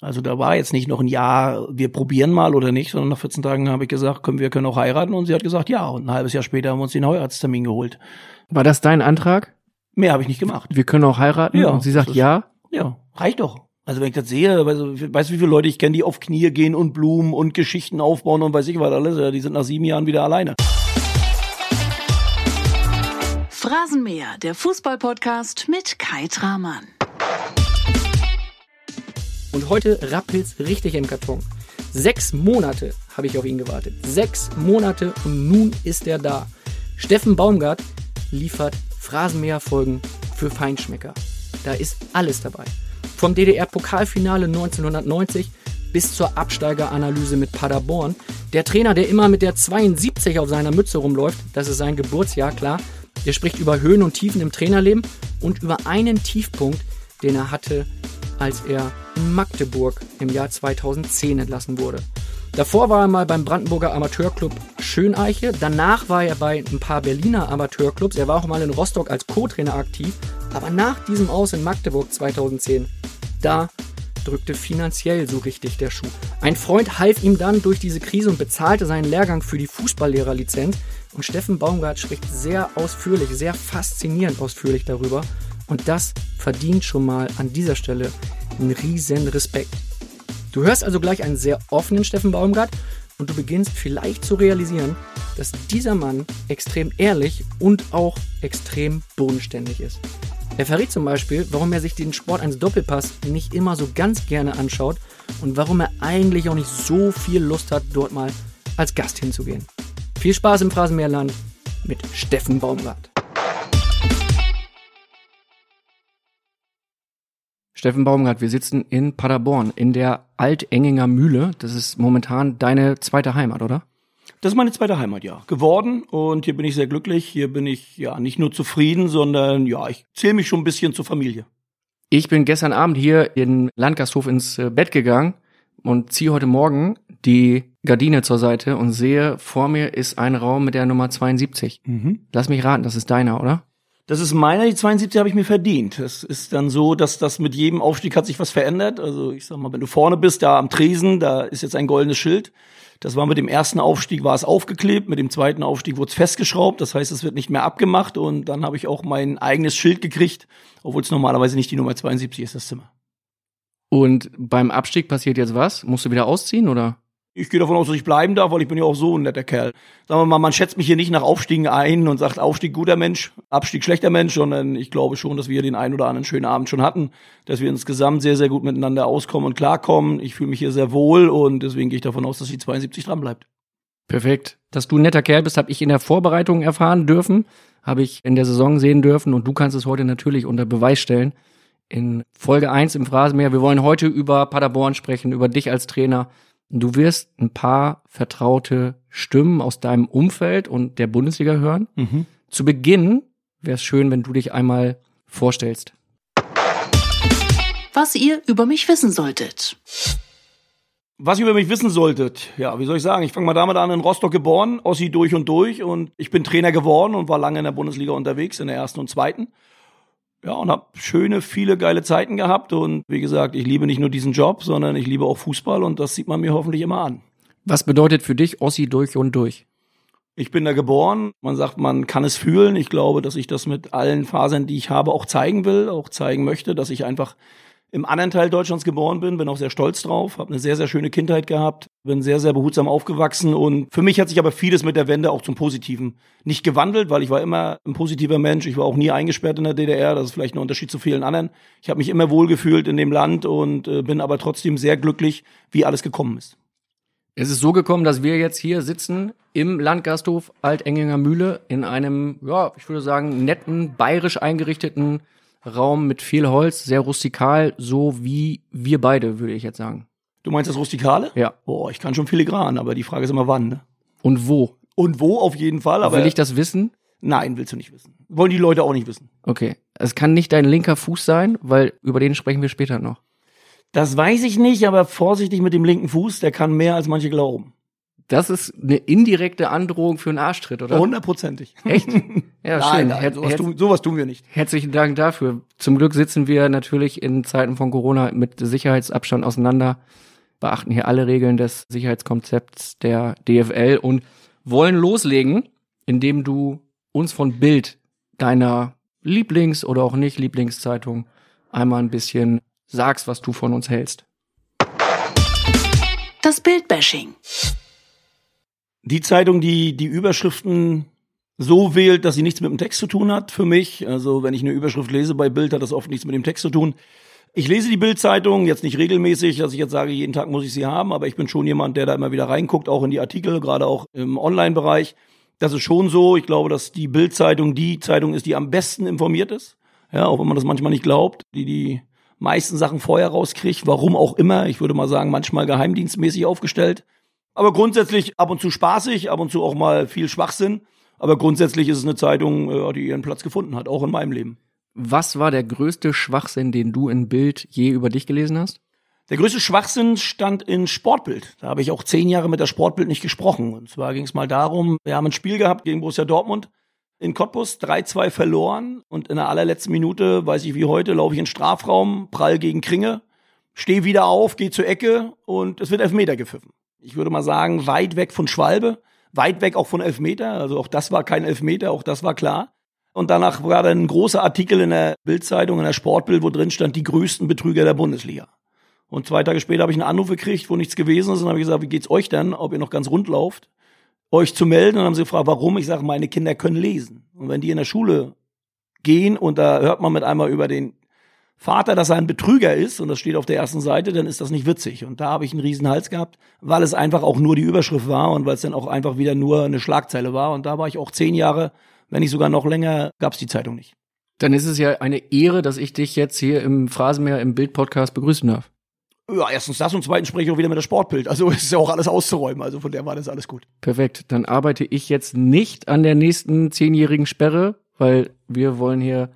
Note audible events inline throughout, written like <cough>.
Also da war jetzt nicht noch ein Jahr, wir probieren mal oder nicht, sondern nach 14 Tagen habe ich gesagt, können wir können auch heiraten und sie hat gesagt, ja. Und ein halbes Jahr später haben wir uns den Heiratstermin geholt. War das dein Antrag? Mehr habe ich nicht gemacht. Wir können auch heiraten Ja, und sie sagt ist- ja. Ja, reicht doch. Also wenn ich das sehe, weißt du, weißt du, wie viele Leute ich kenne, die auf Knie gehen und Blumen und Geschichten aufbauen und weiß ich was alles, ja, die sind nach sieben Jahren wieder alleine. Phrasenmäher, der Fußballpodcast mit Kai Tramann. Und heute rappelt's richtig im Karton. Sechs Monate habe ich auf ihn gewartet. Sechs Monate und nun ist er da. Steffen Baumgart liefert Phrasenmäher-Folgen für Feinschmecker. Da ist alles dabei. Vom DDR-Pokalfinale 1990 bis zur Absteigeranalyse mit Paderborn. Der Trainer, der immer mit der 72 auf seiner Mütze rumläuft, das ist sein Geburtsjahr, klar. Der spricht über Höhen und Tiefen im Trainerleben und über einen Tiefpunkt, den er hatte, als er in Magdeburg im Jahr 2010 entlassen wurde. Davor war er mal beim Brandenburger Amateurclub Schöneiche. Danach war er bei ein paar Berliner Amateurclubs. Er war auch mal in Rostock als Co-Trainer aktiv. Aber nach diesem Aus in Magdeburg 2010, da drückte finanziell so richtig der Schuh. Ein Freund half ihm dann durch diese Krise und bezahlte seinen Lehrgang für die Fußballlehrerlizenz. Und Steffen Baumgart spricht sehr ausführlich, sehr faszinierend ausführlich darüber. Und das verdient schon mal an dieser Stelle einen riesen Respekt. Du hörst also gleich einen sehr offenen Steffen Baumgart und du beginnst vielleicht zu realisieren, dass dieser Mann extrem ehrlich und auch extrem bodenständig ist. Er verrät zum Beispiel, warum er sich den Sport 1 Doppelpass nicht immer so ganz gerne anschaut und warum er eigentlich auch nicht so viel Lust hat, dort mal als Gast hinzugehen. Viel Spaß im Phrasenmeerland mit Steffen Baumgart. Steffen Baumgart, wir sitzen in Paderborn, in der Altenginger Mühle. Das ist momentan deine zweite Heimat, oder? Das ist meine zweite Heimat, ja. Geworden und hier bin ich sehr glücklich. Hier bin ich ja nicht nur zufrieden, sondern ja, ich zähle mich schon ein bisschen zur Familie. Ich bin gestern Abend hier in Landgasthof ins äh, Bett gegangen und ziehe heute Morgen die Gardine zur Seite und sehe, vor mir ist ein Raum mit der Nummer 72. Lass mich raten, das ist deiner, oder? Das ist meiner, die 72 habe ich mir verdient. Es ist dann so, dass das mit jedem Aufstieg hat sich was verändert. Also ich sag mal, wenn du vorne bist, da am Tresen, da ist jetzt ein goldenes Schild. Das war mit dem ersten Aufstieg war es aufgeklebt, mit dem zweiten Aufstieg wurde es festgeschraubt. Das heißt, es wird nicht mehr abgemacht und dann habe ich auch mein eigenes Schild gekriegt, obwohl es normalerweise nicht die Nummer 72 ist, das Zimmer. Und beim Abstieg passiert jetzt was? Musst du wieder ausziehen, oder? Ich gehe davon aus, dass ich bleiben darf, weil ich bin ja auch so ein netter Kerl. Sagen wir mal, man schätzt mich hier nicht nach Aufstiegen ein und sagt Aufstieg guter Mensch, Abstieg schlechter Mensch, sondern ich glaube schon, dass wir den einen oder anderen schönen Abend schon hatten, dass wir insgesamt sehr, sehr gut miteinander auskommen und klarkommen. Ich fühle mich hier sehr wohl und deswegen gehe ich davon aus, dass die 72 dran bleibt. Perfekt. Dass du ein netter Kerl bist, habe ich in der Vorbereitung erfahren dürfen, habe ich in der Saison sehen dürfen und du kannst es heute natürlich unter Beweis stellen. In Folge 1 im Phrasenmeer. Wir wollen heute über Paderborn sprechen, über dich als Trainer. Du wirst ein paar vertraute Stimmen aus deinem Umfeld und der Bundesliga hören. Zu Beginn wäre es schön, wenn du dich einmal vorstellst. Was ihr über mich wissen solltet. Was ihr über mich wissen solltet, ja, wie soll ich sagen, ich fange mal damit an, in Rostock geboren, Ossi durch und durch und ich bin Trainer geworden und war lange in der Bundesliga unterwegs, in der ersten und zweiten. Ja, und habe schöne, viele geile Zeiten gehabt und wie gesagt, ich liebe nicht nur diesen Job, sondern ich liebe auch Fußball und das sieht man mir hoffentlich immer an. Was bedeutet für dich Ossi durch und durch? Ich bin da geboren. Man sagt, man kann es fühlen. Ich glaube, dass ich das mit allen Fasern, die ich habe, auch zeigen will, auch zeigen möchte, dass ich einfach im anderen Teil Deutschlands geboren bin, bin auch sehr stolz drauf, habe eine sehr, sehr schöne Kindheit gehabt, bin sehr, sehr behutsam aufgewachsen und für mich hat sich aber vieles mit der Wende auch zum Positiven nicht gewandelt, weil ich war immer ein positiver Mensch, ich war auch nie eingesperrt in der DDR, das ist vielleicht ein Unterschied zu vielen anderen. Ich habe mich immer wohlgefühlt in dem Land und äh, bin aber trotzdem sehr glücklich, wie alles gekommen ist. Es ist so gekommen, dass wir jetzt hier sitzen im Landgasthof Altenginger Mühle in einem, ja, ich würde sagen, netten, bayerisch eingerichteten Raum mit viel Holz, sehr rustikal, so wie wir beide, würde ich jetzt sagen. Du meinst das Rustikale? Ja. Boah, ich kann schon filigran, aber die Frage ist immer wann. Ne? Und wo? Und wo auf jeden Fall, aber Will ich das wissen? nein, willst du nicht wissen. Wollen die Leute auch nicht wissen. Okay. Es kann nicht dein linker Fuß sein, weil über den sprechen wir später noch. Das weiß ich nicht, aber vorsichtig mit dem linken Fuß, der kann mehr als manche glauben. Das ist eine indirekte Androhung für einen Arschtritt, oder? Hundertprozentig. Echt? Ja, Nein, schön. nein, sowas, tun, sowas tun wir nicht. Herzlichen Dank dafür. Zum Glück sitzen wir natürlich in Zeiten von Corona mit Sicherheitsabstand auseinander, beachten hier alle Regeln des Sicherheitskonzepts der DFL und wollen loslegen, indem du uns von Bild deiner Lieblings- oder auch nicht Lieblingszeitung einmal ein bisschen sagst, was du von uns hältst. Das Bildbashing. Die Zeitung, die die Überschriften so wählt, dass sie nichts mit dem Text zu tun hat, für mich. Also wenn ich eine Überschrift lese bei Bild, hat das oft nichts mit dem Text zu tun. Ich lese die Bild-Zeitung jetzt nicht regelmäßig, dass ich jetzt sage, jeden Tag muss ich sie haben, aber ich bin schon jemand, der da immer wieder reinguckt, auch in die Artikel, gerade auch im Online-Bereich. Das ist schon so. Ich glaube, dass die Bild-Zeitung die Zeitung ist, die am besten informiert ist. Ja, auch wenn man das manchmal nicht glaubt, die die meisten Sachen vorher rauskriegt, warum auch immer. Ich würde mal sagen, manchmal geheimdienstmäßig aufgestellt. Aber grundsätzlich ab und zu spaßig, ab und zu auch mal viel Schwachsinn. Aber grundsätzlich ist es eine Zeitung, äh, die ihren Platz gefunden hat, auch in meinem Leben. Was war der größte Schwachsinn, den du in Bild je über dich gelesen hast? Der größte Schwachsinn stand in Sportbild. Da habe ich auch zehn Jahre mit der Sportbild nicht gesprochen. Und zwar ging es mal darum, wir haben ein Spiel gehabt gegen Borussia Dortmund in Cottbus, 3-2 verloren. Und in der allerletzten Minute, weiß ich wie heute, laufe ich in den Strafraum, prall gegen Kringe, stehe wieder auf, gehe zur Ecke und es wird Elfmeter gepfiffen. Ich würde mal sagen, weit weg von Schwalbe, weit weg auch von Elfmeter. Also auch das war kein Elfmeter, auch das war klar. Und danach war dann ein großer Artikel in der Bildzeitung, in der Sportbild, wo drin stand, die größten Betrüger der Bundesliga. Und zwei Tage später habe ich einen Anruf gekriegt, wo nichts gewesen ist. Und habe ich gesagt, wie geht's euch denn, ob ihr noch ganz rund lauft, euch zu melden. Und dann haben sie gefragt, warum? Ich sage, meine Kinder können lesen. Und wenn die in der Schule gehen und da hört man mit einmal über den Vater, dass er ein Betrüger ist, und das steht auf der ersten Seite, dann ist das nicht witzig. Und da habe ich einen riesen Hals gehabt, weil es einfach auch nur die Überschrift war und weil es dann auch einfach wieder nur eine Schlagzeile war. Und da war ich auch zehn Jahre, wenn nicht sogar noch länger, gab es die Zeitung nicht. Dann ist es ja eine Ehre, dass ich dich jetzt hier im Phrasenmeer im Bild-Podcast begrüßen darf. Ja, erstens das und zweitens spreche ich auch wieder mit der Sportbild. Also es ist ja auch alles auszuräumen. Also von der war das alles gut. Perfekt. Dann arbeite ich jetzt nicht an der nächsten zehnjährigen Sperre, weil wir wollen hier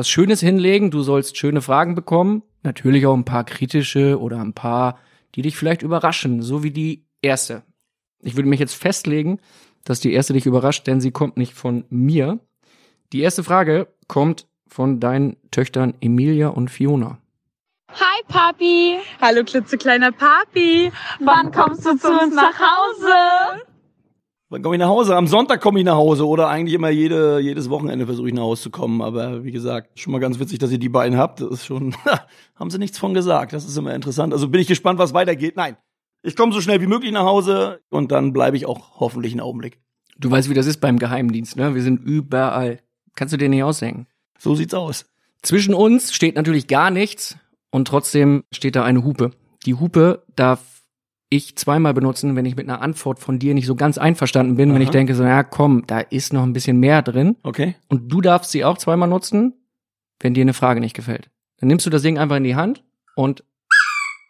was Schönes hinlegen. Du sollst schöne Fragen bekommen. Natürlich auch ein paar kritische oder ein paar, die dich vielleicht überraschen, so wie die erste. Ich würde mich jetzt festlegen, dass die erste dich überrascht, denn sie kommt nicht von mir. Die erste Frage kommt von deinen Töchtern Emilia und Fiona. Hi Papi. Hallo klitzekleiner Papi. Wann kommst du zu uns nach Hause? Wann komme ich nach Hause? Am Sonntag komme ich nach Hause oder eigentlich immer jede, jedes Wochenende versuche ich nach Hause zu kommen. Aber wie gesagt, schon mal ganz witzig, dass ihr die beiden habt. Das ist schon, <laughs> haben sie nichts von gesagt. Das ist immer interessant. Also bin ich gespannt, was weitergeht. Nein, ich komme so schnell wie möglich nach Hause und dann bleibe ich auch hoffentlich einen Augenblick. Du weißt, wie das ist beim Geheimdienst, ne? Wir sind überall. Kannst du dir nicht ausdenken. So sieht's aus. Zwischen uns steht natürlich gar nichts und trotzdem steht da eine Hupe. Die Hupe darf ich zweimal benutzen, wenn ich mit einer Antwort von dir nicht so ganz einverstanden bin, wenn Aha. ich denke so, ja komm, da ist noch ein bisschen mehr drin. Okay. Und du darfst sie auch zweimal nutzen, wenn dir eine Frage nicht gefällt. Dann nimmst du das Ding einfach in die Hand und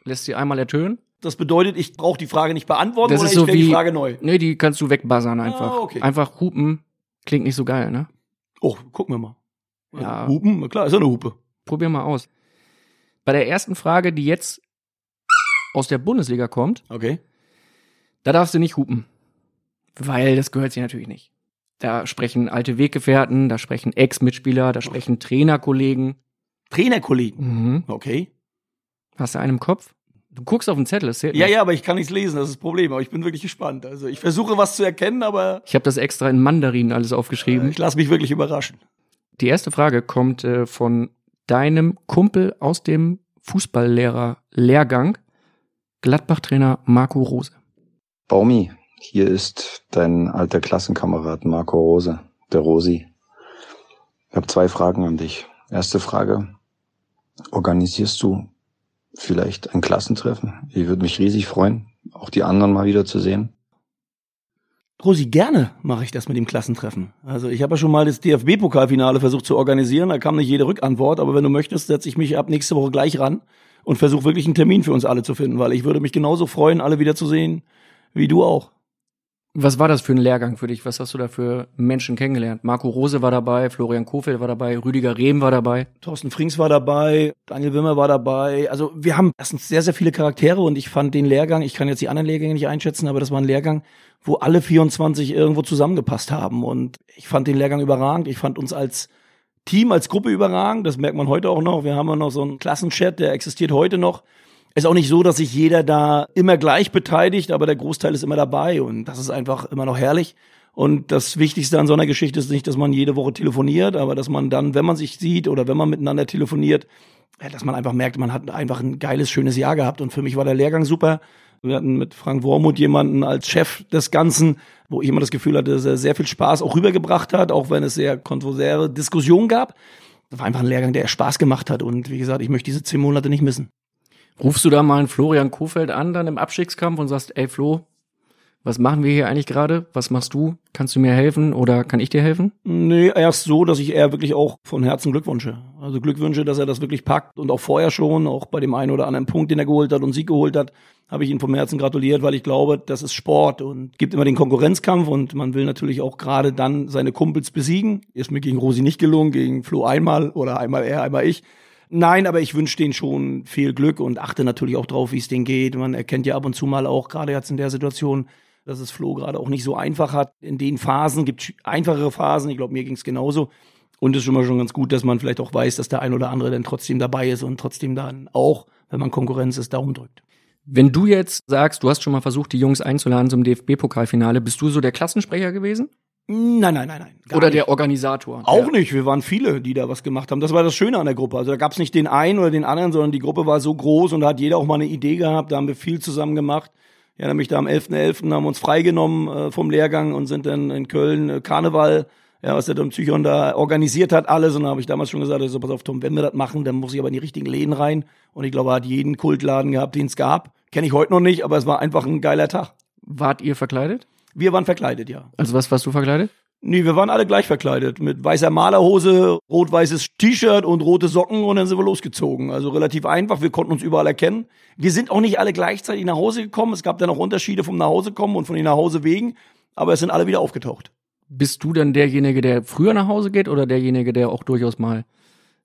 lässt sie einmal ertönen. Das bedeutet, ich brauche die Frage nicht beantworten Das oder ist ich so die wie- Frage neu. Nee, die kannst du wegbuzzern einfach. Ah, okay. Einfach hupen. Klingt nicht so geil, ne? Oh, gucken wir mal. Ja. Hupen, klar, ist ja eine Hupe. Probier mal aus. Bei der ersten Frage, die jetzt aus der Bundesliga kommt, Okay. Da darfst du nicht hupen. Weil das gehört sich natürlich nicht. Da sprechen alte Weggefährten, da sprechen Ex-Mitspieler, da sprechen Trainerkollegen. Trainerkollegen. Mhm. Okay. Hast du einen im Kopf? Du guckst auf den Zettel, das zählt Ja, nicht. ja, aber ich kann nichts lesen, das ist das Problem. Aber ich bin wirklich gespannt. Also ich versuche was zu erkennen, aber Ich habe das extra in Mandarin alles äh, aufgeschrieben. ich lasse mich wirklich überraschen. Die erste Frage kommt äh, von deinem Kumpel aus dem Fußballlehrer-Lehrgang, Gladbach-Trainer Marco Rose. Baumi, hier ist dein alter Klassenkamerad Marco Rose, der Rosi. Ich habe zwei Fragen an dich. Erste Frage. Organisierst du vielleicht ein Klassentreffen? Ich würde mich riesig freuen, auch die anderen mal wieder zu sehen. Rosi, gerne mache ich das mit dem Klassentreffen. Also ich habe ja schon mal das DFB-Pokalfinale versucht zu organisieren, da kam nicht jede Rückantwort, aber wenn du möchtest, setze ich mich ab nächste Woche gleich ran und versuche wirklich einen Termin für uns alle zu finden, weil ich würde mich genauso freuen, alle wiederzusehen, wie du auch. Was war das für ein Lehrgang für dich? Was hast du da für Menschen kennengelernt? Marco Rose war dabei, Florian Kofeld war dabei, Rüdiger Rehm war dabei. Thorsten Frings war dabei, Daniel Wimmer war dabei. Also wir haben erstens sehr, sehr viele Charaktere und ich fand den Lehrgang, ich kann jetzt die anderen Lehrgänge nicht einschätzen, aber das war ein Lehrgang, wo alle 24 irgendwo zusammengepasst haben. Und ich fand den Lehrgang überragend. Ich fand uns als Team, als Gruppe überragend. Das merkt man heute auch noch. Wir haben ja noch so einen Klassenchat, der existiert heute noch. Ist auch nicht so, dass sich jeder da immer gleich beteiligt, aber der Großteil ist immer dabei und das ist einfach immer noch herrlich. Und das Wichtigste an so einer Geschichte ist nicht, dass man jede Woche telefoniert, aber dass man dann, wenn man sich sieht oder wenn man miteinander telefoniert, dass man einfach merkt, man hat einfach ein geiles, schönes Jahr gehabt. Und für mich war der Lehrgang super. Wir hatten mit Frank Wormuth jemanden als Chef des Ganzen, wo ich immer das Gefühl hatte, dass er sehr viel Spaß auch rübergebracht hat, auch wenn es sehr kontroverse Diskussionen gab. Das war einfach ein Lehrgang, der Spaß gemacht hat. Und wie gesagt, ich möchte diese zehn Monate nicht missen. Rufst du da mal einen Florian Kofeld an, dann im Abstiegskampf und sagst, ey Flo, was machen wir hier eigentlich gerade? Was machst du? Kannst du mir helfen oder kann ich dir helfen? Nee, erst so, dass ich eher wirklich auch von Herzen Glückwünsche. Also Glückwünsche, dass er das wirklich packt und auch vorher schon, auch bei dem einen oder anderen Punkt, den er geholt hat und Sieg geholt hat, habe ich ihn vom Herzen gratuliert, weil ich glaube, das ist Sport und gibt immer den Konkurrenzkampf und man will natürlich auch gerade dann seine Kumpels besiegen. Ist mir gegen Rosi nicht gelungen, gegen Flo einmal oder einmal er, einmal ich. Nein, aber ich wünsche denen schon viel Glück und achte natürlich auch drauf, wie es denen geht. Man erkennt ja ab und zu mal auch, gerade jetzt in der Situation, dass es Flo gerade auch nicht so einfach hat. In den Phasen gibt einfachere Phasen. Ich glaube, mir ging es genauso. Und es ist schon mal schon ganz gut, dass man vielleicht auch weiß, dass der ein oder andere dann trotzdem dabei ist und trotzdem dann auch, wenn man Konkurrenz ist, Daumen drückt. Wenn du jetzt sagst, du hast schon mal versucht, die Jungs einzuladen zum DFB-Pokalfinale, bist du so der Klassensprecher gewesen? Nein, nein, nein, nein. Oder nicht. der Organisator. Auch ja. nicht. Wir waren viele, die da was gemacht haben. Das war das Schöne an der Gruppe. Also da gab es nicht den einen oder den anderen, sondern die Gruppe war so groß und da hat jeder auch mal eine Idee gehabt. Da haben wir viel zusammen gemacht. Ja, nämlich da am 11.11. .11. haben wir uns freigenommen äh, vom Lehrgang und sind dann in Köln äh, Karneval, ja, was der Tom Psychon da organisiert hat, alles. Und da habe ich damals schon gesagt, also pass auf, Tom, wenn wir das machen, dann muss ich aber in die richtigen Läden rein. Und ich glaube, er hat jeden Kultladen gehabt, den es gab. Kenne ich heute noch nicht, aber es war einfach ein geiler Tag. Wart ihr verkleidet? Wir waren verkleidet, ja. Also was warst du verkleidet? Nee, wir waren alle gleich verkleidet. Mit weißer Malerhose, rot-weißes T-Shirt und rote Socken und dann sind wir losgezogen. Also relativ einfach, wir konnten uns überall erkennen. Wir sind auch nicht alle gleichzeitig nach Hause gekommen. Es gab dann auch Unterschiede vom Nachhausekommen und von den Nachhausewegen, aber es sind alle wieder aufgetaucht. Bist du dann derjenige, der früher nach Hause geht oder derjenige, der auch durchaus mal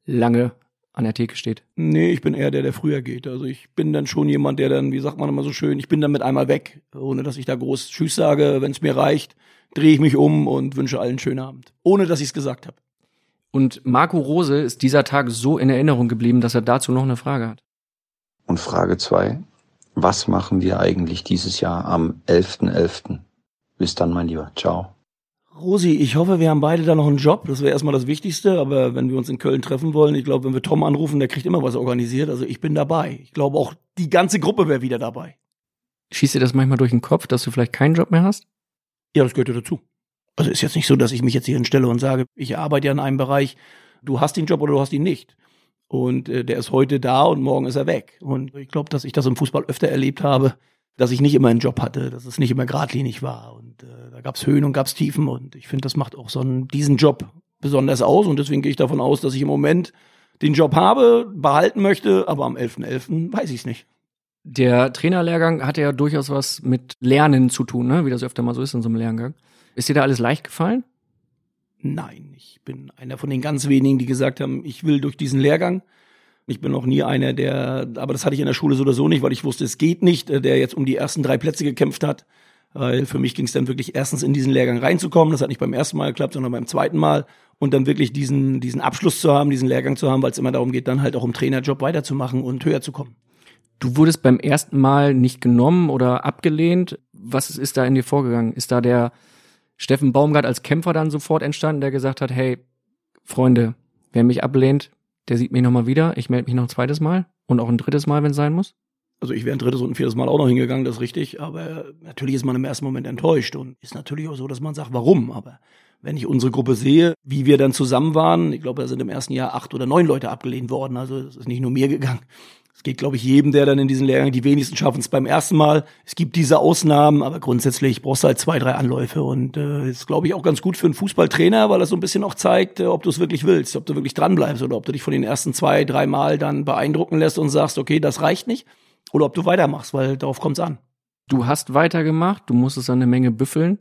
lange an der Theke steht? Nee, ich bin eher der, der früher geht. Also ich bin dann schon jemand, der dann, wie sagt man immer so schön, ich bin dann mit einmal weg, ohne dass ich da groß Tschüss sage, wenn es mir reicht drehe ich mich um und wünsche allen einen schönen Abend. Ohne dass ich es gesagt habe. Und Marco Rose ist dieser Tag so in Erinnerung geblieben, dass er dazu noch eine Frage hat. Und Frage zwei: Was machen wir eigentlich dieses Jahr am 11.11.? .11.? Bis dann, mein Lieber. Ciao. Rosi, ich hoffe, wir haben beide da noch einen Job. Das wäre erstmal das Wichtigste. Aber wenn wir uns in Köln treffen wollen, ich glaube, wenn wir Tom anrufen, der kriegt immer was organisiert. Also ich bin dabei. Ich glaube, auch die ganze Gruppe wäre wieder dabei. Schießt dir das manchmal durch den Kopf, dass du vielleicht keinen Job mehr hast? Ja, das gehört ja dazu. Also ist jetzt nicht so, dass ich mich jetzt hier hinstelle und sage, ich arbeite ja in einem Bereich, du hast den Job oder du hast ihn nicht. Und äh, der ist heute da und morgen ist er weg. Und ich glaube, dass ich das im Fußball öfter erlebt habe, dass ich nicht immer einen Job hatte, dass es nicht immer geradlinig war. Und äh, da gab es Höhen und gab es Tiefen. Und ich finde, das macht auch so einen, diesen Job besonders aus. Und deswegen gehe ich davon aus, dass ich im Moment den Job habe, behalten möchte, aber am 11.11. .11. weiß ich es nicht. Der Trainerlehrgang hatte ja durchaus was mit Lernen zu tun, ne? wie das öfter mal so ist in so einem Lehrgang. Ist dir da alles leicht gefallen? Nein, ich bin einer von den ganz wenigen, die gesagt haben, ich will durch diesen Lehrgang. Ich bin noch nie einer, der, aber das hatte ich in der Schule so oder so nicht, weil ich wusste, es geht nicht, äh, der jetzt um die ersten drei Plätze gekämpft hat. Weil für mich ging es dann wirklich erstens in diesen Lehrgang reinzukommen. Das hat nicht beim ersten Mal geklappt, sondern beim zweiten Mal. Und dann wirklich diesen, diesen Abschluss zu haben, diesen Lehrgang zu haben, weil es immer darum geht, dann halt auch im Trainerjob weiterzumachen und höher zu kommen. Du wurdest beim ersten Mal nicht genommen oder abgelehnt. Was ist da in dir vorgegangen? Ist da der Steffen Baumgart als Kämpfer dann sofort entstanden, der gesagt hat, hey, Freunde, wer mich ablehnt, der sieht mich nochmal wieder. Ich melde mich noch ein zweites Mal und auch ein drittes Mal, wenn es sein muss? Also ich wäre ein drittes und ein viertes Mal auch noch hingegangen, das ist richtig. Aber natürlich ist man im ersten Moment enttäuscht und ist natürlich auch so, dass man sagt, warum? Aber wenn ich unsere Gruppe sehe, wie wir dann zusammen waren, ich glaube, da sind im ersten Jahr acht oder neun Leute abgelehnt worden. Also es ist nicht nur mir gegangen. Es geht, glaube ich, jedem, der dann in diesen Lehrgang, die wenigsten schaffen es beim ersten Mal. Es gibt diese Ausnahmen, aber grundsätzlich brauchst du halt zwei, drei Anläufe und äh, ist, glaube ich, auch ganz gut für einen Fußballtrainer, weil er so ein bisschen auch zeigt, äh, ob du es wirklich willst, ob du wirklich dranbleibst oder ob du dich von den ersten zwei, drei Mal dann beeindrucken lässt und sagst, okay, das reicht nicht oder ob du weitermachst, weil darauf kommt es an. Du hast weitergemacht, du musstest eine Menge büffeln.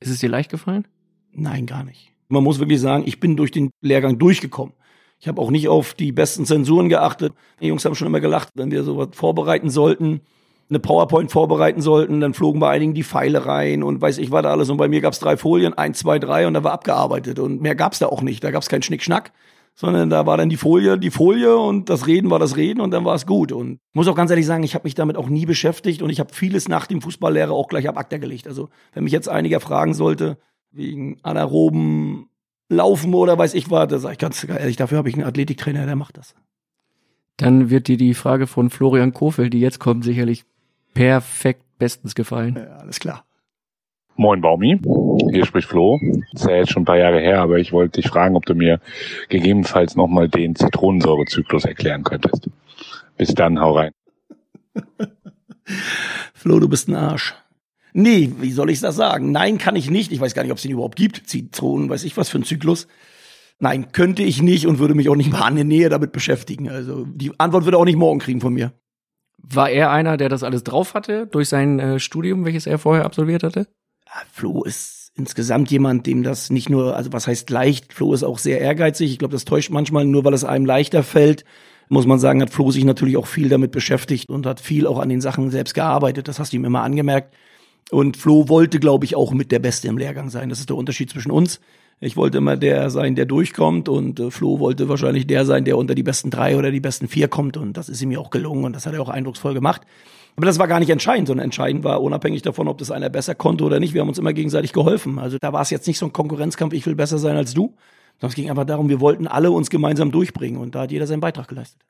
Ist es dir leicht gefallen? Nein, gar nicht. Man muss wirklich sagen, ich bin durch den Lehrgang durchgekommen. Ich habe auch nicht auf die besten Zensuren geachtet. Die Jungs haben schon immer gelacht, wenn wir sowas vorbereiten sollten, eine PowerPoint vorbereiten sollten, dann flogen bei einigen die Pfeile rein und weiß ich was da alles. Und bei mir gab's drei Folien, eins, zwei, drei und da war abgearbeitet. Und mehr gab's da auch nicht. Da gab's keinen Schnickschnack, sondern da war dann die Folie, die Folie und das Reden war das Reden und dann war es gut. Und ich muss auch ganz ehrlich sagen, ich habe mich damit auch nie beschäftigt und ich habe vieles nach dem Fußballlehrer auch gleich ab Akta gelegt. Also wenn mich jetzt einiger fragen sollte, wegen anaeroben Laufen oder weiß ich was, da sage ich ganz ehrlich, dafür habe ich einen Athletiktrainer, der macht das. Dann wird dir die Frage von Florian Kofel, die jetzt kommt, sicherlich perfekt bestens gefallen. Ja, alles klar. Moin Baumi, hier spricht Flo. Das ist ja jetzt schon ein paar Jahre her, aber ich wollte dich fragen, ob du mir gegebenenfalls nochmal den Zitronensäurezyklus erklären könntest. Bis dann, hau rein. <laughs> Flo, du bist ein Arsch. Nee, wie soll ich das sagen? Nein, kann ich nicht. Ich weiß gar nicht, ob es den überhaupt gibt. Zitronen, weiß ich was für ein Zyklus. Nein, könnte ich nicht und würde mich auch nicht mal an der Nähe damit beschäftigen. Also die Antwort würde auch nicht morgen kriegen von mir. War er einer, der das alles drauf hatte durch sein äh, Studium, welches er vorher absolviert hatte? Ja, Flo ist insgesamt jemand, dem das nicht nur, also was heißt leicht, Flo ist auch sehr ehrgeizig. Ich glaube, das täuscht manchmal, nur weil es einem leichter fällt, muss man sagen, hat Flo sich natürlich auch viel damit beschäftigt und hat viel auch an den Sachen selbst gearbeitet. Das hast du ihm immer angemerkt. Und Flo wollte, glaube ich, auch mit der Beste im Lehrgang sein. Das ist der Unterschied zwischen uns. Ich wollte immer der sein, der durchkommt und äh, Flo wollte wahrscheinlich der sein, der unter die besten drei oder die besten vier kommt und das ist ihm ja auch gelungen und das hat er auch eindrucksvoll gemacht. Aber das war gar nicht entscheidend, sondern entscheidend war unabhängig davon, ob das einer besser konnte oder nicht. Wir haben uns immer gegenseitig geholfen. Also da war es jetzt nicht so ein Konkurrenzkampf, ich will besser sein als du, sondern es ging einfach darum, wir wollten alle uns gemeinsam durchbringen und da hat jeder seinen Beitrag geleistet.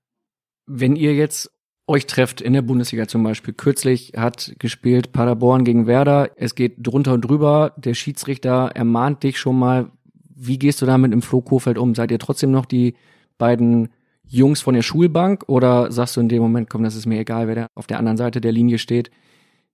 Wenn ihr jetzt euch trefft in der Bundesliga zum Beispiel. Kürzlich hat gespielt Paderborn gegen Werder. Es geht drunter und drüber. Der Schiedsrichter ermahnt dich schon mal. Wie gehst du damit im Flo Kofeld um? Seid ihr trotzdem noch die beiden Jungs von der Schulbank oder sagst du in dem Moment, komm, das ist mir egal, wer da auf der anderen Seite der Linie steht?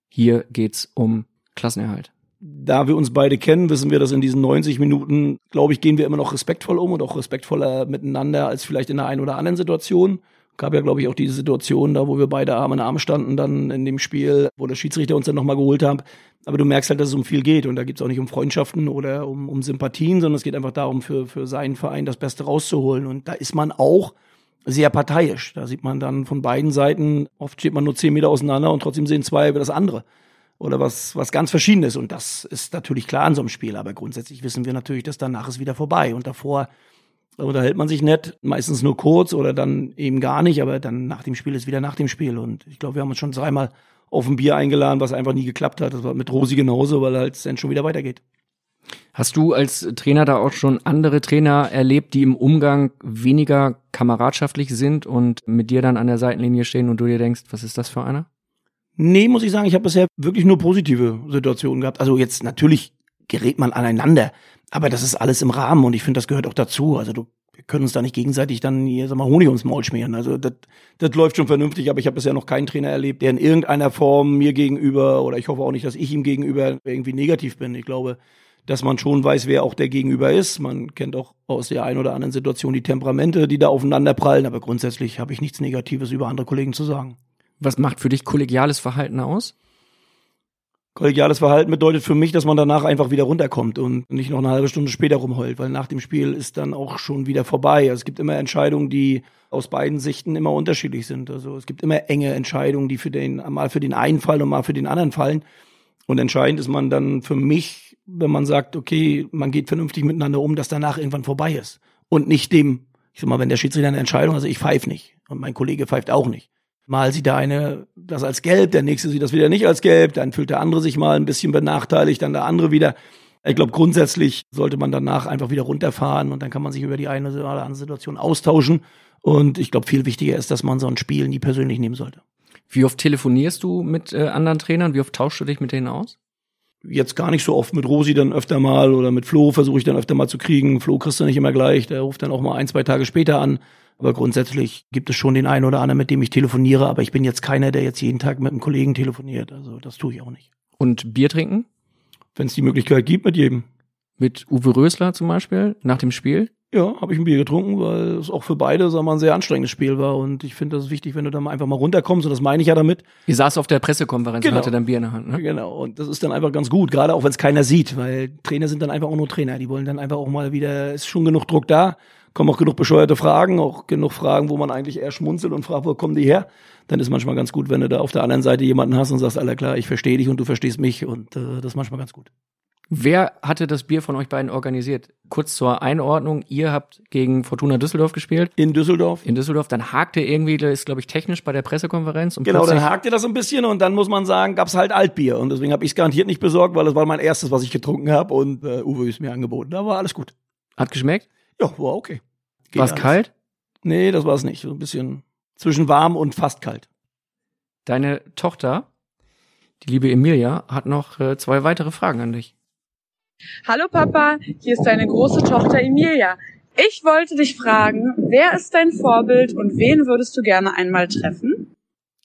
Hier geht's um Klassenerhalt. Da wir uns beide kennen, wissen wir, dass in diesen 90 Minuten, glaube ich, gehen wir immer noch respektvoll um und auch respektvoller miteinander als vielleicht in der einen oder anderen Situation gab ja, glaube ich, auch diese Situation da, wo wir beide Arm in Arm standen, dann in dem Spiel, wo der Schiedsrichter uns dann nochmal geholt hat. Aber du merkst halt, dass es um viel geht. Und da geht es auch nicht um Freundschaften oder um, um Sympathien, sondern es geht einfach darum, für, für seinen Verein das Beste rauszuholen. Und da ist man auch sehr parteiisch. Da sieht man dann von beiden Seiten, oft steht man nur zehn Meter auseinander und trotzdem sehen zwei über das andere. Oder was, was ganz Verschiedenes. Und das ist natürlich klar in so einem Spiel. Aber grundsätzlich wissen wir natürlich, dass danach ist wieder vorbei. Und davor da unterhält man sich nett, meistens nur kurz oder dann eben gar nicht, aber dann nach dem Spiel ist wieder nach dem Spiel. Und ich glaube, wir haben uns schon dreimal auf ein Bier eingeladen, was einfach nie geklappt hat. Das war mit Rosi genauso, weil halt es dann schon wieder weitergeht. Hast du als Trainer da auch schon andere Trainer erlebt, die im Umgang weniger kameradschaftlich sind und mit dir dann an der Seitenlinie stehen und du dir denkst, was ist das für einer? Nee, muss ich sagen, ich habe bisher wirklich nur positive Situationen gehabt. Also jetzt natürlich gerät man aneinander, aber das ist alles im Rahmen und ich finde, das gehört auch dazu. Also du wir können uns da nicht gegenseitig dann hier, sag mal, Honig ums Maul schmieren. Also das, das läuft schon vernünftig, aber ich habe bisher noch keinen Trainer erlebt, der in irgendeiner Form mir gegenüber oder ich hoffe auch nicht, dass ich ihm gegenüber irgendwie negativ bin. Ich glaube, dass man schon weiß, wer auch der Gegenüber ist. Man kennt auch aus der einen oder anderen Situation die Temperamente, die da aufeinander prallen, aber grundsätzlich habe ich nichts Negatives über andere Kollegen zu sagen. Was macht für dich kollegiales Verhalten aus? Kollegiales Verhalten bedeutet für mich, dass man danach einfach wieder runterkommt und nicht noch eine halbe Stunde später rumheult, weil nach dem Spiel ist dann auch schon wieder vorbei. Also es gibt immer Entscheidungen, die aus beiden Sichten immer unterschiedlich sind. Also es gibt immer enge Entscheidungen, die für den, mal für den einen fallen und mal für den anderen fallen. Und entscheidend ist man dann für mich, wenn man sagt, okay, man geht vernünftig miteinander um, dass danach irgendwann vorbei ist. Und nicht dem, ich sag mal, wenn der Schiedsrichter eine Entscheidung, also ich pfeife nicht und mein Kollege pfeift auch nicht. Mal sieht der eine das als gelb, der nächste sieht das wieder nicht als gelb, dann fühlt der andere sich mal ein bisschen benachteiligt, dann der andere wieder. Ich glaube, grundsätzlich sollte man danach einfach wieder runterfahren und dann kann man sich über die eine oder andere Situation austauschen. Und ich glaube, viel wichtiger ist, dass man so ein Spiel nie persönlich nehmen sollte. Wie oft telefonierst du mit äh, anderen Trainern? Wie oft tauschst du dich mit denen aus? Jetzt gar nicht so oft mit Rosi dann öfter mal oder mit Flo versuche ich dann öfter mal zu kriegen. Flo kriegst du nicht immer gleich, der ruft dann auch mal ein, zwei Tage später an. Aber grundsätzlich gibt es schon den einen oder anderen, mit dem ich telefoniere, aber ich bin jetzt keiner, der jetzt jeden Tag mit einem Kollegen telefoniert. Also das tue ich auch nicht. Und Bier trinken? Wenn es die Möglichkeit gibt, mit jedem. Mit Uwe Rösler zum Beispiel nach dem Spiel? Ja, habe ich ein Bier getrunken, weil es auch für beide, sagen wir mal, ein sehr anstrengendes Spiel war. Und ich finde, das ist wichtig, wenn du da mal einfach mal runterkommst. Und das meine ich ja damit. Ihr saß auf der Pressekonferenz Genau. und hatte dann Bier in der Hand, ne? Genau. Und das ist dann einfach ganz gut, gerade auch wenn es keiner sieht, weil Trainer sind dann einfach auch nur Trainer. Die wollen dann einfach auch mal wieder, ist schon genug Druck da, kommen auch genug bescheuerte Fragen, auch genug Fragen, wo man eigentlich eher schmunzelt und fragt, wo kommen die her? Dann ist manchmal ganz gut, wenn du da auf der anderen Seite jemanden hast und sagst, aller klar, ich verstehe dich und du verstehst mich. Und äh, das ist manchmal ganz gut. Wer hatte das Bier von euch beiden organisiert? Kurz zur Einordnung, ihr habt gegen Fortuna Düsseldorf gespielt. In Düsseldorf. In Düsseldorf, dann hakte irgendwie, das ist glaube ich technisch bei der Pressekonferenz. Und Genau, dann hakte das ein bisschen und dann muss man sagen, gab's halt Altbier. Und deswegen habe ich es garantiert nicht besorgt, weil das war mein erstes, was ich getrunken habe. Und äh, Uwe ist mir angeboten. Da war alles gut. hat geschmeckt. Ja, war okay. War es kalt? Nee, das war es nicht. So ein bisschen zwischen warm und fast kalt. Deine Tochter, die liebe Emilia, hat noch äh, zwei weitere Fragen an dich. Hallo Papa, hier ist deine große Tochter Emilia. Ich wollte dich fragen, wer ist dein Vorbild und wen würdest du gerne einmal treffen?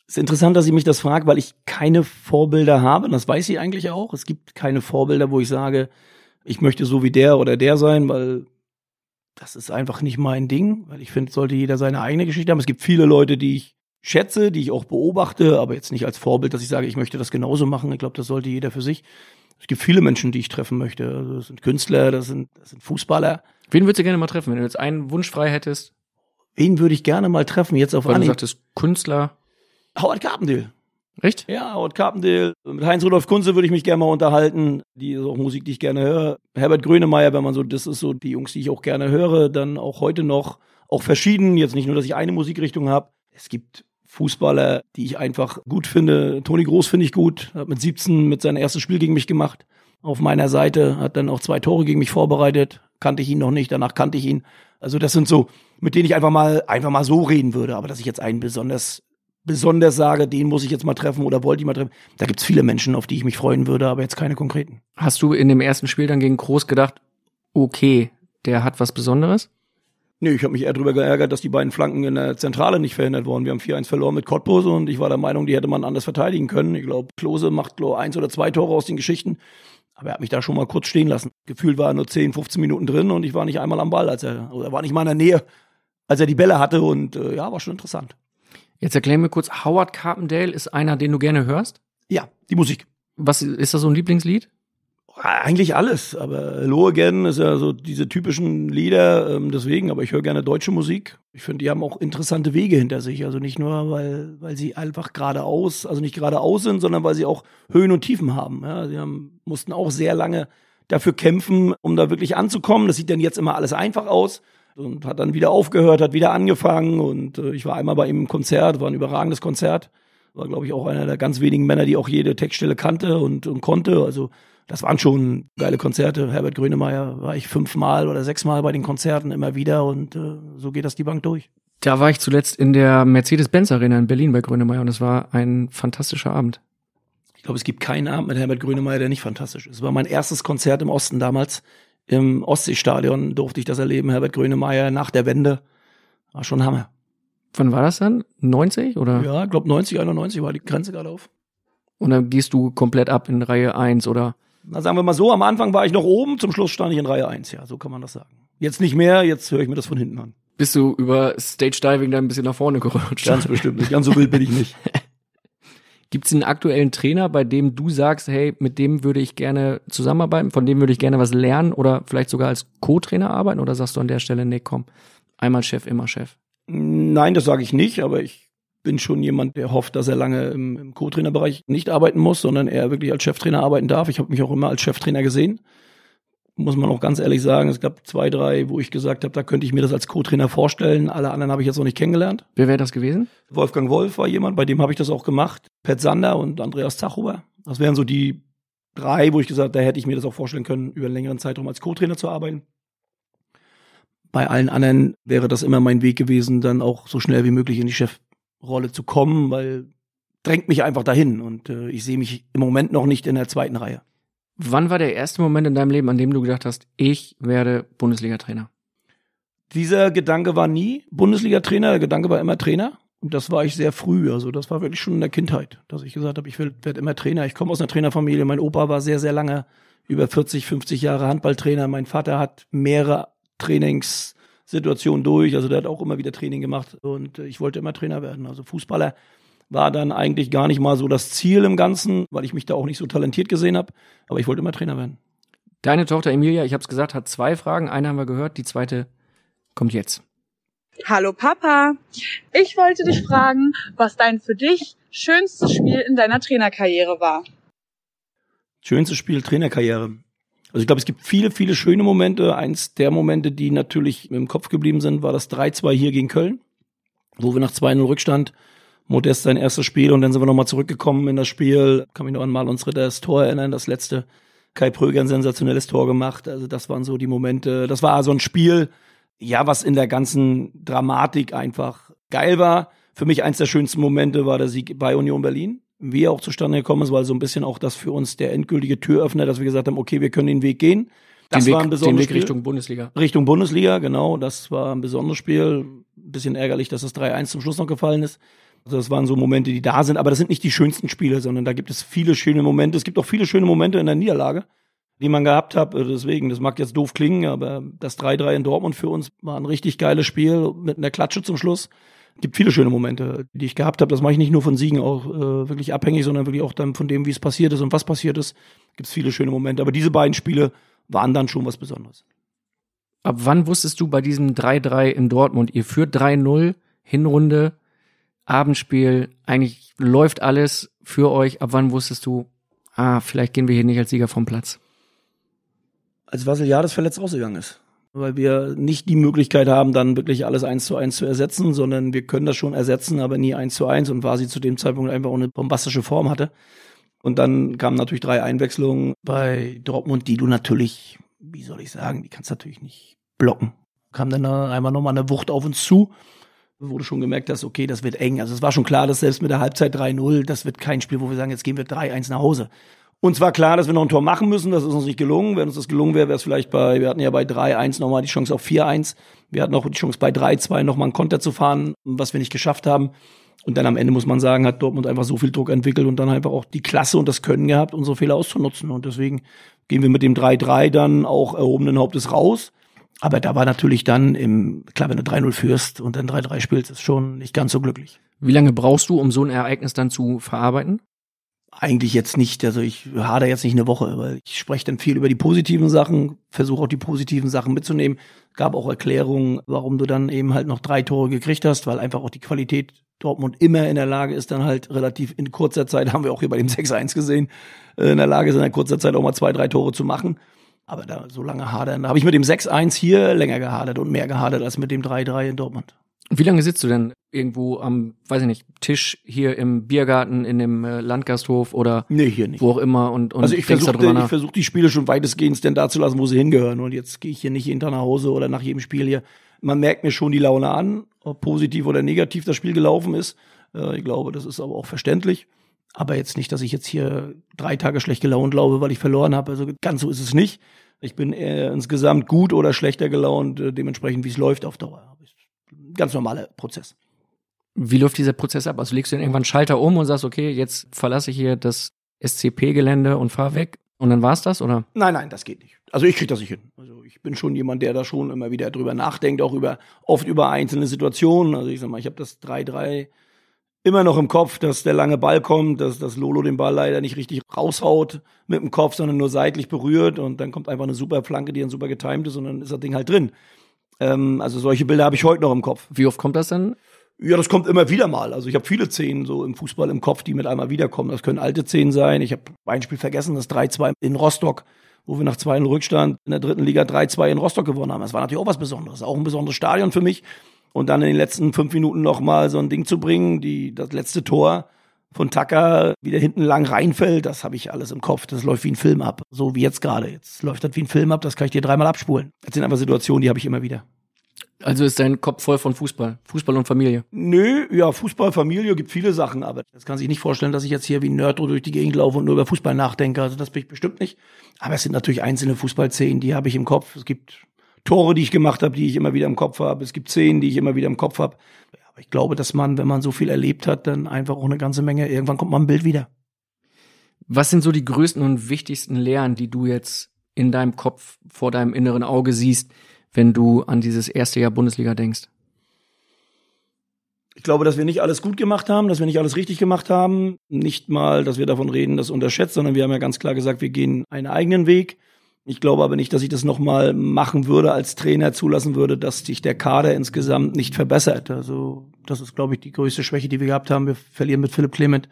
ist interessant, dass sie mich das fragt, weil ich keine Vorbilder habe. Das weiß sie eigentlich auch. Es gibt keine Vorbilder, wo ich sage, ich möchte so wie der oder der sein, weil das ist einfach nicht mein Ding. Weil ich finde, sollte jeder seine eigene Geschichte haben. Es gibt viele Leute, die ich schätze, die ich auch beobachte, aber jetzt nicht als Vorbild, dass ich sage, ich möchte das genauso machen. Ich glaube, das sollte jeder für sich. Es gibt viele Menschen, die ich treffen möchte. Also das sind Künstler, das sind, das sind Fußballer. Wen würdest du gerne mal treffen, wenn du jetzt einen Wunsch frei hättest? Wen würde ich gerne mal treffen? Jetzt auf Weil du Anhieb? sagtest, Künstler. Howard Carpendale. Echt? Ja, Howard Carpendale. Mit Heinz-Rudolf Kunze würde ich mich gerne mal unterhalten. Die ist auch Musik, die ich gerne höre. Herbert Grönemeyer, wenn man so, das ist so die Jungs, die ich auch gerne höre. Dann auch heute noch, auch verschieden. Jetzt nicht nur, dass ich eine Musikrichtung habe. Es gibt Fußballer, die ich einfach gut finde. Toni Groß finde ich gut. Hat mit 17 mit sein erstes Spiel gegen mich gemacht. Auf meiner Seite. Hat dann auch zwei Tore gegen mich vorbereitet. Kannte ich ihn noch nicht. Danach kannte ich ihn. Also das sind so, mit denen ich einfach mal, einfach mal so reden würde. Aber dass ich jetzt einen besonders besonders sage, den muss ich jetzt mal treffen oder wollte ich mal treffen. Da gibt's viele Menschen, auf die ich mich freuen würde, aber jetzt keine konkreten. Hast du in dem ersten Spiel dann gegen Groß gedacht, okay, der hat was Besonderes? Nee, ich habe mich eher darüber geärgert, dass die beiden Flanken in der Zentrale nicht verhindert wurden. Wir haben 4-1 verloren mit Cottbus und ich war der Meinung, die hätte man anders verteidigen können. Ich glaube, Klose macht glaub, eins oder zwei Tore aus den Geschichten. Aber er hat mich da schon mal kurz stehen lassen. Gefühl war er nur 10, 15 Minuten drin und ich war nicht einmal am Ball, als er, oder war nicht mal in der Nähe, als er die Bälle hatte und äh, ja, war schon interessant. Jetzt erklär mir kurz, Howard Carpendale ist einer, den du gerne hörst? Ja, die Musik. Was ist das so ein Lieblingslied? Eigentlich alles, aber Low Again ist ja so diese typischen Lieder, ähm, deswegen, aber ich höre gerne deutsche Musik. Ich finde, die haben auch interessante Wege hinter sich. Also nicht nur, weil, weil sie einfach geradeaus, also nicht geradeaus sind, sondern weil sie auch Höhen und Tiefen haben. Ja, sie haben, mussten auch sehr lange dafür kämpfen, um da wirklich anzukommen. Das sieht dann jetzt immer alles einfach aus und hat dann wieder aufgehört, hat wieder angefangen und äh, ich war einmal bei ihm im Konzert, war ein überragendes Konzert. War, glaube ich, auch einer der ganz wenigen Männer, die auch jede Textstelle kannte und, und konnte. Also das waren schon geile Konzerte. Herbert Grönemeyer war ich fünfmal oder sechsmal bei den Konzerten immer wieder und äh, so geht das die Bank durch. Da war ich zuletzt in der Mercedes-Benz Arena in Berlin bei Grönemeyer und es war ein fantastischer Abend. Ich glaube, es gibt keinen Abend mit Herbert Grönemeyer, der nicht fantastisch ist. Es war mein erstes Konzert im Osten damals. Im Ostseestadion durfte ich das erleben. Herbert Grönemeyer nach der Wende. War schon Hammer. Wann war das dann? 90 oder? Ja, ich glaube 90, 91 war die Grenze gerade auf. Und dann gehst du komplett ab in Reihe 1 oder? Na, sagen wir mal so, am Anfang war ich noch oben, zum Schluss stand ich in Reihe 1, ja, so kann man das sagen. Jetzt nicht mehr, jetzt höre ich mir das von hinten an. Bist du über Stage Diving da ein bisschen nach vorne gerutscht? Ganz bestimmt nicht, ganz so wild bin ich nicht. <laughs> Gibt es einen aktuellen Trainer, bei dem du sagst, hey, mit dem würde ich gerne zusammenarbeiten, von dem würde ich gerne was lernen oder vielleicht sogar als Co-Trainer arbeiten? Oder sagst du an der Stelle, nee, komm, einmal Chef, immer Chef? Nein, das sage ich nicht, aber ich bin schon jemand, der hofft, dass er lange im, im Co-Trainer-Bereich nicht arbeiten muss, sondern er wirklich als Cheftrainer arbeiten darf. Ich habe mich auch immer als Cheftrainer gesehen. Muss man auch ganz ehrlich sagen, es gab zwei, drei, wo ich gesagt habe, da könnte ich mir das als Co-Trainer vorstellen. Alle anderen habe ich jetzt noch nicht kennengelernt. Wer wäre das gewesen? Wolfgang Wolf war jemand, bei dem habe ich das auch gemacht. Pet Sander und Andreas Zachuber. Das wären so die drei, wo ich gesagt, da hätte ich mir das auch vorstellen können, über einen längeren Zeitraum als Co-Trainer zu arbeiten. Bei allen anderen wäre das immer mein Weg gewesen, dann auch so schnell wie möglich in die Chefrolle zu kommen, weil drängt mich einfach dahin und äh, ich sehe mich im Moment noch nicht in der zweiten Reihe. Wann war der erste Moment in deinem Leben, an dem du gedacht hast, ich werde Bundesliga-Trainer? Dieser Gedanke war nie Bundesliga-Trainer, der Gedanke war immer Trainer. Und das war ich sehr früh. Also das war wirklich schon in der Kindheit, dass ich gesagt habe, ich werde immer Trainer. Ich komme aus einer Trainerfamilie. Mein Opa war sehr, sehr lange, über 40, 50 Jahre Handballtrainer. Mein Vater hat mehrere Trainings Situation durch. Also der hat auch immer wieder Training gemacht und ich wollte immer Trainer werden. Also Fußballer war dann eigentlich gar nicht mal so das Ziel im Ganzen, weil ich mich da auch nicht so talentiert gesehen habe. Aber ich wollte immer Trainer werden. Deine Tochter Emilia, ich habe es gesagt, hat zwei Fragen. Eine haben wir gehört, die zweite kommt jetzt. Hallo Papa, ich wollte dich fragen, was dein für dich schönstes Spiel in deiner Trainerkarriere war. Schönstes Spiel Trainerkarriere. Also ich glaube, es gibt viele, viele schöne Momente. Eins der Momente, die natürlich im Kopf geblieben sind, war das 3-2 hier gegen Köln, wo wir nach 2-0 Rückstand, Modest sein erstes Spiel und dann sind wir nochmal zurückgekommen in das Spiel. Kann mich noch an Malons Ritter das Tor erinnern, das letzte. Kai Pröger ein sensationelles Tor gemacht. Also das waren so die Momente. Das war so ein Spiel, ja, was in der ganzen Dramatik einfach geil war. Für mich eins der schönsten Momente war der Sieg bei Union Berlin wie er auch zustande gekommen ist, weil so ein bisschen auch das für uns der endgültige Türöffner, dass wir gesagt haben, okay, wir können den Weg gehen. Das den war Weg, ein besonderes den Weg Spiel. Richtung Bundesliga. Richtung Bundesliga, genau. Das war ein besonderes Spiel. Ein bisschen ärgerlich, dass das 3-1 zum Schluss noch gefallen ist. Also das waren so Momente, die da sind, aber das sind nicht die schönsten Spiele, sondern da gibt es viele schöne Momente. Es gibt auch viele schöne Momente in der Niederlage, die man gehabt hat. Deswegen, das mag jetzt doof klingen, aber das 3-3 in Dortmund für uns war ein richtig geiles Spiel mit einer Klatsche zum Schluss gibt viele schöne Momente, die ich gehabt habe. Das mache ich nicht nur von Siegen auch äh, wirklich abhängig, sondern wirklich auch dann von dem, wie es passiert ist und was passiert ist. Gibt es viele schöne Momente. Aber diese beiden Spiele waren dann schon was Besonderes. Ab wann wusstest du bei diesem 3-3 in Dortmund, ihr führt 3-0, Hinrunde, Abendspiel, eigentlich läuft alles für euch. Ab wann wusstest du, ah, vielleicht gehen wir hier nicht als Sieger vom Platz? Als Vasiliades verletzt rausgegangen ist weil wir nicht die Möglichkeit haben, dann wirklich alles eins zu eins zu ersetzen, sondern wir können das schon ersetzen, aber nie eins zu eins und war sie zu dem Zeitpunkt einfach auch eine bombastische Form hatte. Und dann kamen natürlich drei Einwechslungen bei Dortmund, die du natürlich, wie soll ich sagen, die kannst du natürlich nicht blocken. Kam dann einmal nochmal eine Wucht auf uns zu, wo du schon gemerkt hast, okay, das wird eng. Also es war schon klar, dass selbst mit der Halbzeit 3-0, das wird kein Spiel, wo wir sagen, jetzt gehen wir 3-1 nach Hause. Uns war klar, dass wir noch ein Tor machen müssen. Das ist uns nicht gelungen. Wenn uns das gelungen wäre, wäre es vielleicht bei, wir hatten ja bei 3-1 nochmal die Chance auf 4-1. Wir hatten auch die Chance bei 3-2 nochmal einen Konter zu fahren, was wir nicht geschafft haben. Und dann am Ende muss man sagen, hat Dortmund einfach so viel Druck entwickelt und dann einfach auch die Klasse und das Können gehabt, unsere Fehler auszunutzen. Und deswegen gehen wir mit dem 3-3 dann auch erhobenen Hauptes raus. Aber da war natürlich dann im, klar, wenn du 3-0 führst und dann 3-3 spielst, ist schon nicht ganz so glücklich. Wie lange brauchst du, um so ein Ereignis dann zu verarbeiten? Eigentlich jetzt nicht, also ich hader jetzt nicht eine Woche, weil ich spreche dann viel über die positiven Sachen, versuche auch die positiven Sachen mitzunehmen. Gab auch Erklärungen, warum du dann eben halt noch drei Tore gekriegt hast, weil einfach auch die Qualität Dortmund immer in der Lage ist, dann halt relativ in kurzer Zeit, haben wir auch hier bei dem 6-1 gesehen, äh, in der Lage sind, in kurzer Zeit auch mal zwei, drei Tore zu machen. Aber da so lange hadern, da habe ich mit dem 6-1 hier länger gehadert und mehr gehadert als mit dem 3-3 in Dortmund. Wie lange sitzt du denn irgendwo am, weiß ich nicht, Tisch hier im Biergarten, in dem äh, Landgasthof oder nee, hier nicht. wo auch immer und, und Also ich versuche ich versuch die Spiele schon weitestgehend denn da zu lassen, wo sie hingehören. Und jetzt gehe ich hier nicht hinter nach Hause oder nach jedem Spiel hier. Man merkt mir schon die Laune an, ob positiv oder negativ das Spiel gelaufen ist. Äh, ich glaube, das ist aber auch verständlich. Aber jetzt nicht, dass ich jetzt hier drei Tage schlecht gelaunt glaube, weil ich verloren habe. Also ganz so ist es nicht. Ich bin eher insgesamt gut oder schlechter gelaunt, äh, dementsprechend, wie es läuft auf Dauer ganz normaler Prozess. Wie läuft dieser Prozess ab? Also legst du dann irgendwann Schalter um und sagst, okay, jetzt verlasse ich hier das SCP-Gelände und fahr weg und dann war's das, oder? Nein, nein, das geht nicht. Also ich krieg das nicht hin. Also ich bin schon jemand, der da schon immer wieder drüber nachdenkt, auch über oft über einzelne Situationen. Also ich sag mal, ich habe das 3-3 immer noch im Kopf, dass der lange Ball kommt, dass, dass Lolo den Ball leider nicht richtig raushaut mit dem Kopf, sondern nur seitlich berührt und dann kommt einfach eine super Flanke, die dann super getimt ist und dann ist das Ding halt drin. Ähm, also solche Bilder habe ich heute noch im Kopf. Wie oft kommt das dann? Ja, das kommt immer wieder mal. Also ich habe viele Szenen so im Fußball im Kopf, die mit einmal wiederkommen. Das können alte Szenen sein. Ich habe ein Spiel vergessen, das 3-2 in Rostock, wo wir nach zwei in Rückstand in der dritten Liga 3-2 in Rostock gewonnen haben. Das war natürlich auch was Besonderes. Auch ein besonderes Stadion für mich. Und dann in den letzten fünf Minuten noch mal so ein Ding zu bringen, die, das letzte Tor von Tucker wieder hinten lang reinfällt, das habe ich alles im Kopf. Das läuft wie ein Film ab. So wie jetzt gerade. Jetzt läuft das wie ein Film ab, das kann ich dir dreimal abspulen. Das sind einfach Situationen, die habe ich immer wieder. Also ist dein Kopf voll von Fußball, Fußball und Familie? Nö, ja, Fußball, Familie gibt viele Sachen, aber das kann sich nicht vorstellen, dass ich jetzt hier wie ein Nerd durch die Gegend laufe und nur über Fußball nachdenke. Also das bin ich bestimmt nicht. Aber es sind natürlich einzelne Fußballszenen, die habe ich im Kopf. Es gibt Tore, die ich gemacht habe, die ich immer wieder im Kopf habe. Es gibt Szenen, die ich immer wieder im Kopf habe. Aber ich glaube, dass man, wenn man so viel erlebt hat, dann einfach auch eine ganze Menge, irgendwann kommt mal ein Bild wieder. Was sind so die größten und wichtigsten Lehren, die du jetzt in deinem Kopf vor deinem inneren Auge siehst, wenn du an dieses erste Jahr Bundesliga denkst? Ich glaube, dass wir nicht alles gut gemacht haben, dass wir nicht alles richtig gemacht haben. Nicht mal, dass wir davon reden, das unterschätzt, sondern wir haben ja ganz klar gesagt, wir gehen einen eigenen Weg. Ich glaube aber nicht, dass ich das nochmal machen würde als Trainer, zulassen würde, dass sich der Kader insgesamt nicht verbessert. Also das ist, glaube ich, die größte Schwäche, die wir gehabt haben. Wir verlieren mit Philipp Clement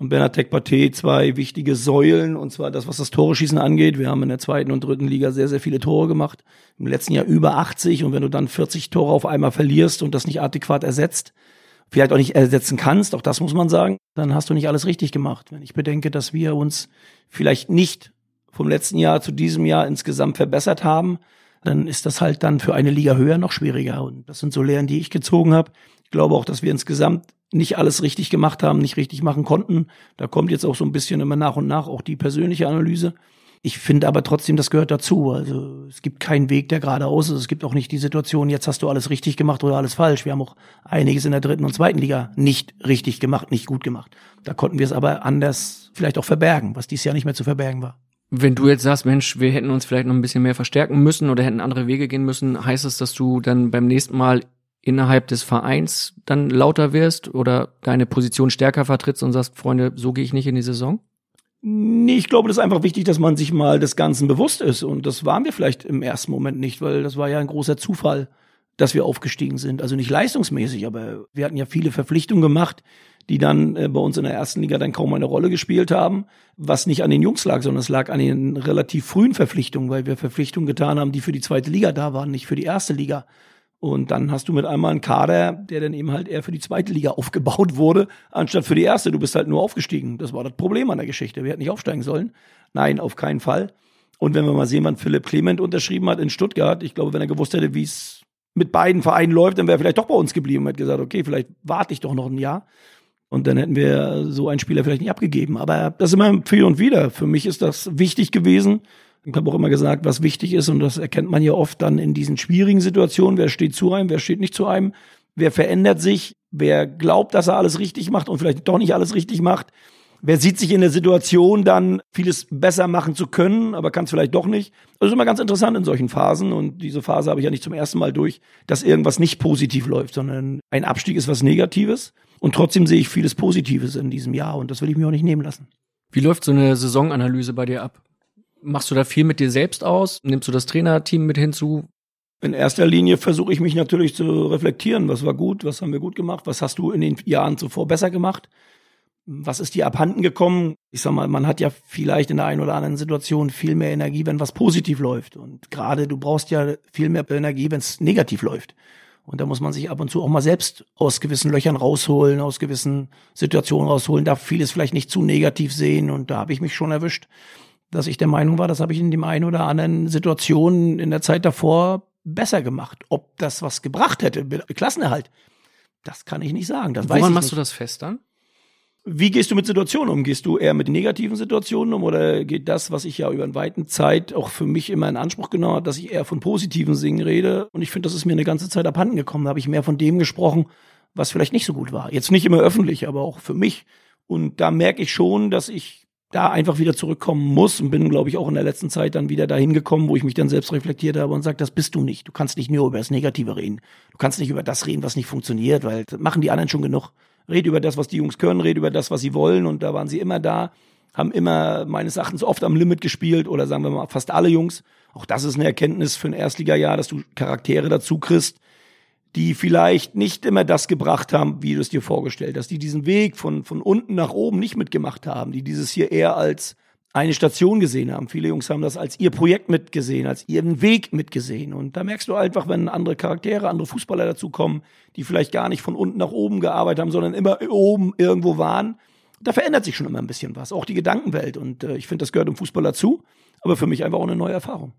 und Benatek Pate zwei wichtige Säulen, und zwar das, was das Tore-Schießen angeht. Wir haben in der zweiten und dritten Liga sehr, sehr viele Tore gemacht. Im letzten Jahr über 80 und wenn du dann 40 Tore auf einmal verlierst und das nicht adäquat ersetzt, vielleicht auch nicht ersetzen kannst, auch das muss man sagen, dann hast du nicht alles richtig gemacht. Wenn ich bedenke, dass wir uns vielleicht nicht vom letzten Jahr zu diesem Jahr insgesamt verbessert haben, dann ist das halt dann für eine Liga höher noch schwieriger. Und das sind so Lehren, die ich gezogen habe. Ich glaube auch, dass wir insgesamt nicht alles richtig gemacht haben, nicht richtig machen konnten. Da kommt jetzt auch so ein bisschen immer nach und nach auch die persönliche Analyse. Ich finde aber trotzdem, das gehört dazu. Also es gibt keinen Weg, der geradeaus ist. Es gibt auch nicht die Situation, jetzt hast du alles richtig gemacht oder alles falsch. Wir haben auch einiges in der dritten und zweiten Liga nicht richtig gemacht, nicht gut gemacht. Da konnten wir es aber anders vielleicht auch verbergen, was dies Jahr nicht mehr zu verbergen war. Wenn du jetzt sagst, Mensch, wir hätten uns vielleicht noch ein bisschen mehr verstärken müssen oder hätten andere Wege gehen müssen, heißt es, dass du dann beim nächsten Mal innerhalb des Vereins dann lauter wirst oder deine Position stärker vertrittst und sagst, Freunde, so gehe ich nicht in die Saison? Nee, ich glaube, das ist einfach wichtig, dass man sich mal des Ganzen bewusst ist. Und das waren wir vielleicht im ersten Moment nicht, weil das war ja ein großer Zufall, dass wir aufgestiegen sind. Also nicht leistungsmäßig, aber wir hatten ja viele Verpflichtungen gemacht, die dann äh, bei uns in der ersten Liga dann kaum eine Rolle gespielt haben, was nicht an den Jungs lag, sondern es lag an den relativ frühen Verpflichtungen, weil wir Verpflichtungen getan haben, die für die zweite Liga da waren, nicht für die erste Liga. Und dann hast du mit einmal einen Kader, der dann eben halt eher für die zweite Liga <laughs> aufgebaut wurde, anstatt für die erste. Du bist halt nur aufgestiegen. Das war das Problem an der Geschichte. Wir hätten nicht aufsteigen sollen. Nein, auf keinen Fall. Und wenn wir mal sehen, wann Philipp Clement unterschrieben hat in Stuttgart, ich glaube, wenn er gewusst hätte, wie es mit beiden Vereinen läuft, dann wäre er vielleicht doch bei uns geblieben und hätte gesagt, okay, vielleicht warte ich doch noch ein Jahr. Und dann hätten wir so einen Spieler vielleicht nicht abgegeben. Aber das ist immer für und wieder. Für mich ist das wichtig gewesen, ich habe auch immer gesagt, was wichtig ist, und das erkennt man ja oft dann in diesen schwierigen Situationen, wer steht zu einem, wer steht nicht zu einem, wer verändert sich, wer glaubt, dass er alles richtig macht und vielleicht doch nicht alles richtig macht, wer sieht sich in der Situation dann, vieles besser machen zu können, aber kann es vielleicht doch nicht. Das ist immer ganz interessant in solchen Phasen und diese Phase habe ich ja nicht zum ersten Mal durch, dass irgendwas nicht positiv läuft, sondern ein Abstieg ist was Negatives und trotzdem sehe ich vieles Positives in diesem Jahr und das will ich mir auch nicht nehmen lassen. Wie läuft so eine Saisonanalyse bei dir ab? Machst du da viel mit dir selbst aus? Nimmst du das Trainerteam mit hinzu? In erster Linie versuche ich mich natürlich zu reflektieren. Was war gut? Was haben wir gut gemacht? Was hast du in den Jahren zuvor besser gemacht? Was ist dir abhanden gekommen? Ich sag mal, man hat ja vielleicht in der einen oder anderen Situation viel mehr Energie, wenn was positiv läuft. Und gerade du brauchst ja viel mehr Energie, wenn es negativ läuft. Und da muss man sich ab und zu auch mal selbst aus gewissen Löchern rausholen, aus gewissen Situationen rausholen, darf vieles vielleicht nicht zu negativ sehen. Und da habe ich mich schon erwischt, dass ich der Meinung war, das habe ich in dem einen oder anderen Situationen in der Zeit davor besser gemacht. Ob das was gebracht hätte, Klassenerhalt, das kann ich nicht sagen. Das Woran weiß ich machst nicht. du das fest dann? Wie gehst du mit Situationen um? Gehst du eher mit negativen Situationen um oder geht das, was ich ja über eine weiten Zeit auch für mich immer in Anspruch genommen habe, dass ich eher von positiven Singen rede? Und ich finde, das ist mir eine ganze Zeit abhanden gekommen. Da habe ich mehr von dem gesprochen, was vielleicht nicht so gut war. Jetzt nicht immer öffentlich, aber auch für mich. Und da merke ich schon, dass ich da einfach wieder zurückkommen muss und bin, glaube ich, auch in der letzten Zeit dann wieder dahin gekommen, wo ich mich dann selbst reflektiert habe und sage, das bist du nicht. Du kannst nicht nur über das Negative reden. Du kannst nicht über das reden, was nicht funktioniert, weil das machen die anderen schon genug. Red über das, was die Jungs können, red über das, was sie wollen und da waren sie immer da, haben immer meines Erachtens oft am Limit gespielt oder sagen wir mal fast alle Jungs. Auch das ist eine Erkenntnis für ein Erstligajahr, dass du Charaktere dazu kriegst, die vielleicht nicht immer das gebracht haben, wie du es dir vorgestellt hast, die diesen Weg von, von unten nach oben nicht mitgemacht haben, die dieses hier eher als eine Station gesehen haben. Viele Jungs haben das als ihr Projekt mitgesehen, als ihren Weg mitgesehen. Und da merkst du einfach, wenn andere Charaktere, andere Fußballer dazukommen, die vielleicht gar nicht von unten nach oben gearbeitet haben, sondern immer oben irgendwo waren, da verändert sich schon immer ein bisschen was. Auch die Gedankenwelt. Und äh, ich finde, das gehört im Fußball dazu. Aber für mich einfach auch eine neue Erfahrung.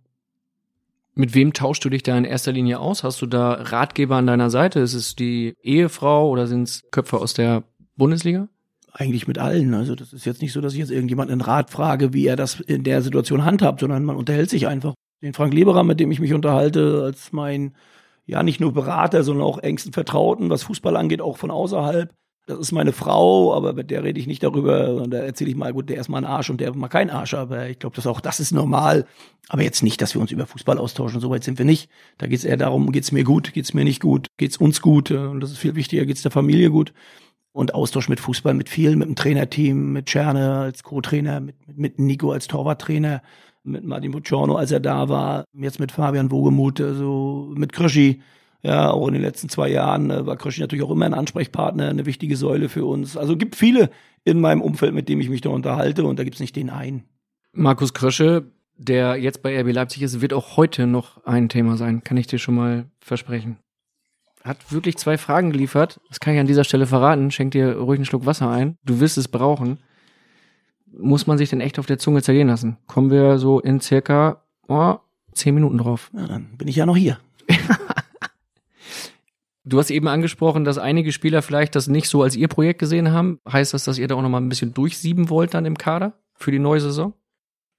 Mit wem tauschst du dich da in erster Linie aus? Hast du da Ratgeber an deiner Seite? Ist es die Ehefrau oder sind es Köpfe aus der Bundesliga? Eigentlich mit allen. Also das ist jetzt nicht so, dass ich jetzt irgendjemanden einen Rat frage, wie er das in der Situation handhabt, sondern man unterhält sich einfach. Den Frank Leberer, mit dem ich mich unterhalte, als mein, ja, nicht nur Berater, sondern auch engsten Vertrauten, was Fußball angeht, auch von außerhalb. das ist meine Frau, aber mit der rede ich nicht darüber. Da erzähle ich mal, gut, der ist mal ein Arsch und der mal kein Arsch. Aber ich glaube, das auch das ist normal. Aber jetzt nicht, dass wir uns über Fußball austauschen. Soweit sind wir nicht. Da geht es eher darum, geht's mir gut, geht's mir nicht gut, geht's uns gut. Und das ist viel wichtiger, geht's der Familie gut. Und Austausch mit Fußball, mit vielen, mit dem Trainerteam, mit Czerne als Co-Trainer, mit, mit Nico als Torwarttrainer, mit Martin Bucciano, als er da war, jetzt mit Fabian Wogemuth, also mit Krischi ja, auch in den letzten zwei Jahren äh, war Kröschi natürlich auch immer ein Ansprechpartner, eine wichtige Säule für uns. Also gibt viele in meinem Umfeld, mit dem ich mich da unterhalte und da gibt's nicht den einen. Markus Krösche, der jetzt bei RB Leipzig ist, wird auch heute noch ein Thema sein, kann ich dir schon mal versprechen. Hat wirklich zwei Fragen geliefert. Das kann ich an dieser Stelle verraten. Schenk dir ruhig einen Schluck Wasser ein. Du wirst es brauchen. Muss man sich denn echt auf der Zunge zergehen lassen? Kommen wir so in circa oh, zehn Minuten drauf. Ja, dann bin ich ja noch hier. <laughs> Du hast eben angesprochen, dass einige Spieler vielleicht das nicht so als ihr Projekt gesehen haben. Heißt das, dass ihr da auch noch mal ein bisschen durchsieben wollt dann im Kader für die neue Saison?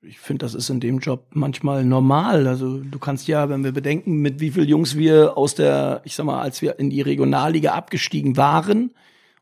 Ich finde, das ist in dem Job manchmal normal. Also du kannst ja, wenn wir bedenken, mit wie viel Jungs wir aus der, ich sag mal, als wir in die Regionalliga abgestiegen waren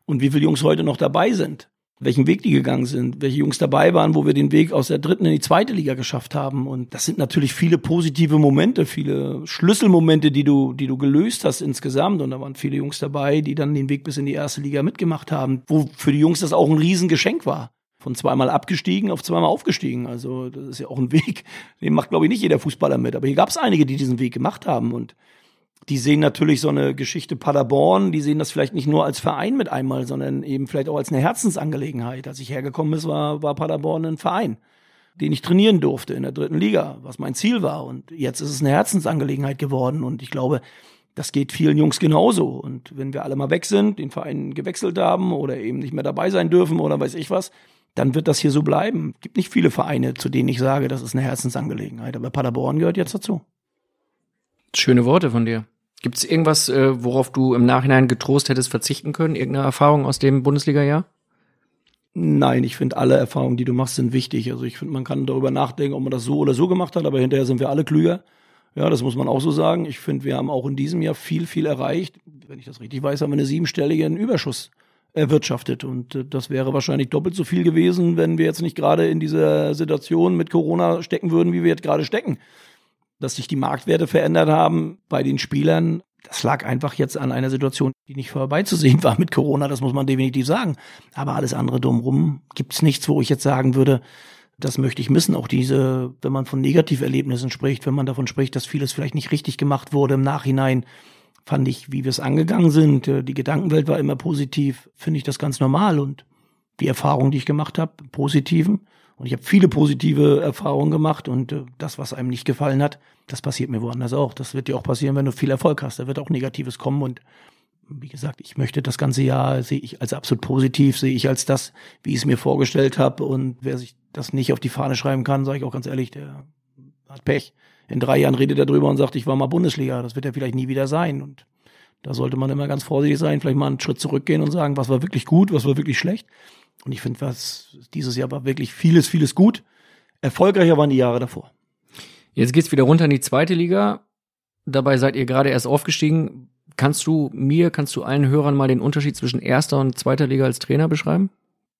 und wie viele Jungs heute noch dabei sind welchen Weg die gegangen sind, welche Jungs dabei waren, wo wir den Weg aus der dritten in die zweite Liga geschafft haben. Und das sind natürlich viele positive Momente, viele Schlüsselmomente, die du, die du gelöst hast insgesamt. Und da waren viele Jungs dabei, die dann den Weg bis in die erste Liga mitgemacht haben, wo für die Jungs das auch ein Riesengeschenk war. Von zweimal abgestiegen auf zweimal aufgestiegen. Also das ist ja auch ein Weg, den macht, glaube ich, nicht jeder Fußballer mit. Aber hier gab es einige, die diesen Weg gemacht haben. Und die sehen natürlich so eine Geschichte Paderborn, die sehen das vielleicht nicht nur als Verein mit einmal, sondern eben vielleicht auch als eine Herzensangelegenheit. Als ich hergekommen ist, war, war Paderborn ein Verein, den ich trainieren durfte in der dritten Liga, was mein Ziel war. Und jetzt ist es eine Herzensangelegenheit geworden. Und ich glaube, das geht vielen Jungs genauso. Und wenn wir alle mal weg sind, den Verein gewechselt haben oder eben nicht mehr dabei sein dürfen oder weiß ich was, dann wird das hier so bleiben. Es gibt nicht viele Vereine, zu denen ich sage, das ist eine Herzensangelegenheit. Aber Paderborn gehört jetzt dazu. Schöne Worte von dir. Gibt es irgendwas, äh, worauf du im Nachhinein getrost hättest verzichten können? Irgendeine Erfahrung aus dem Bundesliga-Jahr? Nein, ich finde, alle Erfahrungen, die du machst, sind wichtig. Also ich finde, man kann darüber nachdenken, ob man das so oder so gemacht hat, aber hinterher sind wir alle klüger. Ja, das muss man auch so sagen. Ich finde, wir haben auch in diesem Jahr viel, viel erreicht. Wenn ich das richtig weiß, haben wir eine siebenstellige Überschuss erwirtschaftet. Und äh, das wäre wahrscheinlich doppelt so viel gewesen, wenn wir jetzt nicht gerade in dieser Situation mit Corona stecken würden, wie wir jetzt gerade stecken dass sich die Marktwerte verändert haben bei den Spielern. Das lag einfach jetzt an einer Situation, die nicht vorbeizusehen war mit Corona, das muss man definitiv sagen. Aber alles andere drumherum gibt's nichts, wo ich jetzt sagen würde, das möchte ich missen. Auch diese, wenn man von Negativerlebnissen spricht, wenn man davon spricht, dass vieles vielleicht nicht richtig gemacht wurde im Nachhinein, fand ich, wie wir es angegangen sind, äh, die Gedankenwelt war immer positiv, finde ich das ganz normal und die Erfahrung, die ich gemacht habe, positiven, und ich habe viele positive Erfahrungen gemacht und äh, das, was einem nicht gefallen hat, das passiert mir woanders auch. Das wird dir auch passieren, wenn du viel Erfolg hast. Da wird auch Negatives kommen und wie gesagt, ich möchte das ganze Jahr sehe ich als absolut positiv, sehe ich als das, wie ich es mir vorgestellt habe. Und wer sich das nicht auf die Fahne schreiben kann, sage ich auch ganz ehrlich, der hat Pech. In drei Jahren redet er drüber und sagt, ich war mal Bundesliga. Das wird er vielleicht nie wieder sein. Und da sollte man immer ganz vorsichtig sein, vielleicht mal einen Schritt zurückgehen und sagen, was war wirklich gut, was war wirklich schlecht. Und ich finde, was dieses Jahr war wirklich vieles, vieles gut. Erfolgreicher waren die Jahre davor. Jetzt geht's wieder runter in die zweite Liga. Dabei seid ihr gerade erst aufgestiegen. Kannst du mir, kannst du allen Hörern mal den Unterschied zwischen erster und zweiter Liga als Trainer beschreiben?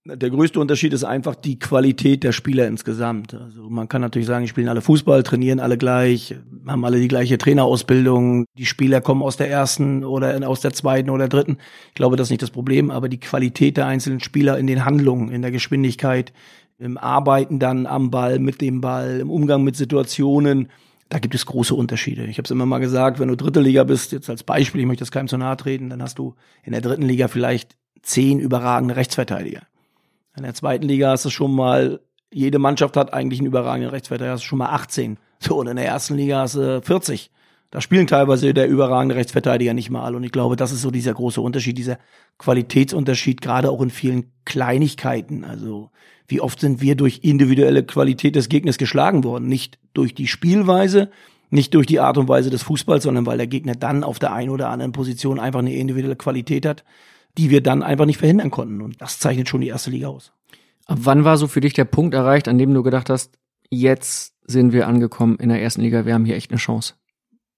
Der größte Unterschied ist einfach die Qualität der Spieler insgesamt. Also man kann natürlich sagen, die spielen alle Fußball, trainieren alle gleich, haben alle die gleiche Trainerausbildung. Die Spieler kommen aus der ersten oder aus der zweiten oder dritten. Ich glaube, das ist nicht das Problem, aber die Qualität der einzelnen Spieler in den Handlungen, in der Geschwindigkeit, im Arbeiten dann am Ball, mit dem Ball, im Umgang mit Situationen, da gibt es große Unterschiede. Ich habe es immer mal gesagt, wenn du dritte Liga bist, jetzt als Beispiel, ich möchte das keinem zu nahe treten, dann hast du in der dritten Liga vielleicht zehn überragende Rechtsverteidiger. In der zweiten Liga hast du schon mal, jede Mannschaft hat eigentlich einen überragenden Rechtsverteidiger, hast du schon mal 18. So, und in der ersten Liga hast du 40. Da spielen teilweise der überragende Rechtsverteidiger nicht mal. Und ich glaube, das ist so dieser große Unterschied, dieser Qualitätsunterschied, gerade auch in vielen Kleinigkeiten. Also, wie oft sind wir durch individuelle Qualität des Gegners geschlagen worden? Nicht durch die Spielweise, nicht durch die Art und Weise des Fußballs, sondern weil der Gegner dann auf der einen oder anderen Position einfach eine individuelle Qualität hat, die wir dann einfach nicht verhindern konnten. Und das zeichnet schon die erste Liga aus. Ab wann war so für dich der Punkt erreicht, an dem du gedacht hast, jetzt sind wir angekommen in der ersten Liga, wir haben hier echt eine Chance?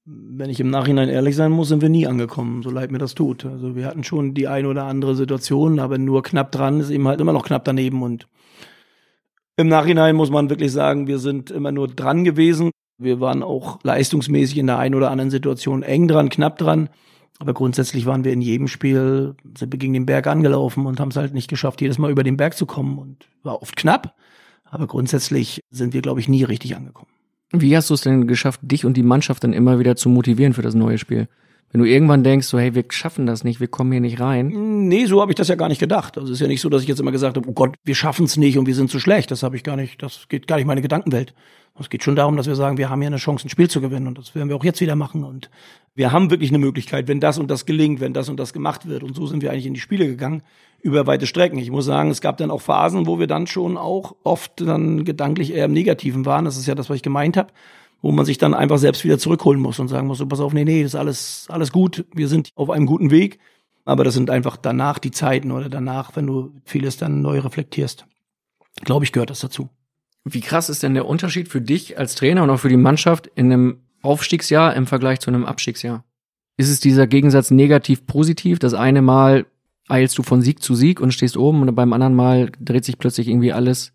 wenn ich im Nachhinein ehrlich sein muss, sind wir nie angekommen, so leid mir das tut. Also wir hatten schon die ein oder andere Situation, aber nur knapp dran ist eben halt immer noch knapp daneben und im Nachhinein muss man wirklich sagen, wir sind immer nur dran gewesen. Wir waren auch leistungsmäßig in der einen oder anderen Situation eng dran, knapp dran. Aber grundsätzlich waren wir in jedem Spiel, sind wir gegen den Berg angelaufen und haben es halt nicht geschafft, jedes Mal über den Berg zu kommen und war oft knapp. Aber grundsätzlich sind wir, glaube ich, nie richtig angekommen. Wie hast du es denn geschafft, dich und die Mannschaft dann immer wieder zu motivieren für das neue Spiel? Wenn du irgendwann denkst, so, hey, wir schaffen das nicht, wir kommen hier nicht rein. Nee, so habe ich das ja gar nicht gedacht. Also es ist ja nicht so, dass ich jetzt immer gesagt habe, oh Gott, wir schaffen es nicht und wir sind zu schlecht. Das habe ich gar nicht, das geht gar nicht meine Gedankenwelt. Es geht schon darum, dass wir sagen, wir haben hier eine Chance, ein Spiel zu gewinnen und das werden wir auch jetzt wieder machen. Und wir haben wirklich eine Möglichkeit, wenn das und das gelingt, wenn das und das gemacht wird. Und so sind wir eigentlich in die Spiele gegangen über weite Strecken. Ich muss sagen, es gab dann auch Phasen, wo wir dann schon auch oft dann gedanklich eher im Negativen waren. Das ist ja das, was ich gemeint habe wo man sich dann einfach selbst wieder zurückholen muss und sagen muss, so pass auf, nee, nee, das ist alles, alles gut, wir sind auf einem guten Weg. Aber das sind einfach danach die Zeiten oder danach, wenn du vieles dann neu reflektierst. Glaube ich, gehört das dazu. Wie krass ist denn der Unterschied für dich als Trainer und auch für die Mannschaft in einem Aufstiegsjahr im Vergleich zu einem Abstiegsjahr? Ist es dieser Gegensatz negativ-positiv? Das eine Mal eilst du von Sieg zu Sieg und stehst oben und beim anderen Mal dreht sich plötzlich irgendwie alles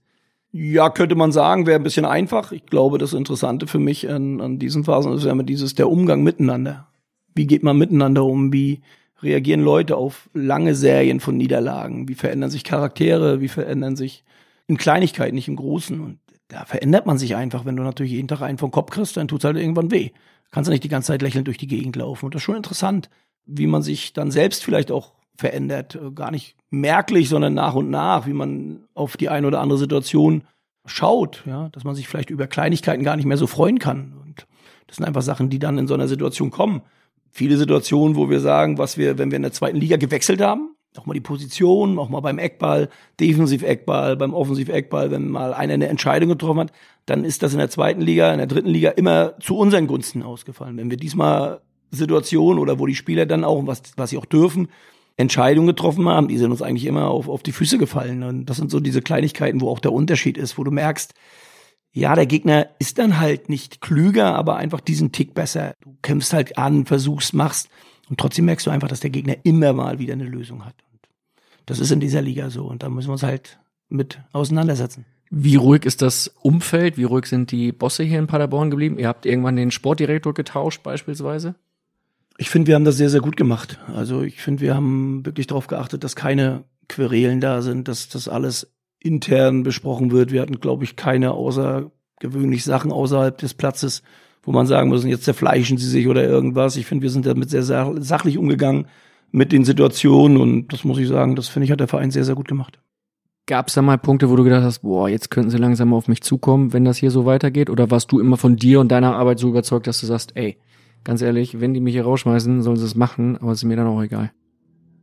ja, könnte man sagen, wäre ein bisschen einfach. Ich glaube, das Interessante für mich an, an diesen Phasen ist ja immer dieses, der Umgang miteinander. Wie geht man miteinander um? Wie reagieren Leute auf lange Serien von Niederlagen? Wie verändern sich Charaktere? Wie verändern sich in Kleinigkeiten, nicht im Großen? Und da verändert man sich einfach. Wenn du natürlich jeden Tag einen vom Kopf kriegst, dann tut's halt irgendwann weh. Kannst du nicht die ganze Zeit lächelnd durch die Gegend laufen. Und das ist schon interessant, wie man sich dann selbst vielleicht auch verändert. Äh, gar nicht merklich, sondern nach und nach, wie man auf die eine oder andere Situation schaut, ja, dass man sich vielleicht über Kleinigkeiten gar nicht mehr so freuen kann. Und das sind einfach Sachen, die dann in so einer Situation kommen. Viele Situationen, wo wir sagen, was wir, wenn wir in der zweiten Liga gewechselt haben, auch mal die Position, auch mal beim Eckball, Defensiv-Eckball, beim Offensiv-Eckball, wenn mal einer eine Entscheidung getroffen hat, dann ist das in der zweiten Liga, in der dritten Liga immer zu unseren Gunsten ausgefallen. Wenn wir diesmal Situationen oder wo die Spieler dann auch, was, was sie auch dürfen, Entscheidungen getroffen haben, die sind uns eigentlich immer auf, auf die Füße gefallen. Und das sind so diese Kleinigkeiten, wo auch der Unterschied ist, wo du merkst, ja, der Gegner ist dann halt nicht klüger, aber einfach diesen Tick besser. Du kämpfst halt an, versuchst, machst und trotzdem merkst du einfach, dass der Gegner immer mal wieder eine Lösung hat. Und das ist in dieser Liga so und da müssen wir uns halt mit auseinandersetzen. Wie ruhig ist das Umfeld? Wie ruhig sind die Bosse hier in Paderborn geblieben? Ihr habt irgendwann den Sportdirektor getauscht beispielsweise? Ich finde, wir haben das sehr, sehr gut gemacht. Also ich finde, wir haben wirklich darauf geachtet, dass keine Querelen da sind, dass das alles intern besprochen wird. Wir hatten, glaube ich, keine außergewöhnlich Sachen außerhalb des Platzes, wo man sagen muss, jetzt zerfleischen sie sich oder irgendwas. Ich finde, wir sind damit sehr, sachlich umgegangen mit den Situationen und das muss ich sagen, das finde ich, hat der Verein sehr, sehr gut gemacht. Gab es da mal Punkte, wo du gedacht hast, boah, jetzt könnten sie langsam auf mich zukommen, wenn das hier so weitergeht? Oder warst du immer von dir und deiner Arbeit so überzeugt, dass du sagst, ey, ganz ehrlich, wenn die mich hier rausschmeißen, sollen sie es machen, aber es ist mir dann auch egal.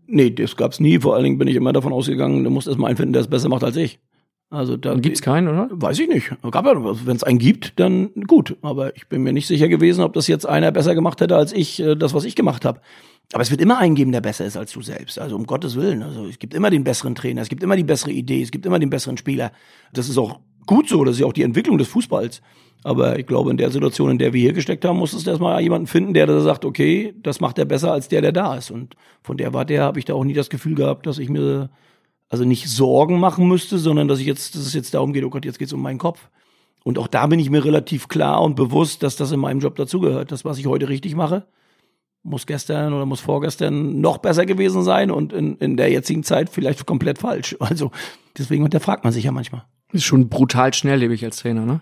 Nee, das gab's nie. Vor allen Dingen bin ich immer davon ausgegangen, du musst erstmal einen finden, der es besser macht als ich. Also da gibt's keinen, oder? Weiß ich nicht. Gab ja, wenn es einen gibt, dann gut. Aber ich bin mir nicht sicher gewesen, ob das jetzt einer besser gemacht hätte als ich, äh, das, was ich gemacht habe. Aber es wird immer einen geben, der besser ist als du selbst. Also um Gottes Willen. Also es gibt immer den besseren Trainer, es gibt immer die bessere Idee, es gibt immer den besseren Spieler. Das ist auch gut so. Das ist ja auch die Entwicklung des Fußballs. Aber ich glaube, in der Situation, in der wir hier gesteckt haben, muss es erstmal jemanden finden, der da sagt, okay, das macht er besser als der, der da ist. Und von der Warte her habe ich da auch nie das Gefühl gehabt, dass ich mir also nicht Sorgen machen müsste, sondern dass ich jetzt, dass es jetzt darum geht, oh Gott, jetzt geht's um meinen Kopf. Und auch da bin ich mir relativ klar und bewusst, dass das in meinem Job dazugehört. Das, was ich heute richtig mache, muss gestern oder muss vorgestern noch besser gewesen sein und in, in der jetzigen Zeit vielleicht komplett falsch. <laughs> Also deswegen hinterfragt man sich ja manchmal. Ist schon brutal schnelllebig als Trainer, ne?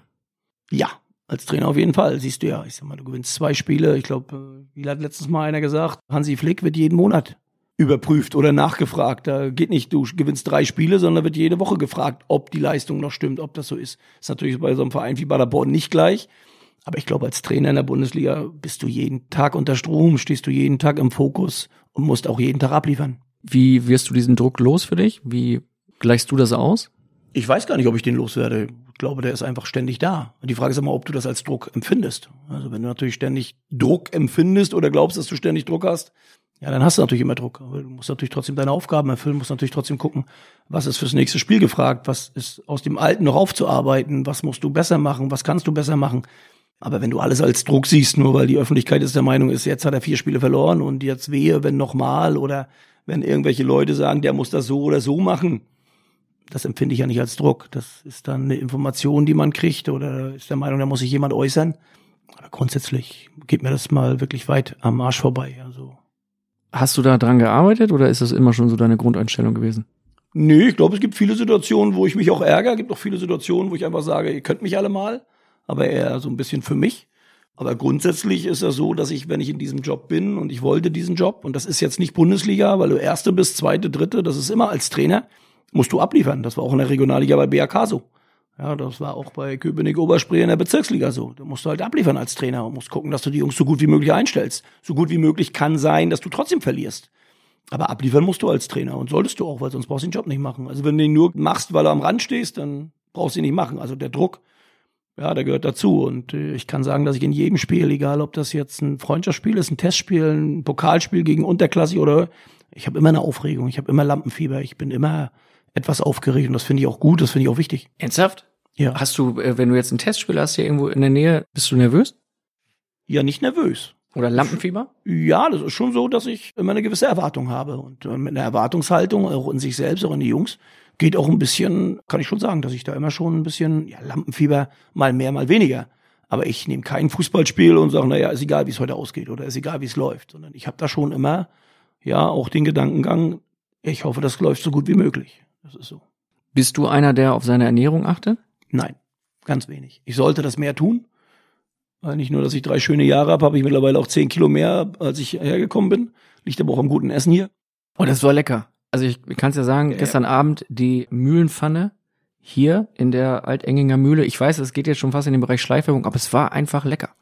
Ja, als Trainer auf jeden Fall. Siehst du ja, ich sag mal, du gewinnst zwei Spiele. Ich glaube, wie hat letztens mal einer gesagt, Hansi Flick wird jeden Monat überprüft oder nachgefragt. Da geht nicht, du gewinnst drei Spiele, sondern wird jede Woche gefragt, ob die Leistung noch stimmt, ob das so ist. ist natürlich bei so einem Verein wie Baderborn nicht gleich. Aber ich glaube, als Trainer in der Bundesliga bist du jeden Tag unter Strom, stehst du jeden Tag im Fokus und musst auch jeden Tag abliefern. Wie wirst du diesen Druck los für dich? Wie gleichst du das aus? Ich weiß gar nicht, ob ich den loswerde. Ich glaube, der ist einfach ständig da. Die Frage ist immer, ob du das als Druck empfindest. Also wenn du natürlich ständig Druck empfindest oder glaubst, dass du ständig Druck hast, ja, dann hast du natürlich immer Druck. Aber du musst natürlich trotzdem deine Aufgaben erfüllen, musst natürlich trotzdem gucken, was ist fürs nächste Spiel gefragt, was ist aus dem Alten noch aufzuarbeiten, was musst du besser machen, was kannst du besser machen. Aber wenn du alles als Druck siehst, nur weil die Öffentlichkeit ist der Meinung ist, jetzt hat er vier Spiele verloren und jetzt wehe, wenn nochmal oder wenn irgendwelche Leute sagen, der muss das so oder so machen, das empfinde ich ja nicht als Druck. Das ist dann eine Information, die man kriegt oder ist der Meinung, da muss sich jemand äußern. Aber grundsätzlich geht mir das mal wirklich weit am Arsch vorbei. Also Hast du da dran gearbeitet oder ist das immer schon so deine Grundeinstellung gewesen? Nee, ich glaube, es gibt viele Situationen, wo ich mich auch ärgere. Es gibt auch viele Situationen, wo ich einfach sage, ihr könnt mich alle mal, aber eher so ein bisschen für mich. Aber grundsätzlich ist es so, dass ich, wenn ich in diesem Job bin und ich wollte diesen Job, und das ist jetzt nicht Bundesliga, weil du Erste bist, Zweite, Dritte, das ist immer als Trainer, musst du abliefern. Das war auch in der Regionalliga bei BAK so. Ja, das war auch bei Köpenick Oberspree in der Bezirksliga so. Da musst du halt abliefern als Trainer und musst gucken, dass du die Jungs so gut wie möglich einstellst. So gut wie möglich kann sein, dass du trotzdem verlierst. Aber abliefern musst du als Trainer und solltest du auch, weil sonst brauchst du den Job nicht machen. Also wenn du ihn nur machst, weil du am Rand stehst, dann brauchst du ihn nicht machen. Also der Druck, ja, der gehört dazu. Und äh, ich kann sagen, dass ich in jedem Spiel, egal ob das jetzt ein Freundschaftsspiel ist, ein Testspiel, ein Pokalspiel gegen Unterklasse oder ich habe immer eine Aufregung, ich habe immer Lampenfieber, ich bin immer etwas aufgeregt und das finde ich auch gut, das finde ich auch wichtig. Ernsthaft? Ja. Hast du, äh, wenn du jetzt ein Testspiel hast hier irgendwo in der Nähe, bist du nervös? Ja, nicht nervös. Oder Lampenfieber? Ja, das ist schon so, dass ich immer eine gewisse Erwartung habe. Und äh, mit einer Erwartungshaltung, auch in sich selbst, auch in die Jungs, geht auch ein bisschen, kann ich schon sagen, dass ich da immer schon ein bisschen, ja, Lampenfieber, mal mehr, mal weniger. Aber ich nehme kein Fußballspiel und sage, naja, ist egal, wie es heute ausgeht oder ist egal, wie es läuft. Sondern ich habe da schon immer, ja, auch den Gedankengang, ich hoffe, das läuft so gut wie möglich. Das ist so. Bist du einer, der auf seine Ernährung achtet? Nein, ganz wenig. Ich sollte das mehr tun. Weil nicht nur, dass ich drei schöne Jahre habe, habe ich mittlerweile auch zehn Kilo mehr, als ich hergekommen bin. Liegt aber auch am guten Essen hier. Oh, das war lecker. Also ich kann es ja sagen, Ja, gestern Abend die Mühlenpfanne hier in der Altenginger Mühle. Ich weiß, es geht jetzt schon fast in den Bereich Schleiferung, aber es war einfach lecker.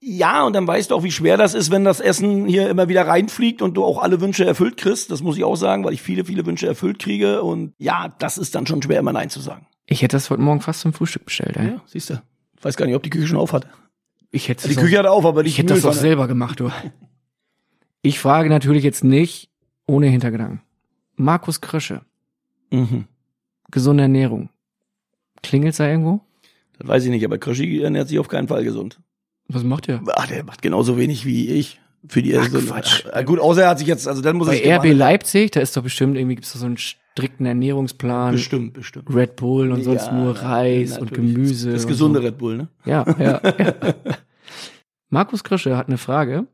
Ja, und dann weißt du auch, wie schwer das ist, wenn das Essen hier immer wieder reinfliegt und du auch alle Wünsche erfüllt kriegst. Das muss ich auch sagen, weil ich viele, viele Wünsche erfüllt kriege. Und ja, das ist dann schon schwer, immer Nein zu sagen. Ich hätte das heute Morgen fast zum Frühstück bestellt. Ey. Ja, siehst du. Weiß gar nicht, ob die Küche schon auf hat. Ich hätte Die das Küche hat auf, aber die Ich hätte das doch selber gemacht, du. Ich frage natürlich jetzt nicht ohne Hintergedanken. Markus Krösche, Mhm. gesunde Ernährung. Klingelt's da irgendwo? Das weiß ich nicht, aber Krischi ernährt sich auf keinen Fall gesund. Was macht ihr? Ach, der macht genauso wenig wie ich. Für die Ach, so- Quatsch. Ach, gut, außer er hat sich jetzt, also dann muss Bei ich RB Leipzig, da ist doch bestimmt irgendwie gibt's da so einen strikten Ernährungsplan. Bestimmt, bestimmt. Red Bull und sonst Ja, nur na- Reis und natürlich. Gemüse. Das und gesunde so. Red Bull, ne? Ja, ja, <laughs> ja. Markus Krösche hat eine Frage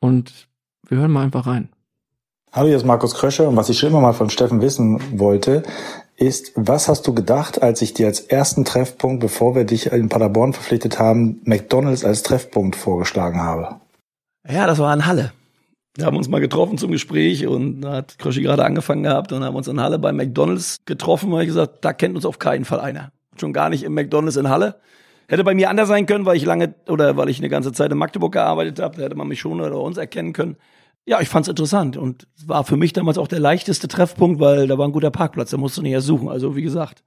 und wir hören mal einfach rein. Hallo, hier ist Markus Krösche und was ich schon immer mal von Steffen wissen wollte, ist, was hast du gedacht, als ich dir als ersten Treffpunkt, bevor wir dich in Paderborn verpflichtet haben, McDonalds als Treffpunkt vorgeschlagen habe? Ja, das war in Halle. Wir haben uns mal getroffen zum Gespräch und da hat Kröschi gerade angefangen gehabt und haben uns in Halle bei McDonalds getroffen und ich gesagt, da kennt uns auf keinen Fall einer. Schon gar nicht im McDonalds in Halle. Hätte bei mir anders sein können, weil ich lange oder weil ich eine ganze Zeit in Magdeburg gearbeitet habe, da hätte man mich schon oder uns erkennen können. Ja, ich fand's interessant und war für mich damals auch der leichteste Treffpunkt, weil da war ein guter Parkplatz, da musst du nicht erst suchen. Also wie gesagt,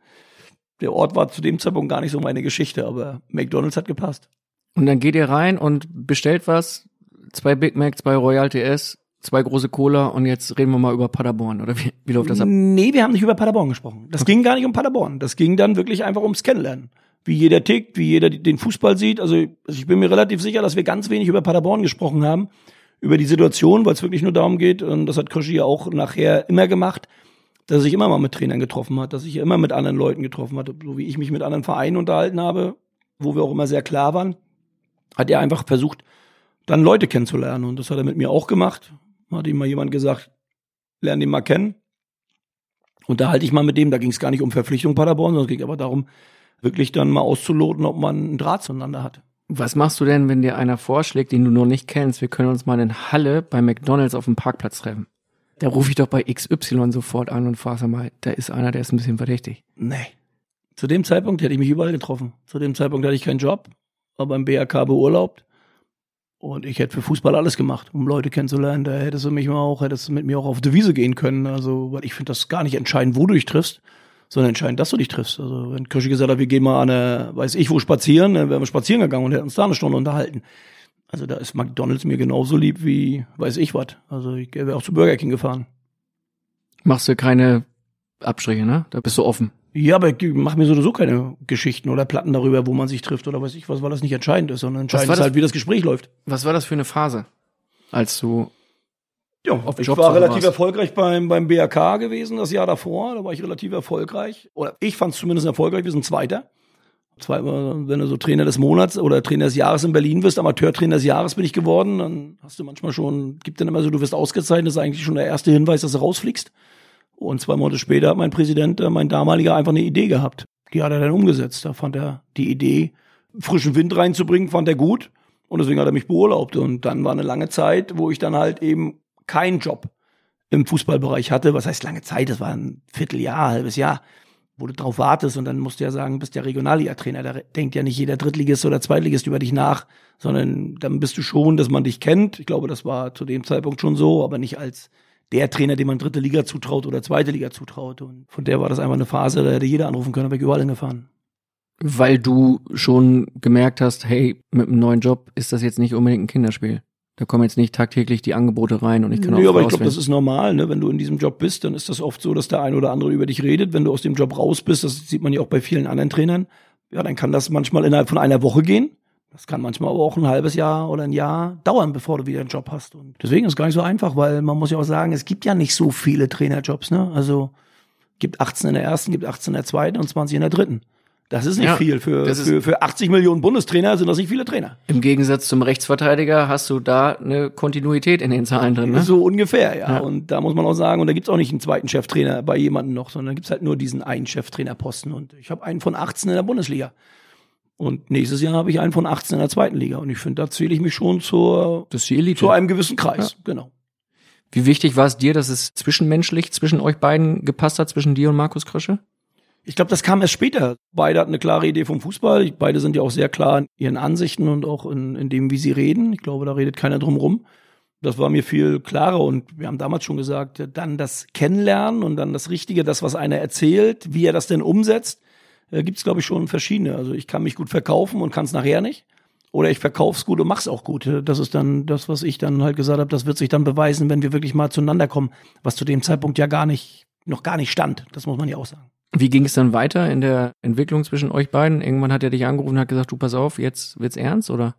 der Ort war zu dem Zeitpunkt gar nicht so meine Geschichte, aber McDonalds hat gepasst. Und dann geht ihr rein und bestellt was, zwei Big Mac, zwei Royal TS, zwei große Cola und jetzt reden wir mal über Paderborn oder wie, wie läuft das ab? Nee, wir haben nicht über Paderborn gesprochen. Das ging gar nicht um Paderborn. Das ging dann wirklich einfach ums Kennenlernen. Wie jeder tickt, wie jeder den Fußball sieht. Also ich bin mir relativ sicher, dass wir ganz wenig über Paderborn gesprochen haben. Über die Situation, weil es wirklich nur darum geht, und das hat Krischi ja auch nachher immer gemacht, dass er sich immer mal mit Trainern getroffen hat, dass sich immer mit anderen Leuten getroffen hat, so wie ich mich mit anderen Vereinen unterhalten habe, wo wir auch immer sehr klar waren, hat er einfach versucht, dann Leute kennenzulernen. Und das hat er mit mir auch gemacht. Hat ihm mal jemand gesagt, lern den mal kennen. Unterhalte ich mal mit dem, da ging es gar nicht um Verpflichtung Paderborn, sondern es ging aber darum, wirklich dann mal auszuloten, ob man einen Draht zueinander hat. Was machst du denn, wenn dir einer vorschlägt, den du noch nicht kennst, wir können uns mal in Halle bei McDonalds auf dem Parkplatz treffen? Da rufe ich doch bei XY sofort an und frage mal, da ist einer, der ist ein bisschen verdächtig. Nee. Zu dem Zeitpunkt hätte ich mich überall getroffen. Zu dem Zeitpunkt hatte ich keinen Job, war beim BRK beurlaubt. Und ich hätte für Fußball alles gemacht, um Leute kennenzulernen. Da hättest du mich mal auch, hättest du mit mir auch auf Devise gehen können. Also, weil ich finde das gar nicht entscheidend, wo du dich triffst, sondern entscheidend, dass du dich triffst. Also, wenn Kirsche gesagt hat, wir gehen mal an eine, weiß ich wo spazieren, dann wären wir spazieren gegangen und hätten uns da eine Stunde unterhalten. Also, da ist McDonalds mir genauso lieb wie, weiß ich was. Also, ich wäre auch zu Burger King gefahren. Machst du keine Abstriche, ne? Da bist du offen. Ja, aber ich mache mir sowieso keine Geschichten oder Platten darüber, wo man sich trifft oder weiß ich was, weil das nicht entscheidend ist, sondern entscheidend ist halt, wie das Gespräch läuft. Was war das für eine Phase, als du Ja, auf ich Jobsuche war relativ erfolgreich beim, beim BRK gewesen das Jahr davor. Da war ich relativ erfolgreich. Oder ich fand es zumindest erfolgreich. Wir sind Zweiter. Zweimal, wenn du so Trainer des Monats oder Trainer des Jahres in Berlin wirst, Amateurtrainer des Jahres bin ich geworden, dann hast du manchmal schon, gibt dann immer so, du wirst ausgezeichnet, das ist eigentlich schon der erste Hinweis, dass du rausfliegst. Und zwei Monate später hat mein Präsident, äh, mein damaliger, einfach eine Idee gehabt. Die hat er dann umgesetzt. Da fand er die Idee, frischen Wind reinzubringen, fand er gut. Und deswegen hat er mich beurlaubt. Und dann war eine lange Zeit, wo ich dann halt eben keinen Job im Fußballbereich hatte. Was heißt lange Zeit? Das war ein Vierteljahr, halbes Jahr, wo du drauf wartest. Und dann musst du ja sagen, bist der Regionalliga-Trainer. Da denkt ja nicht jeder Drittligist oder Zweitligist über dich nach, sondern dann bist du schon, dass man dich kennt. Ich glaube, das war zu dem Zeitpunkt schon so, aber nicht als der Trainer, dem man dritte Liga zutraut oder zweite Liga zutraut. Und von der war das einfach eine Phase, da hätte jeder anrufen können, wäre ich überall hingefahren. weil du schon gemerkt hast, hey, mit einem neuen Job ist das jetzt nicht unbedingt ein Kinderspiel. Da kommen jetzt nicht tagtäglich die Angebote rein und ich kann auch aber ich glaube, das ist normal, ne? Wenn du in diesem Job bist, dann ist das oft so, dass der ein oder andere über dich redet. Wenn du aus dem Job raus bist, das sieht man ja auch bei vielen anderen Trainern, ja, dann kann das manchmal innerhalb von einer Woche gehen. Das kann manchmal aber auch ein halbes Jahr oder ein Jahr dauern, bevor du wieder einen Job hast. Und deswegen ist es gar nicht so einfach, weil man muss ja auch sagen, es gibt ja nicht so viele Trainerjobs, ne? Also gibt 18 in der ersten, gibt 18 in der zweiten und 20 in der dritten. Das ist nicht Ja, viel. Für, das ist- für, für 80 Millionen Bundestrainer sind das nicht viele Trainer. Im Gegensatz zum Rechtsverteidiger hast du da eine Kontinuität in den Zahlen drin, ne? So ungefähr, ja. Ja. Und da muss man auch sagen, und da gibt's auch nicht einen zweiten Cheftrainer bei jemandem noch, sondern da gibt's halt nur diesen einen Cheftrainerposten. Und ich habe einen von 18 in der Bundesliga. Und nächstes Jahr habe ich einen von 18 in der zweiten Liga. Und ich finde, da zähle ich mich schon zur, Das ist die Elite. zu einem gewissen Kreis. Genau. Wie wichtig war es dir, dass es zwischenmenschlich zwischen euch beiden gepasst hat, zwischen dir und Markus Krösche? Ich glaube, das kam erst später. Beide hatten eine klare Idee vom Fußball. Beide sind ja auch sehr klar in ihren Ansichten und auch in, in dem, wie sie reden. Ich glaube, da redet keiner drum rum. Das war mir viel klarer und wir haben damals schon gesagt, dann das Kennenlernen und dann das Richtige, das, was einer erzählt, wie er das denn umsetzt, äh, gibt es, glaube ich, schon verschiedene. Also ich kann mich gut verkaufen und kann es nachher nicht. Oder ich verkauf's gut und mach's auch gut. Das ist dann das, was ich dann halt gesagt habe, das wird sich dann beweisen, wenn wir wirklich mal zueinander kommen, was zu dem Zeitpunkt ja gar nicht, noch gar nicht stand. Das muss man ja auch sagen. Wie ging es dann weiter in der Entwicklung zwischen euch beiden? Irgendwann hat er dich angerufen und hat gesagt, du pass auf, jetzt wird's ernst, oder?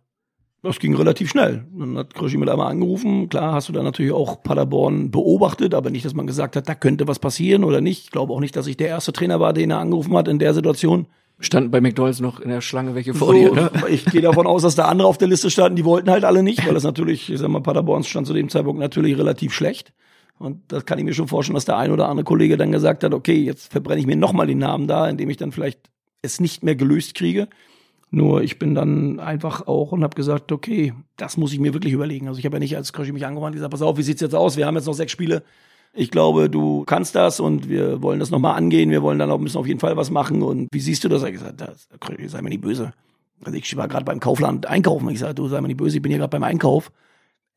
Das ging relativ schnell. Dann hat Kröschi mit einmal angerufen. Klar hast du dann natürlich auch Paderborn beobachtet, aber nicht, dass man gesagt hat, da könnte was passieren oder nicht. Ich glaube auch nicht, dass ich der erste Trainer war, den er angerufen hat in der Situation. Standen bei McDonalds noch in der Schlange welche vor So, dir, ne? <laughs> Ich gehe davon aus, dass da andere auf der Liste standen, die wollten halt alle nicht, weil das <laughs> natürlich, ich sag mal, Paderborn stand zu dem Zeitpunkt natürlich relativ schlecht. Und das kann ich mir schon vorstellen, dass der ein oder andere Kollege dann gesagt hat, okay, jetzt verbrenne ich mir nochmal den Namen da, indem ich dann vielleicht es nicht mehr gelöst kriege. Nur ich bin dann einfach auch und habe gesagt, okay, das muss ich mir wirklich überlegen. Also ich habe ja nicht als Kröschi mich angewandt und gesagt, pass auf, wie sieht's jetzt aus? Wir haben jetzt noch sechs Spiele. Ich glaube, du kannst das und wir wollen das nochmal angehen. Wir wollen dann auch müssen auf jeden Fall was machen. Und wie siehst du das? Ich gesagt, das, Kröschi, sei mir nicht böse. Also ich war gerade beim Kaufland einkaufen. Ich sage, du sei mir nicht böse, ich bin hier gerade beim Einkauf.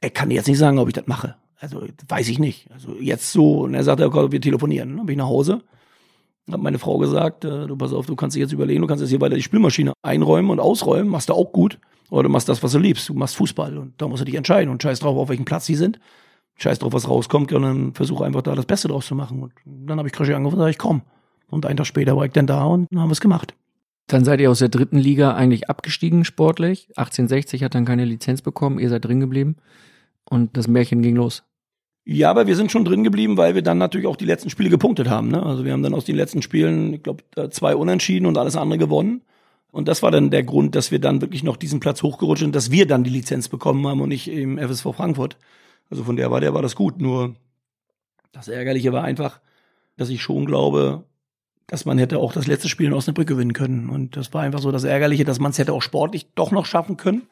Er kann dir jetzt nicht sagen, ob ich das mache. Also weiß ich nicht. Also jetzt so. Und er sagte, okay, wir telefonieren. Dann bin ich nach Hause. Hat meine Frau gesagt, äh, du pass auf, du kannst dich jetzt überlegen, du kannst jetzt hier weiter die Spülmaschine einräumen und ausräumen, machst du auch gut. Oder du machst das, was du liebst. Du machst Fußball und da musst du dich entscheiden und scheiß drauf, auf welchem Platz sie sind. Scheiß drauf, was rauskommt, und dann versuche einfach da das Beste draus zu machen. Und dann habe ich Kröschi angerufen und sage ich, komm. Und einen Tag später war ich dann da und dann haben wir es gemacht. Dann seid ihr aus der dritten Liga eigentlich abgestiegen sportlich. 1860 hat dann keine Lizenz bekommen, ihr seid drin geblieben. Und das Märchen ging los. Ja, aber wir sind schon drin geblieben, weil wir dann natürlich auch die letzten Spiele gepunktet haben. Ne? Also wir haben dann aus den letzten Spielen, ich glaube, zwei Unentschieden und alles andere gewonnen. Und das war dann der Grund, dass wir dann wirklich noch diesen Platz hochgerutscht sind, dass wir dann die Lizenz bekommen haben und nicht im FSV Frankfurt. Also von der war der war das gut. Nur das Ärgerliche war einfach, dass ich schon glaube, dass man hätte auch das letzte Spiel in Osnabrück gewinnen können. Und das war einfach so das Ärgerliche, dass man es hätte auch sportlich doch noch schaffen können.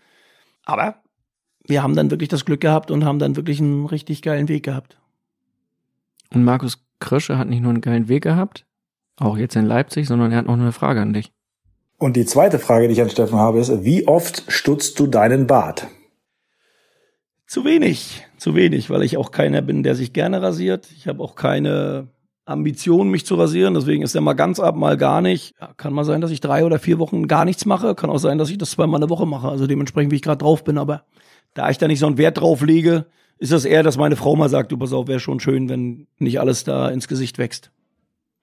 Aber wir haben dann wirklich das Glück gehabt und haben dann wirklich einen richtig geilen Weg gehabt. Und Markus Krösche hat nicht nur einen geilen Weg gehabt, auch jetzt in Leipzig, sondern er hat noch eine Frage an dich. Und die zweite Frage, die ich an Steffen habe, ist, wie oft stutzt du deinen Bart? Zu wenig, zu wenig, weil ich auch keiner bin, der sich gerne rasiert. Ich habe auch keine Ambition, mich zu rasieren. Deswegen ist er mal ganz ab, mal gar nicht. Ja, kann mal sein, dass ich drei oder vier Wochen gar nichts mache. Kann auch sein, dass ich das zweimal eine Woche mache. Also dementsprechend, wie ich gerade drauf bin. Aber da ich da nicht so einen Wert drauf lege, ist das eher, dass meine Frau mal sagt, du pass auf, wäre schon schön, wenn nicht alles da ins Gesicht wächst.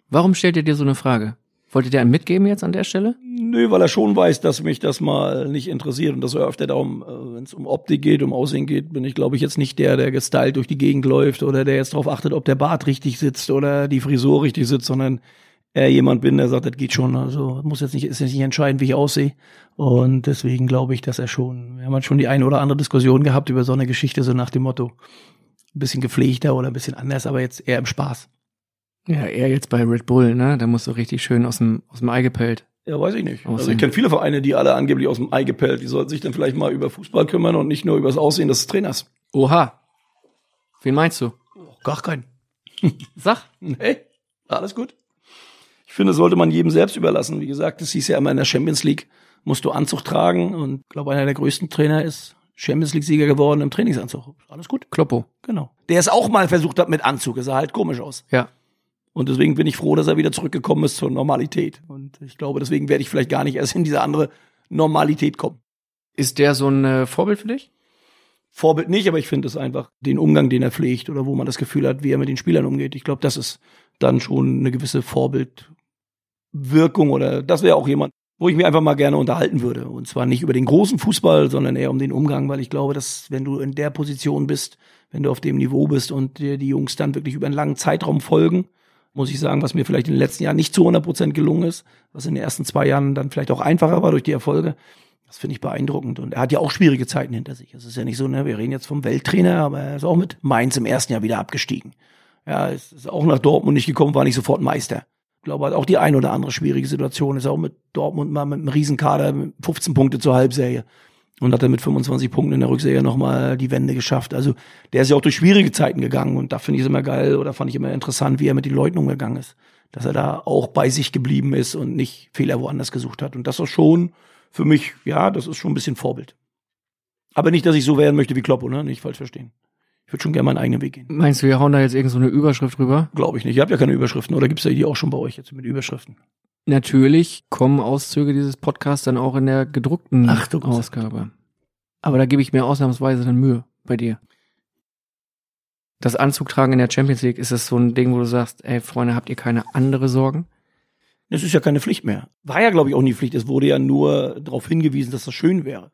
Warum stellt ihr dir so eine Frage? Wolltet ihr einen mitgeben jetzt an der Stelle? Nö, weil er schon weiß, dass mich das mal nicht interessiert und dass er öfter darum, äh, wenn es um Optik geht, um Aussehen geht, bin ich, glaube ich, jetzt nicht der, der gestylt durch die Gegend läuft oder der jetzt darauf achtet, ob der Bart richtig sitzt oder die Frisur richtig sitzt, sondern eher jemand bin, der sagt, das geht schon. Also muss jetzt nicht, ist jetzt nicht entscheidend, wie ich aussehe. Und deswegen glaube ich, dass er schon, wir haben halt schon die eine oder andere Diskussion gehabt über so eine Geschichte, so nach dem Motto, ein bisschen gepflegter oder ein bisschen anders, aber jetzt eher im Spaß. Ja, eher jetzt bei Red Bull, ne? Da musst du richtig schön aus dem, aus dem Ei gepellt. Ja, weiß ich nicht. Also Aussehen. ich kenne viele Vereine, die alle angeblich aus dem Ei gepellt. Die sollten sich dann vielleicht mal über Fußball kümmern und nicht nur über das Aussehen des Trainers. Oha. Wen meinst du? Gar keinen. <laughs> Sag. Nee, alles gut. Ich finde, sollte man jedem selbst überlassen. Wie gesagt, es hieß ja immer in der Champions League, musst du Anzug tragen. Und ich glaube, einer der größten Trainer ist Champions League-Sieger geworden im Trainingsanzug. Alles gut. Kloppo. Genau. Der es auch mal versucht hat mit Anzug. Es sah halt komisch aus. Ja. Und deswegen bin ich froh, dass er wieder zurückgekommen ist zur Normalität. Und ich glaube, deswegen werde ich vielleicht gar nicht erst in diese andere Normalität kommen. Ist der so ein äh, Vorbild für dich? Vorbild nicht, aber ich finde es einfach den Umgang, den er pflegt oder wo man das Gefühl hat, wie er mit den Spielern umgeht. Ich glaube, das ist dann schon eine gewisse Vorbildwirkung oder das wäre auch jemand, wo ich mich einfach mal gerne unterhalten würde. Und zwar nicht über den großen Fußball, sondern eher um den Umgang, weil ich glaube, dass wenn du in der Position bist, wenn du auf dem Niveau bist und dir die Jungs dann wirklich über einen langen Zeitraum folgen, muss ich sagen, was mir vielleicht in den letzten Jahren nicht zu 100 Prozent gelungen ist, was in den ersten zwei Jahren dann vielleicht auch einfacher war durch die Erfolge. Das finde ich beeindruckend. Und er hat ja auch schwierige Zeiten hinter sich. Es ist ja nicht so, ne, wir reden jetzt vom Welttrainer, aber er ist auch mit Mainz im ersten Jahr wieder abgestiegen. Ja, ist auch nach Dortmund nicht gekommen, war nicht sofort Meister. Ich glaube, hat auch die ein oder andere schwierige Situation. Ist auch mit Dortmund mal mit einem Riesenkader, mit 15 Punkte zur Halbserie. Und hat dann mit 25 Punkten in der Rückserie nochmal die Wende geschafft. Also der ist ja auch durch schwierige Zeiten gegangen. Und da finde ich es immer geil oder fand ich immer interessant, wie er mit den Leuten umgegangen ist. Dass er da auch bei sich geblieben ist und nicht Fehler woanders gesucht hat. Und das ist schon für mich, ja, das ist schon ein bisschen Vorbild. Aber nicht, dass ich so werden möchte wie Kloppo, ne? Nicht falsch verstehen. Ich würde schon gerne meinen eigenen Weg gehen. Meinst du, wir hauen da jetzt irgend so eine Überschrift drüber? Glaube ich nicht. Ihr habt ja keine Überschriften. Oder gibt's da die auch schon bei euch jetzt mit Überschriften? Natürlich kommen Auszüge dieses Podcasts dann auch in der gedruckten Ach. Ausgabe. Aber da gebe ich mir ausnahmsweise dann Mühe bei dir. Das Anzugtragen in der Champions League, ist das so ein Ding, wo du sagst, ey Freunde, habt ihr keine andere Sorgen? Das ist ja keine Pflicht mehr. War ja, glaube ich, auch nie Pflicht. Es wurde ja nur darauf hingewiesen, dass das schön wäre.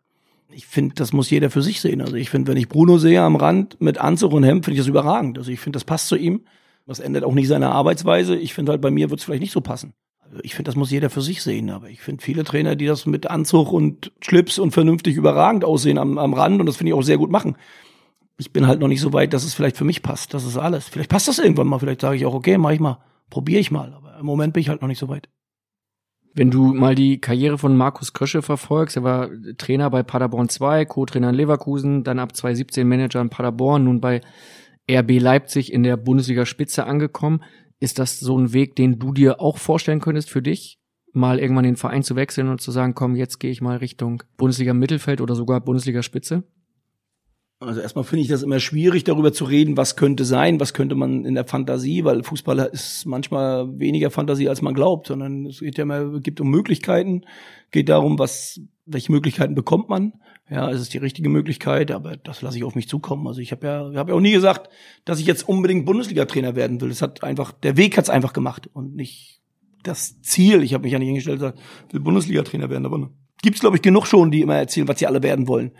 Ich finde, das muss jeder für sich sehen. Also ich finde, wenn ich Bruno sehe am Rand mit Anzug und Hemd, finde ich das überragend. Also ich finde, das passt zu ihm. Das ändert auch nicht seine Arbeitsweise. Ich finde halt, bei mir wird es vielleicht nicht so passen. Ich finde, das muss jeder für sich sehen. Aber ich finde viele Trainer, die das mit Anzug und Schlips und vernünftig überragend aussehen am, am Rand und das finde ich auch sehr gut machen. Ich bin halt noch nicht so weit, dass es vielleicht für mich passt. Das ist alles. Vielleicht passt das irgendwann mal. Vielleicht sage ich auch, okay, mach ich mal. Probiere ich mal. Aber im Moment bin ich halt noch nicht so weit. Wenn du mal die Karriere von Markus Krösche verfolgst, er war Trainer bei Paderborn 2, Co-Trainer in Leverkusen, dann ab 2017 Manager in Paderborn, nun bei RB Leipzig in der Bundesliga Spitze angekommen. Ist das so ein Weg, den du dir auch vorstellen könntest für dich? Mal irgendwann den Verein zu wechseln und zu sagen, komm, jetzt gehe ich mal Richtung Bundesliga Mittelfeld oder sogar Bundesliga Spitze? Also erstmal finde ich das immer schwierig, darüber zu reden, was könnte sein, was könnte man in der Fantasie, weil Fußballer ist manchmal weniger Fantasie, als man glaubt, sondern es geht ja immer, gibt um Möglichkeiten, geht darum, was, welche Möglichkeiten bekommt man. Ja, es ist die richtige Möglichkeit, aber das lasse ich auf mich zukommen. Also ich habe ja, habe ja auch nie gesagt, dass ich jetzt unbedingt Bundesliga-Trainer werden will. Es hat einfach, der Weg hat's einfach gemacht und nicht das Ziel. Ich habe mich ja nicht hingestellt gesagt, will Bundesliga-Trainer werden, aber gibt's glaube ich genug schon, die immer erzählen, was sie alle werden wollen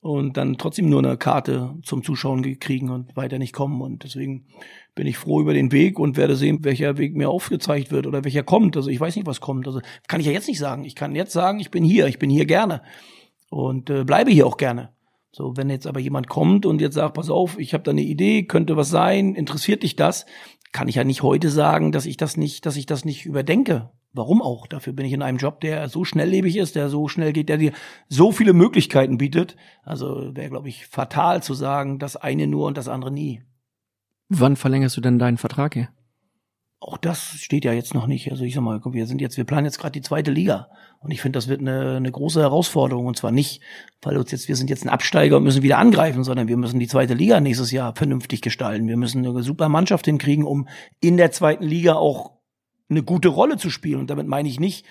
und dann trotzdem nur eine Karte zum Zuschauen kriegen und weiter nicht kommen. Und deswegen bin ich froh über den Weg und werde sehen, welcher Weg mir aufgezeigt wird oder welcher kommt. Also ich weiß nicht, was kommt. Also kann ich ja jetzt nicht sagen. Ich kann jetzt sagen, ich bin hier, ich bin hier gerne und äh, bleibe hier auch gerne. So, wenn jetzt aber jemand kommt und jetzt sagt, pass auf, ich habe da eine Idee, könnte was sein, interessiert dich das, kann ich ja nicht heute sagen, dass ich das nicht, dass ich das nicht überdenke. Warum auch? Dafür bin ich in einem Job, der so schnelllebig ist, der so schnell geht, der dir so viele Möglichkeiten bietet. Also wäre, glaube ich, fatal zu sagen, das eine nur und das andere nie. Wann verlängerst du denn deinen Vertrag hier? Auch das steht ja jetzt noch nicht. Also ich sag mal, wir sind jetzt, wir planen jetzt gerade die zweite Liga. Und ich finde, das wird eine, eine große Herausforderung. Und zwar nicht, weil uns jetzt, wir sind jetzt ein Absteiger und müssen wieder angreifen, sondern wir müssen die zweite Liga nächstes Jahr vernünftig gestalten. Wir müssen eine super Mannschaft hinkriegen, um in der zweiten Liga auch eine gute Rolle zu spielen. Und damit meine ich nicht,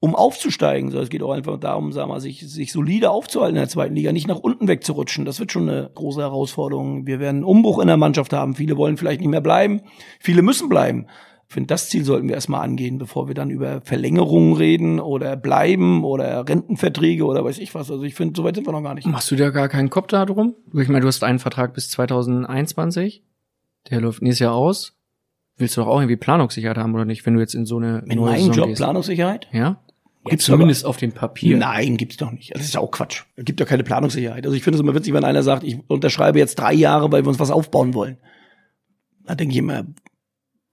um aufzusteigen, sondern es geht auch einfach darum, sagen wir, sich, sich solide aufzuhalten in der zweiten Liga, nicht nach unten wegzurutschen. Das wird schon eine große Herausforderung. Wir werden einen Umbruch in der Mannschaft haben. Viele wollen vielleicht nicht mehr bleiben. Viele müssen bleiben. finde, das Ziel sollten wir erstmal angehen, bevor wir dann über Verlängerungen reden oder bleiben oder Rentenverträge oder weiß ich was. Also ich finde, so weit sind wir noch gar nicht. Machst du dir gar keinen Kopf da drum? Ich meine, du hast einen Vertrag bis 2021. Der läuft nächstes Jahr aus. Willst du doch auch irgendwie Planungssicherheit haben oder nicht, wenn du jetzt in so eine In neue meinem Saison Job gehst? Planungssicherheit? Ja? Gibt's zumindest auf dem Papier. Nein, gibt's doch nicht. Das ist ja auch Quatsch. Es gibt ja keine Planungssicherheit. Also ich finde es immer witzig, wenn einer sagt, ich unterschreibe jetzt drei Jahre, weil wir uns was aufbauen wollen. Da denke ich immer,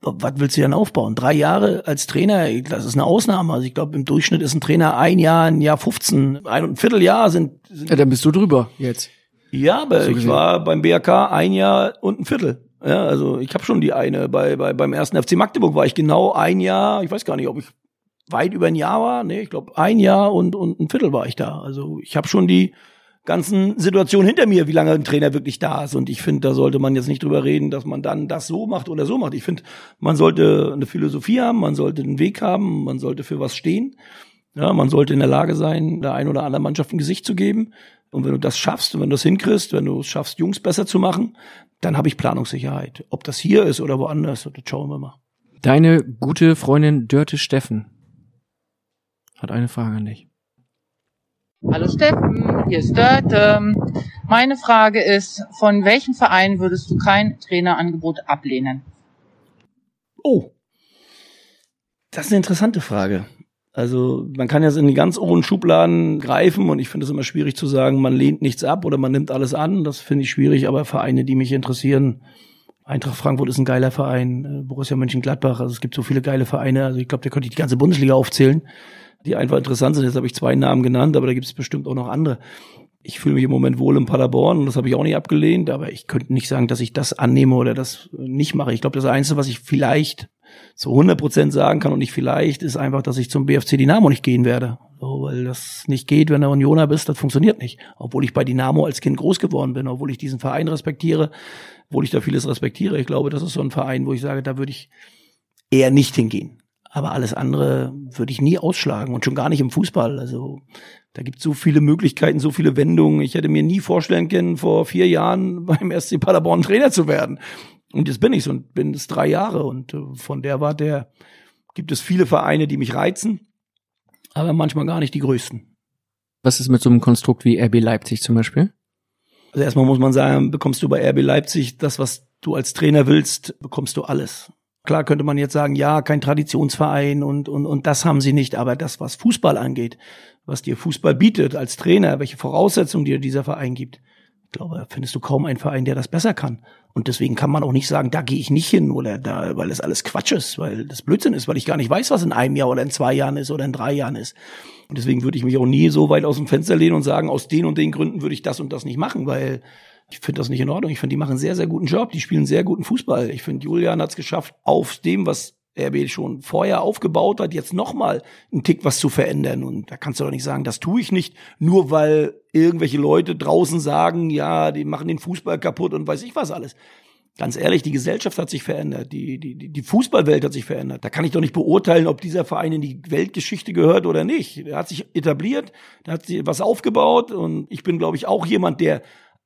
was willst du denn aufbauen? Drei Jahre als Trainer, das ist eine Ausnahme. Also ich glaube, im Durchschnitt ist ein Trainer ein Jahr, ein Jahr 15, ein und ein Vierteljahr sind, sind Ja, dann bist du drüber jetzt. ja, aber So ich war beim BRK ein Jahr und ein Viertel. Ja, also ich habe schon die eine. Bei, bei beim ersten FC Magdeburg war ich genau ein Jahr. Ich weiß gar nicht, ob ich weit über ein Jahr war. Nee, ich glaube ein Jahr und und ein Viertel war ich da. Also ich habe schon die ganzen Situationen hinter mir, wie lange ein Trainer wirklich da ist. Und ich finde, da sollte man jetzt nicht drüber reden, dass man dann das so macht oder so macht. Ich finde, man sollte eine Philosophie haben, man sollte einen Weg haben, man sollte für was stehen. Ja, man sollte in der Lage sein, der ein oder anderen Mannschaft ein Gesicht zu geben. Und wenn du das schaffst und wenn du das hinkriegst, wenn du es schaffst, Jungs besser zu machen, dann habe ich Planungssicherheit. Ob das hier ist oder woanders, das schauen wir mal. Deine gute Freundin Dörte Steffen hat eine Frage an dich. Hallo Steffen, hier ist Dörte. Meine Frage ist, von welchem Verein würdest du kein Trainerangebot ablehnen? Oh, das ist eine interessante Frage. Also man kann jetzt in die ganz hohen Schubladen greifen und ich finde es immer schwierig zu sagen, man lehnt nichts ab oder man nimmt alles an. Das finde ich schwierig, aber Vereine, die mich interessieren, Eintracht Frankfurt ist ein geiler Verein, äh, Borussia Mönchengladbach, also es gibt so viele geile Vereine, also ich glaube, da könnte ich die ganze Bundesliga aufzählen, die einfach interessant sind. Jetzt habe ich zwei Namen genannt, aber da gibt es bestimmt auch noch andere. Ich fühle mich im Moment wohl in Paderborn und das habe ich auch nicht abgelehnt, aber ich könnte nicht sagen, dass ich das annehme oder das nicht mache. Ich glaube, das Einzige, was ich vielleicht zu 100 Prozent sagen kann und nicht vielleicht, ist einfach, dass ich zum BFC Dynamo nicht gehen werde. So, weil das nicht geht, wenn du Unioner bist, das funktioniert nicht. Obwohl ich bei Dynamo als Kind groß geworden bin, obwohl ich diesen Verein respektiere, obwohl ich da vieles respektiere. Ich glaube, das ist so ein Verein, wo ich sage, da würde ich eher nicht hingehen. Aber alles andere würde ich nie ausschlagen und schon gar nicht im Fußball. Also da gibt es so viele Möglichkeiten, so viele Wendungen. Ich hätte mir nie vorstellen können, vor vier Jahren <laughs> beim SC Paderborn Trainer zu werden. Und jetzt bin ich so und bin es drei Jahre. Und äh, von der Warte her gibt es viele Vereine, die mich reizen, aber manchmal gar nicht die größten. Was ist mit so einem Konstrukt wie RB Leipzig zum Beispiel? Also erstmal muss man sagen, bekommst du bei RB Leipzig das, was du als Trainer willst, bekommst du alles. Klar könnte man jetzt sagen, ja, kein Traditionsverein und, und, und das haben sie nicht, aber das, was Fußball angeht, was dir Fußball bietet als Trainer, welche Voraussetzungen dir dieser Verein gibt, ich glaube, da findest du kaum einen Verein, der das besser kann. Und deswegen kann man auch nicht sagen, da gehe ich nicht hin oder da, weil das alles Quatsch ist, weil das Blödsinn ist, weil ich gar nicht weiß, was in einem Jahr oder in zwei Jahren ist oder in drei Jahren ist. Und deswegen würde ich mich auch nie so weit aus dem Fenster lehnen und sagen, aus den und den Gründen würde ich das und das nicht machen, weil ich finde das nicht in Ordnung. Ich finde, die machen einen sehr, sehr guten Job. Die spielen sehr guten Fußball. Ich finde, Julian hat es geschafft, auf dem, was RB schon vorher aufgebaut hat, jetzt nochmal einen Tick was zu verändern. Und da kannst du doch nicht sagen, das tue ich nicht, nur weil irgendwelche Leute draußen sagen, ja, die machen den Fußball kaputt und weiß ich was alles. Ganz ehrlich, die Gesellschaft hat sich verändert, die, die, die Fußballwelt hat sich verändert. Da kann ich doch nicht beurteilen, ob dieser Verein in die Weltgeschichte gehört oder nicht. Der hat sich etabliert, der hat sich was aufgebaut und ich bin, glaube ich, auch jemand, der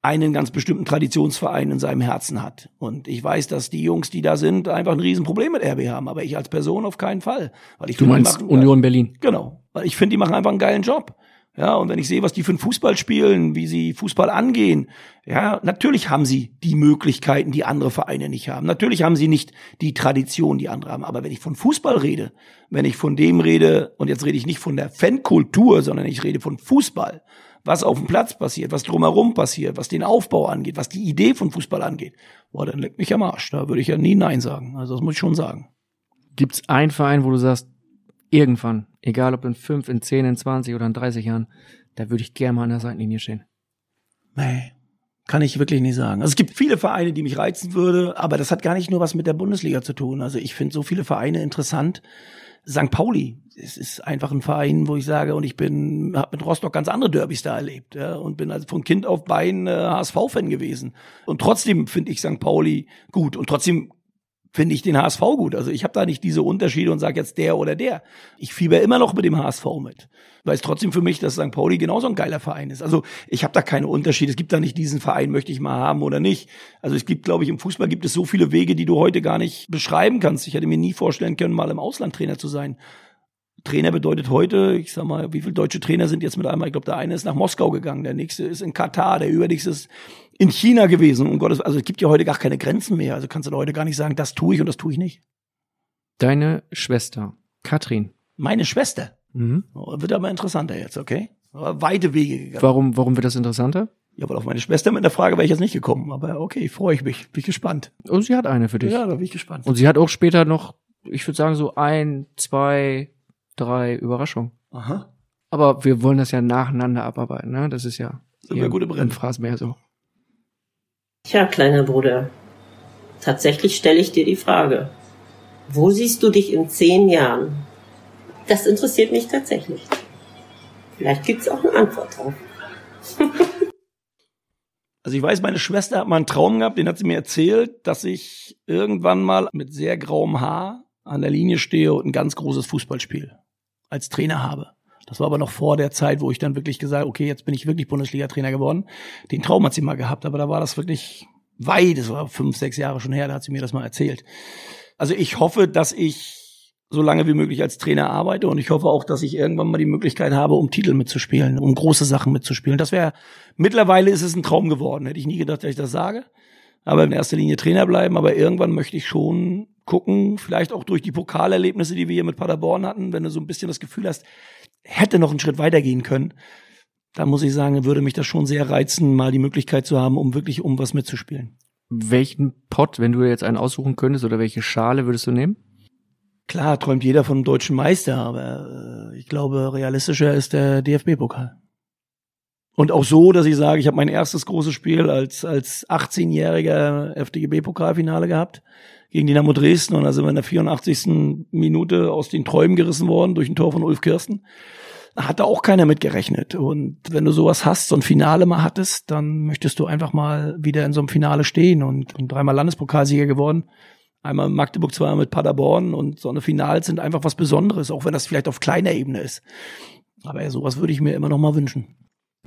einen ganz bestimmten Traditionsverein in seinem Herzen hat. Und ich weiß, dass die Jungs, die da sind, einfach ein Riesenproblem mit RB haben, aber ich als Person auf keinen Fall. Weil ich Du finde, meinst machen- Union Berlin. Genau. Weil ich finde, die machen einfach einen geilen Job. Ja, und wenn ich sehe, was die für einen Fußball spielen, wie sie Fußball angehen, ja, natürlich haben sie die Möglichkeiten, die andere Vereine nicht haben. Natürlich haben sie nicht die Tradition, die andere haben. Aber wenn ich von Fußball rede, wenn ich von dem rede, und jetzt rede ich nicht von der Fankultur, sondern ich rede von Fußball, was auf dem Platz passiert, was drumherum passiert, was den Aufbau angeht, was die Idee von Fußball angeht, boah, dann leckt mich am Arsch. Da würde ich ja nie Nein sagen. Also das muss ich schon sagen. Gibt's einen Verein, wo du sagst, irgendwann, egal ob in fünf, in zehn, in 20 oder in 30 Jahren, da würde ich gerne mal an der Seitenlinie stehen. Nee, kann ich wirklich nicht sagen. Also es gibt viele Vereine, die mich reizen würde, aber das hat gar nicht nur was mit der Bundesliga zu tun. Also ich finde so viele Vereine interessant. St. Pauli, es ist einfach ein Verein, wo ich sage, und ich bin, habe mit Rostock ganz andere Derbys da erlebt, ja, und bin also von Kind auf Bein äh, HSV-Fan gewesen. Und trotzdem finde ich St. Pauli gut. Und trotzdem finde ich den HSV gut. Also ich habe da nicht diese Unterschiede und sage jetzt der oder der. Ich fieber immer noch mit dem HSV mit. Weiß trotzdem für mich, dass St. Pauli genauso ein geiler Verein ist. Also ich habe da keine Unterschiede. Es gibt da nicht diesen Verein, möchte ich mal haben oder nicht. Also es gibt, glaube ich, im Fußball gibt es so viele Wege, die du heute gar nicht beschreiben kannst. Ich hätte mir nie vorstellen können, mal im Ausland Trainer zu sein. Trainer bedeutet heute, ich sag mal, wie viele deutsche Trainer sind jetzt mit einmal? Ich glaube, der eine ist nach Moskau gegangen, der nächste ist in Katar, der übernächste ist in China gewesen. Um Gottes, also es gibt ja heute gar keine Grenzen mehr. Also kannst du heute gar nicht sagen, das tue ich und das tue ich nicht. Deine Schwester, Katrin. Meine Schwester. Mhm. Wird aber interessanter jetzt, okay? Aber weite Wege gegangen. Warum, warum wird das interessanter? Ja, weil auf meine Schwester mit der Frage wäre ich jetzt nicht gekommen. Aber okay, freue ich mich. Bin ich gespannt. Und sie hat eine für dich. Ja, da bin ich gespannt. Und sie hat auch später noch, ich würde sagen, so ein, zwei, drei Überraschungen. Aha. Aber wir wollen das ja nacheinander abarbeiten, ne? Das ist ja Sind wir gute im Brennen. Phrasenmeer so. Tja, kleiner Bruder, tatsächlich stelle ich dir die Frage, wo siehst du dich in zehn Jahren? Das interessiert mich tatsächlich. Vielleicht gibt's auch eine Antwort drauf. <laughs> Also ich weiß, meine Schwester hat mal einen Traum gehabt, den hat sie mir erzählt, dass ich irgendwann mal mit sehr grauem Haar an der Linie stehe und ein ganz großes Fußballspiel als Trainer habe. Das war aber noch vor der Zeit, wo ich dann wirklich gesagt, okay, jetzt bin ich wirklich Bundesliga-Trainer geworden. Den Traum hat sie mal gehabt, aber da war das wirklich weit, das war fünf, sechs Jahre schon her, da hat sie mir das mal erzählt. Also ich hoffe, dass ich so lange wie möglich als Trainer arbeite und ich hoffe auch, dass ich irgendwann mal die Möglichkeit habe, um Titel mitzuspielen, um große Sachen mitzuspielen. Das wäre, mittlerweile ist es ein Traum geworden. Hätte ich nie gedacht, dass ich das sage. Aber in erster Linie Trainer bleiben, aber irgendwann möchte ich schon gucken, vielleicht auch durch die Pokalerlebnisse, die wir hier mit Paderborn hatten, wenn du so ein bisschen das Gefühl hast, hätte noch einen Schritt weitergehen können, dann muss ich sagen, würde mich das schon sehr reizen, mal die Möglichkeit zu haben, um wirklich um was mitzuspielen. Welchen Pott, wenn du jetzt einen aussuchen könntest, oder welche Schale würdest du nehmen? Klar, träumt jeder vom deutschen Meister, aber äh, ich glaube, realistischer ist der DFB-Pokal. Und auch so, dass ich sage, ich habe mein erstes großes Spiel als, als 18-jähriger FDGB-Pokalfinale gehabt gegen Dynamo Dresden und da sind wir in der 84. Minute aus den Träumen gerissen worden durch ein Tor von Ulf Kirsten. Da hat da auch keiner mit gerechnet. Und wenn du sowas hast, so ein Finale mal hattest, dann möchtest du einfach mal wieder in so einem Finale stehen und, und dreimal Landespokalsieger geworden. Einmal Magdeburg, zweimal mit Paderborn und so eine Finals sind einfach was Besonderes, auch wenn das vielleicht auf kleiner Ebene ist. Aber ja, sowas würde ich mir immer noch mal wünschen.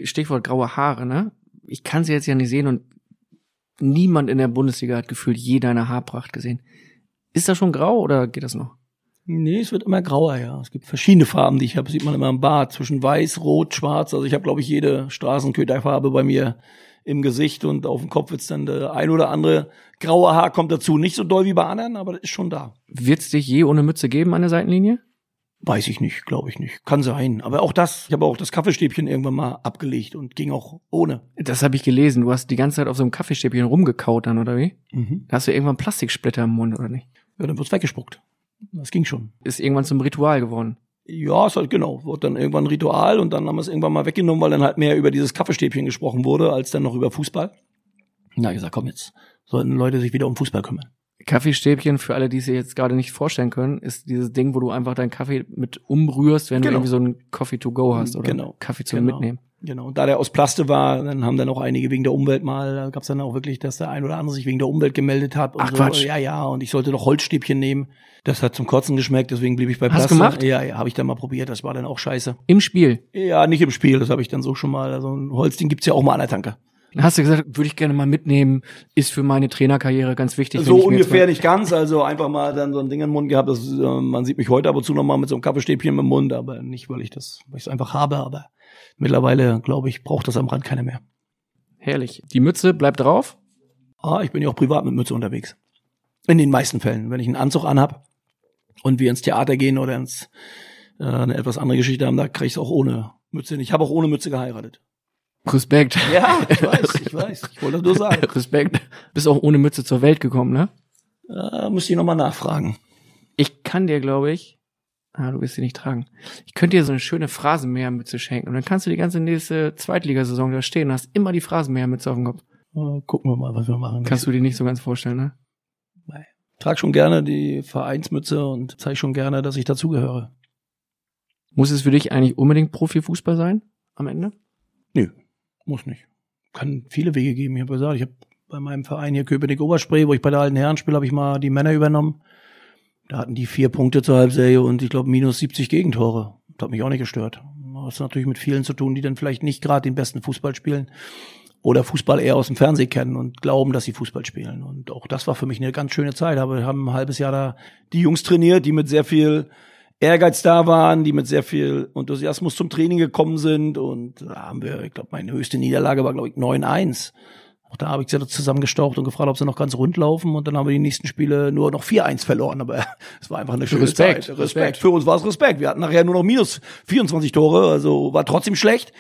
Stichwort graue Haare, ne? Ich kann sie jetzt ja nicht sehen und niemand in der Bundesliga hat gefühlt je deine Haarpracht gesehen. Ist das schon grau oder geht das noch? Nee, es wird immer grauer, ja. Es gibt verschiedene Farben, die ich habe. Sieht man immer im Bart. Zwischen weiß, rot, schwarz. Also ich habe, glaube ich, jede Straßenköterfarbe bei mir im Gesicht und auf dem Kopf wird's dann der ein oder andere graue Haar kommt dazu. Nicht so doll wie bei anderen, aber das ist schon da. Wird's dich je ohne Mütze geben an der Seitenlinie? Weiß ich nicht, glaube ich nicht. Kann sein. Aber auch das, ich habe auch das Kaffeestäbchen irgendwann mal abgelegt und ging auch ohne. Das habe ich gelesen. Du hast die ganze Zeit auf so einem Kaffeestäbchen rumgekaut dann, oder wie? Mhm. Da hast du irgendwann Plastiksplitter im Mund, oder nicht? Ja, dann wird's weggespuckt. Das ging schon. Ist irgendwann zum Ritual geworden. Ja, ist halt genau. Wurde dann irgendwann ein Ritual und dann haben wir es irgendwann mal weggenommen, weil dann halt mehr über dieses Kaffeestäbchen gesprochen wurde, als dann noch über Fußball. Na, ich gesagt, komm jetzt, sollten Leute sich wieder um Fußball kümmern. Kaffeestäbchen, für alle, die es sich jetzt gerade nicht vorstellen können, ist dieses Ding, wo du einfach deinen Kaffee mit umrührst, wenn Genau. du irgendwie so einen Coffee to go hast oder Genau. Kaffee zum Genau. Mitnehmen. Genau. Und da der aus Plaste war, dann haben dann auch einige wegen der Umwelt mal, da gab's dann auch wirklich, dass der ein oder andere sich wegen der Umwelt gemeldet hat. Und Ach, so. Quatsch. Ja, ja, und ich sollte doch Holzstäbchen nehmen. Das hat zum Kotzen geschmeckt, deswegen blieb ich bei Hast Plaste. du gemacht? Ja, ja, habe ich dann mal probiert, das war dann auch scheiße. Im Spiel. Ja, nicht im Spiel, das habe ich dann so schon mal. Also ein Holzding gibt's ja auch mal an der Tanke. Dann hast du gesagt, würde ich gerne mal mitnehmen, ist für meine Trainerkarriere ganz wichtig. So ungefähr nicht ganz, also einfach mal dann so ein Ding im Mund gehabt. Das, äh, man sieht mich heute ab und zu noch mal mit so einem Kaffeestäbchen im Mund, aber nicht, weil ich das, weil ich es einfach habe. Aber mittlerweile, glaube ich, braucht das am Rand keiner mehr. Herrlich. Die Mütze bleibt drauf. Ah, ich bin ja auch privat mit Mütze unterwegs. In den meisten Fällen. Wenn ich einen Anzug anhab und wir ins Theater gehen oder ins äh, eine etwas andere Geschichte haben, da kriege ich es auch ohne Mütze hin. Ich habe auch ohne Mütze geheiratet. Respekt. Ja, <laughs> ich weiß, ich weiß. Ich wollte das nur sagen. <laughs> Respekt. Bist auch ohne Mütze zur Welt gekommen, ne? Äh, müsste ich nochmal nachfragen. Ich kann dir, glaube ich, ah, du wirst sie nicht tragen. Ich könnte dir so eine schöne Phrasenmähermütze schenken und dann kannst du die ganze nächste Zweitligasaison da stehen und hast immer die Phrasenmähermütze auf dem Kopf. Gucken wir mal, was wir machen. Kannst du dir nicht so ganz vorstellen, ne? trage schon gerne die Vereinsmütze und zeige schon gerne, dass ich dazugehöre. Muss es für dich eigentlich unbedingt Profifußball sein am Ende? Nö, muss nicht. Kann viele Wege geben. Ich habe gesagt, ich habe bei meinem Verein hier Köpenick Oberspree, wo ich bei der alten Herren spiele, habe ich mal die Männer übernommen. Da hatten die vier Punkte zur Halbserie und ich glaube minus 70 Gegentore. Das hat mich auch nicht gestört. Das hat natürlich mit vielen zu tun, die dann vielleicht nicht gerade den besten Fußball spielen oder Fußball eher aus dem Fernsehen kennen und glauben, dass sie Fußball spielen. Und auch das war für mich eine ganz schöne Zeit. Aber wir haben ein halbes Jahr da die Jungs trainiert, die mit sehr viel Ehrgeiz da waren, die mit sehr viel Enthusiasmus zum Training gekommen sind. Und da haben wir, ich glaube, meine höchste Niederlage war, glaube ich, 9-1. Auch da habe ich sie zusammengestaucht und gefragt, ob sie noch ganz rund laufen. Und dann haben wir die nächsten Spiele nur noch 4-1 verloren. Aber <laughs> es war einfach eine schöne Respekt, Zeit. Respekt. Respekt. Für uns war es Respekt. Wir hatten nachher nur noch minus 24 Tore, also war trotzdem schlecht.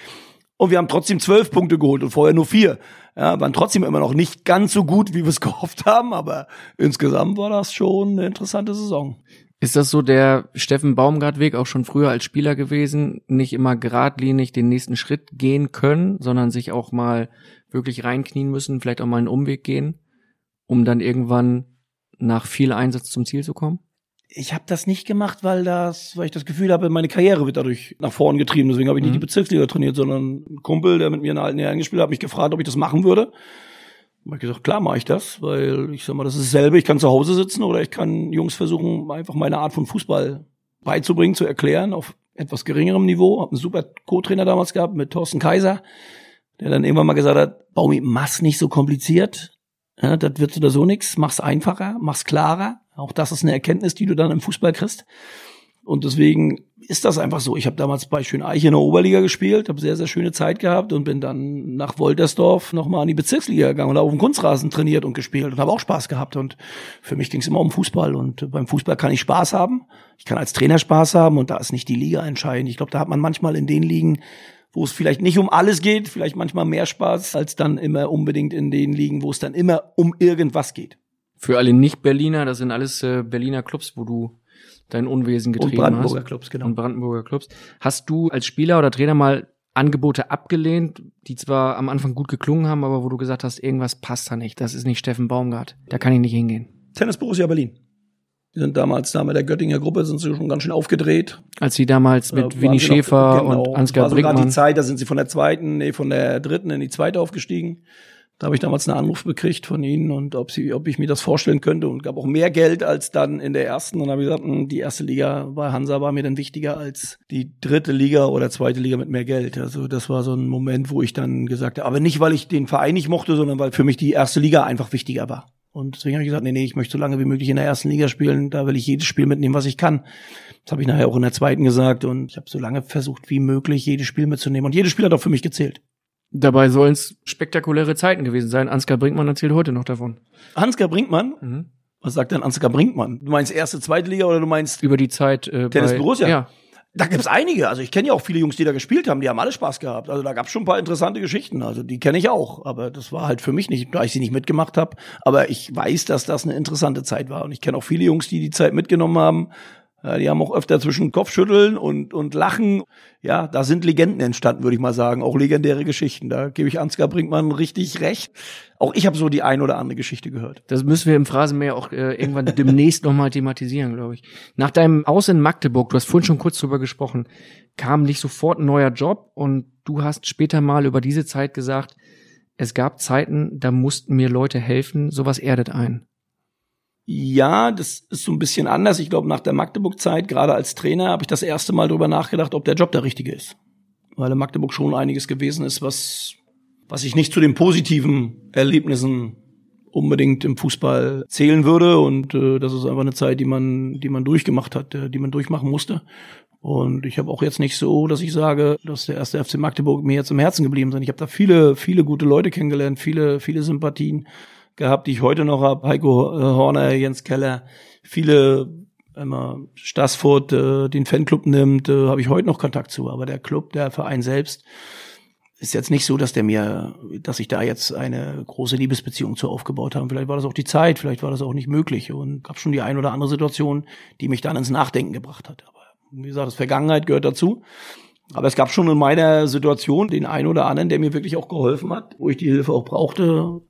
Und wir haben trotzdem zwölf Punkte geholt und vorher nur vier. Ja, waren trotzdem immer noch nicht ganz so gut, wie wir es <laughs> gehofft haben, aber insgesamt war das schon eine interessante Saison. Ist das so der Steffen Baumgart-Weg auch schon früher als Spieler gewesen? Nicht immer geradlinig den nächsten Schritt gehen können, sondern sich auch mal wirklich reinknien müssen, vielleicht auch mal einen Umweg gehen, um dann irgendwann nach viel Einsatz zum Ziel zu kommen? ich habe das nicht gemacht, weil das, weil ich das Gefühl habe, meine Karriere wird dadurch nach vorn getrieben. Deswegen habe ich nicht Mhm. die Bezirksliga trainiert, sondern ein Kumpel, der mit mir in der alten Jahren gespielt hat, hat mich gefragt, ob ich das machen würde. Hab ich gesagt, klar mache ich das, weil ich sag mal, das ist dasselbe. Ich kann zu Hause sitzen oder ich kann Jungs versuchen, einfach meine Art von Fußball beizubringen, zu erklären auf etwas geringerem Niveau. Hab einen super Co-Trainer damals gehabt mit Thorsten Kaiser, der dann irgendwann mal gesagt hat, Baumi, mach's nicht so kompliziert. Ja, das wird oder so nix. Mach's einfacher, mach's klarer. Auch das ist eine Erkenntnis, die du dann im Fußball kriegst. Und deswegen ist das einfach so. Ich habe damals bei Schöneich in der Oberliga gespielt, habe sehr, sehr schöne Zeit gehabt und bin dann nach Woltersdorf nochmal in die Bezirksliga gegangen und auf dem Kunstrasen trainiert und gespielt und habe auch Spaß gehabt. Und für mich ging es immer um Fußball. Und beim Fußball kann ich Spaß haben. Ich kann als Trainer Spaß haben und da ist nicht die Liga entscheidend. Ich glaube, da hat man manchmal in den Ligen, wo es vielleicht nicht um alles geht, vielleicht manchmal mehr Spaß, als dann immer unbedingt in den Ligen, wo es dann immer um irgendwas geht. Für alle Nicht-Berliner, das sind alles äh, Berliner Clubs, wo du dein Unwesen Und getrieben Brandenburger hast. Clubs, genau. Und Brandenburger Clubs. Hast du als Spieler oder Trainer mal Angebote abgelehnt, die zwar am Anfang gut geklungen haben, aber wo du gesagt hast, irgendwas passt da nicht. Das ist nicht Steffen Baumgart. Da kann ich nicht hingehen. Tennis Borussia Berlin. Die sind damals da mit der Göttinger Gruppe, sind sie schon ganz schön aufgedreht. Als sie damals mit Da waren Winnie Schäfer genau, und Ansgar war die Brinkmann. Zeit, da sind sie von der zweiten, nee, von der dritten in die zweite aufgestiegen. Da habe ich damals einen Anruf bekriegt von ihnen und ob sie, ob ich mir das vorstellen könnte und gab auch mehr Geld als dann in der ersten. Und dann habe ich gesagt, hm, die erste Liga bei Hansa war mir dann wichtiger als die dritte Liga oder zweite Liga mit mehr Geld. Also das war so ein Moment, wo ich dann gesagt habe, aber nicht, weil ich den Verein nicht mochte, sondern weil für mich die erste Liga einfach wichtiger war. Und deswegen habe ich gesagt, nee, nee, ich möchte so lange wie möglich in der ersten Liga spielen. Da will ich jedes Spiel mitnehmen, was ich kann. Das habe ich nachher auch in der zweiten gesagt. Und ich habe so lange versucht wie möglich, jedes Spiel mitzunehmen. Und jedes Spiel hat auch für mich gezählt. Dabei sollen es spektakuläre Zeiten gewesen sein. Ansgar Brinkmann erzählt heute noch davon. Ansgar Brinkmann? Mhm. Was sagt denn Ansgar Brinkmann? Du meinst erste, zweite Liga oder du meinst Über die Zeit äh, Tennis bei, Borussia? Ja. Da gibt's einige. Also ich kenne ja auch viele Jungs, die da gespielt haben. Die haben alle Spaß gehabt. Also da gab's schon ein paar interessante Geschichten. Also die kenne ich auch. Aber das war halt für mich nicht, da ich sie nicht mitgemacht habe. Aber ich weiß, dass das eine interessante Zeit war. Und ich kenne auch viele Jungs, die die Zeit mitgenommen haben. Die haben auch öfter zwischen Kopfschütteln und, und Lachen. Ja, da sind Legenden entstanden, würde ich mal sagen. Auch legendäre Geschichten. Da gebe ich Ansgar Brinkmann richtig recht. Auch ich habe so die ein oder andere Geschichte gehört. Das müssen wir im Phrasenmeer auch äh, irgendwann <laughs> demnächst nochmal thematisieren, glaube ich. Nach deinem Aus in Magdeburg, du hast vorhin schon kurz drüber gesprochen, kam nicht sofort ein neuer Job und du hast später mal über diese Zeit gesagt, es gab Zeiten, da mussten mir Leute helfen, sowas erdet ein. Ja, das ist so ein bisschen anders. Ich glaube, nach der Magdeburg-Zeit, gerade als Trainer, habe ich das erste Mal drüber nachgedacht, ob der Job der richtige ist. Weil in Magdeburg schon einiges gewesen ist, was, was ich nicht zu den positiven Erlebnissen unbedingt im Fußball zählen würde. Und äh, das ist einfach eine Zeit, die man, die man durchgemacht hat, äh, die man durchmachen musste. Und ich habe auch jetzt nicht so, dass ich sage, dass der erste FC Magdeburg mir jetzt im Herzen geblieben sind. Ich habe da viele, viele gute Leute kennengelernt, viele, viele Sympathien gehabt, die ich heute noch habe. Heiko äh, Horner, Jens Keller, viele immer Stassfurt äh, den Fanclub nimmt, äh, habe ich heute noch Kontakt zu. Aber der Club, der Verein selbst, ist jetzt nicht so, dass der mir, dass ich da jetzt eine große Liebesbeziehung zu aufgebaut habe. Vielleicht war das auch die Zeit, vielleicht war das auch nicht möglich und gab schon die ein oder andere Situation, die mich dann ins Nachdenken gebracht hat. Aber wie gesagt, das Vergangenheit gehört dazu. Aber es gab schon in meiner Situation den einen oder anderen, der mir wirklich auch geholfen hat, wo ich die Hilfe auch brauchte.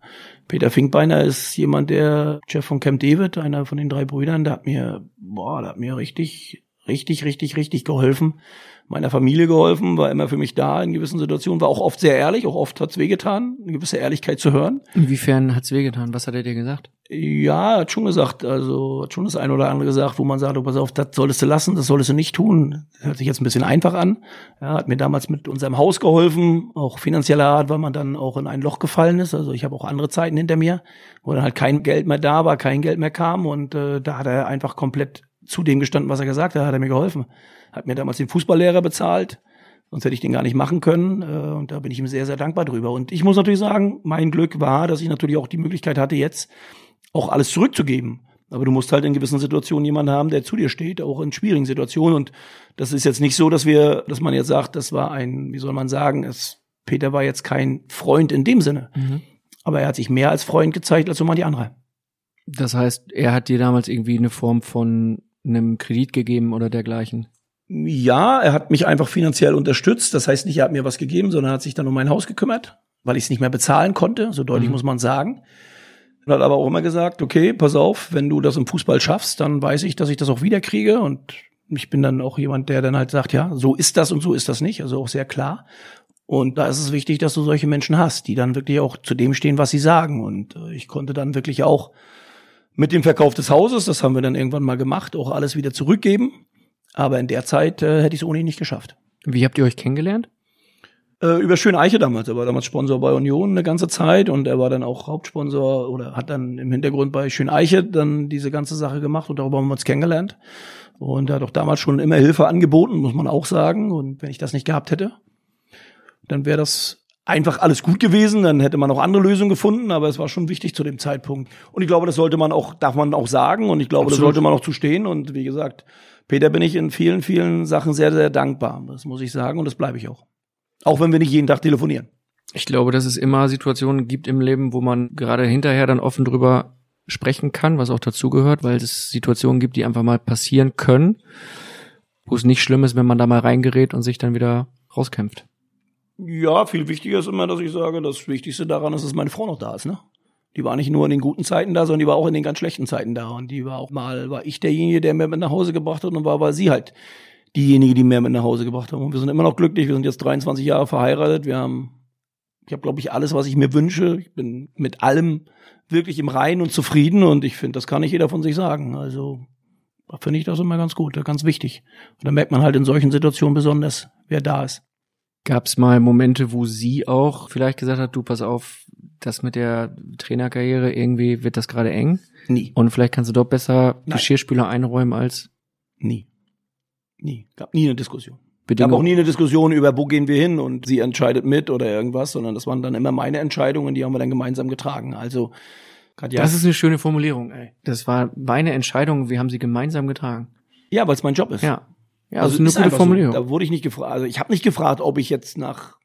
Peter Finkbeiner ist jemand, der Chef von Camp David, einer von den drei Brüdern, der hat mir, boah, der hat mir richtig, richtig, richtig, richtig geholfen. Meiner Familie geholfen, war immer für mich da in gewissen Situationen, war auch oft sehr ehrlich, auch oft hat's wehgetan, eine gewisse Ehrlichkeit zu hören. Inwiefern hat's wehgetan? Was hat er dir gesagt? Ja, hat schon gesagt, also hat schon das eine oder andere gesagt, wo man sagt, oh, pass auf, das solltest du lassen, das solltest du nicht tun. Das hört sich jetzt ein bisschen einfach an. Er hat mir damals mit unserem Haus geholfen, auch finanzieller Art, weil man dann auch in ein Loch gefallen ist. Also ich habe auch andere Zeiten hinter mir, wo dann halt kein Geld mehr da war, kein Geld mehr kam und äh, da hat er einfach komplett zu dem gestanden, was er gesagt hat, hat er mir geholfen. Hat mir damals den Fußballlehrer bezahlt, sonst hätte ich den gar nicht machen können. Äh, und da bin ich ihm sehr, sehr dankbar drüber. Und ich muss natürlich sagen, mein Glück war, dass ich natürlich auch die Möglichkeit hatte, jetzt auch alles zurückzugeben. Aber du musst halt in gewissen Situationen jemanden haben, der zu dir steht, auch in schwierigen Situationen. Und das ist jetzt nicht so, dass wir, dass man jetzt sagt, das war ein, wie soll man sagen, es, Peter war jetzt kein Freund in dem Sinne. Mhm. Aber er hat sich mehr als Freund gezeigt als so die andere. Das heißt, er hat dir damals irgendwie eine Form von einem Kredit gegeben oder dergleichen? Ja, er hat mich einfach finanziell unterstützt. Das heißt nicht, er hat mir was gegeben, sondern er hat sich dann um mein Haus gekümmert, weil ich es nicht mehr bezahlen konnte. So deutlich mhm. muss man sagen. Und hat aber auch immer gesagt, okay, pass auf, wenn du das im Fußball schaffst, dann weiß ich, dass ich das auch wiederkriege. Und ich bin dann auch jemand, der dann halt sagt, ja, so ist das und so ist das nicht. Also auch sehr klar. Und da ist es wichtig, dass du solche Menschen hast, die dann wirklich auch zu dem stehen, was sie sagen. Und äh, ich konnte dann wirklich auch mit dem Verkauf des Hauses, das haben wir dann irgendwann mal gemacht, auch alles wieder zurückgeben. Aber in der Zeit äh, hätte ich es ohnehin nicht geschafft. Wie habt ihr euch kennengelernt? Äh, über Schön Eiche damals. Er war damals Sponsor bei Union eine ganze Zeit und er war dann auch Hauptsponsor oder hat dann im Hintergrund bei Schön Eiche dann diese ganze Sache gemacht und darüber haben wir uns kennengelernt. Und er hat auch damals schon immer Hilfe angeboten, muss man auch sagen. Und wenn ich das nicht gehabt hätte, dann wäre das einfach alles gut gewesen, dann hätte man auch andere Lösungen gefunden, aber es war schon wichtig zu dem Zeitpunkt. Und ich glaube, das sollte man auch, darf man auch sagen und ich glaube, Absolut. das sollte man auch zustehen. Und wie gesagt, Peter bin ich in vielen, vielen Sachen sehr, sehr dankbar. Das muss ich sagen und das bleibe ich auch. Auch wenn wir nicht jeden Tag telefonieren. Ich glaube, dass es immer Situationen gibt im Leben, wo man gerade hinterher dann offen drüber sprechen kann, was auch dazugehört, weil es Situationen gibt, die einfach mal passieren können, wo es nicht schlimm ist, wenn man da mal reingerät und sich dann wieder rauskämpft. Ja, viel wichtiger ist immer, dass ich sage, das Wichtigste daran ist, dass meine Frau noch da ist, ne? Die war nicht nur in den guten Zeiten da, sondern die war auch in den ganz schlechten Zeiten da. Und die war auch mal, war ich derjenige, der mir mit nach Hause gebracht hat und war, war sie halt diejenige, die mehr mit nach Hause gebracht haben. Und wir sind immer noch glücklich. Wir sind jetzt 23 Jahre verheiratet. Wir haben, ich habe, glaube ich, alles, was ich mir wünsche. Ich bin mit allem wirklich im Reinen und zufrieden. Und ich finde, das kann nicht jeder von sich sagen. Also finde ich das immer ganz gut, ganz wichtig. Und da merkt man halt in solchen Situationen besonders, wer da ist. Gab es mal Momente, wo sie auch vielleicht gesagt hat, du pass auf, das mit der Trainerkarriere, irgendwie wird das gerade eng? Nie. Und vielleicht kannst du doch besser Nein. Geschirrspüler einräumen als? Nie. Nie. Gab nie eine Diskussion. Bedingung. Gab auch nie eine Diskussion über, wo gehen wir hin und sie entscheidet mit oder irgendwas, sondern das waren dann immer meine Entscheidungen, die haben wir dann gemeinsam getragen. Also, Katja. Das ist eine schöne Formulierung, ey. Das war meine Entscheidung, wir haben sie gemeinsam getragen. Ja, weil es mein Job ist. Ja. Ja, also das ist eine gute Formulierung. So. Da wurde ich nicht gefragt, also ich habe nicht gefragt, ob ich jetzt nach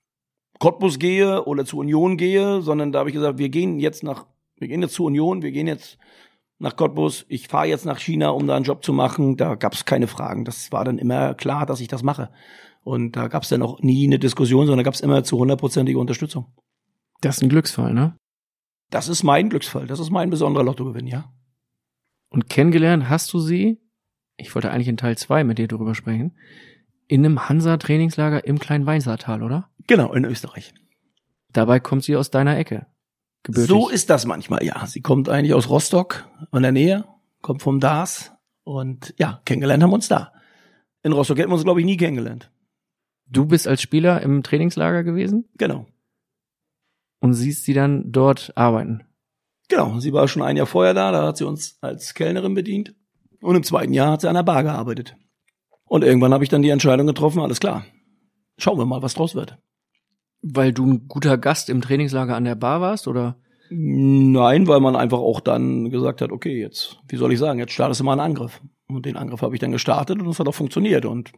Cottbus gehe oder zur Union gehe, sondern da habe ich gesagt, wir gehen jetzt nach, wir gehen jetzt zur Union, wir gehen jetzt nach Cottbus, ich fahre jetzt nach China, um da einen Job zu machen. Da gab es keine Fragen. Das war dann immer klar, dass ich das mache. Und da gab es dann auch nie eine Diskussion, sondern gab es immer zu hundertprozentige Unterstützung. Das ist ein Glücksfall, ne? Das ist mein Glücksfall. Das ist mein besonderer Lottogewinn, ja. Und kennengelernt hast du sie, ich wollte eigentlich in Teil zwei mit dir darüber sprechen, in einem Hansa-Trainingslager im kleinen Weinsaartal, oder? Genau, in Österreich. Dabei kommt sie aus deiner Ecke. Gebürtig. So ist das manchmal, ja. Sie kommt eigentlich aus Rostock in der Nähe, kommt vom DAS und ja, kennengelernt haben wir uns da. In Rostock hätten wir uns, glaube ich, nie kennengelernt. Du bist als Spieler im Trainingslager gewesen? Genau. Und siehst sie dann dort arbeiten? Genau, sie war schon ein Jahr vorher da, da hat sie uns als Kellnerin bedient. Und im zweiten Jahr hat sie an der Bar gearbeitet. Und irgendwann habe ich dann die Entscheidung getroffen, alles klar. Schauen wir mal, was draus wird. Weil du ein guter Gast im Trainingslager an der Bar warst, oder? Nein, weil man einfach auch dann gesagt hat, okay, jetzt, wie soll ich sagen, jetzt startest du mal einen Angriff. Und den Angriff habe ich dann gestartet und es hat auch funktioniert. Und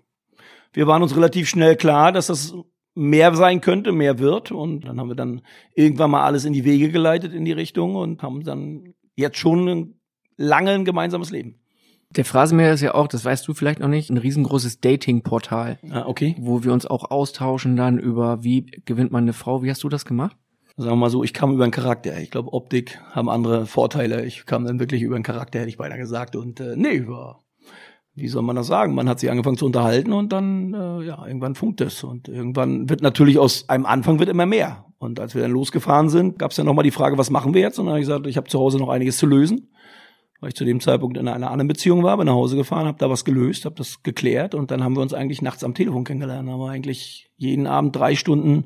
wir waren uns relativ schnell klar, dass das mehr sein könnte, mehr wird. Und dann haben wir dann irgendwann mal alles in die Wege geleitet in die Richtung und haben dann jetzt schon ein lange ein gemeinsames Leben. Der Phrasenmäher ist ja auch, das weißt du vielleicht noch nicht, ein riesengroßes Dating-Portal. Ah, okay. Wo wir uns auch austauschen dann über, wie gewinnt man eine Frau. Wie hast du das gemacht? Sagen wir mal so, ich kam über einen Charakter. Ich glaube, Optik haben andere Vorteile. Ich kam dann wirklich über einen Charakter, hätte ich beinahe gesagt. Und äh, nee, war wie soll man das sagen? Man hat sich angefangen zu unterhalten und dann, äh, ja, irgendwann funkt es. Und irgendwann wird natürlich aus einem Anfang wird immer mehr. Und als wir dann losgefahren sind, gab es dann nochmal die Frage, was machen wir jetzt? Und dann habe ich gesagt, ich habe zu Hause noch einiges zu lösen. Weil ich zu dem Zeitpunkt in einer anderen Beziehung war, bin nach Hause gefahren, habe da was gelöst, habe das geklärt und dann haben wir uns eigentlich nachts am Telefon kennengelernt. Haben wir eigentlich jeden Abend drei Stunden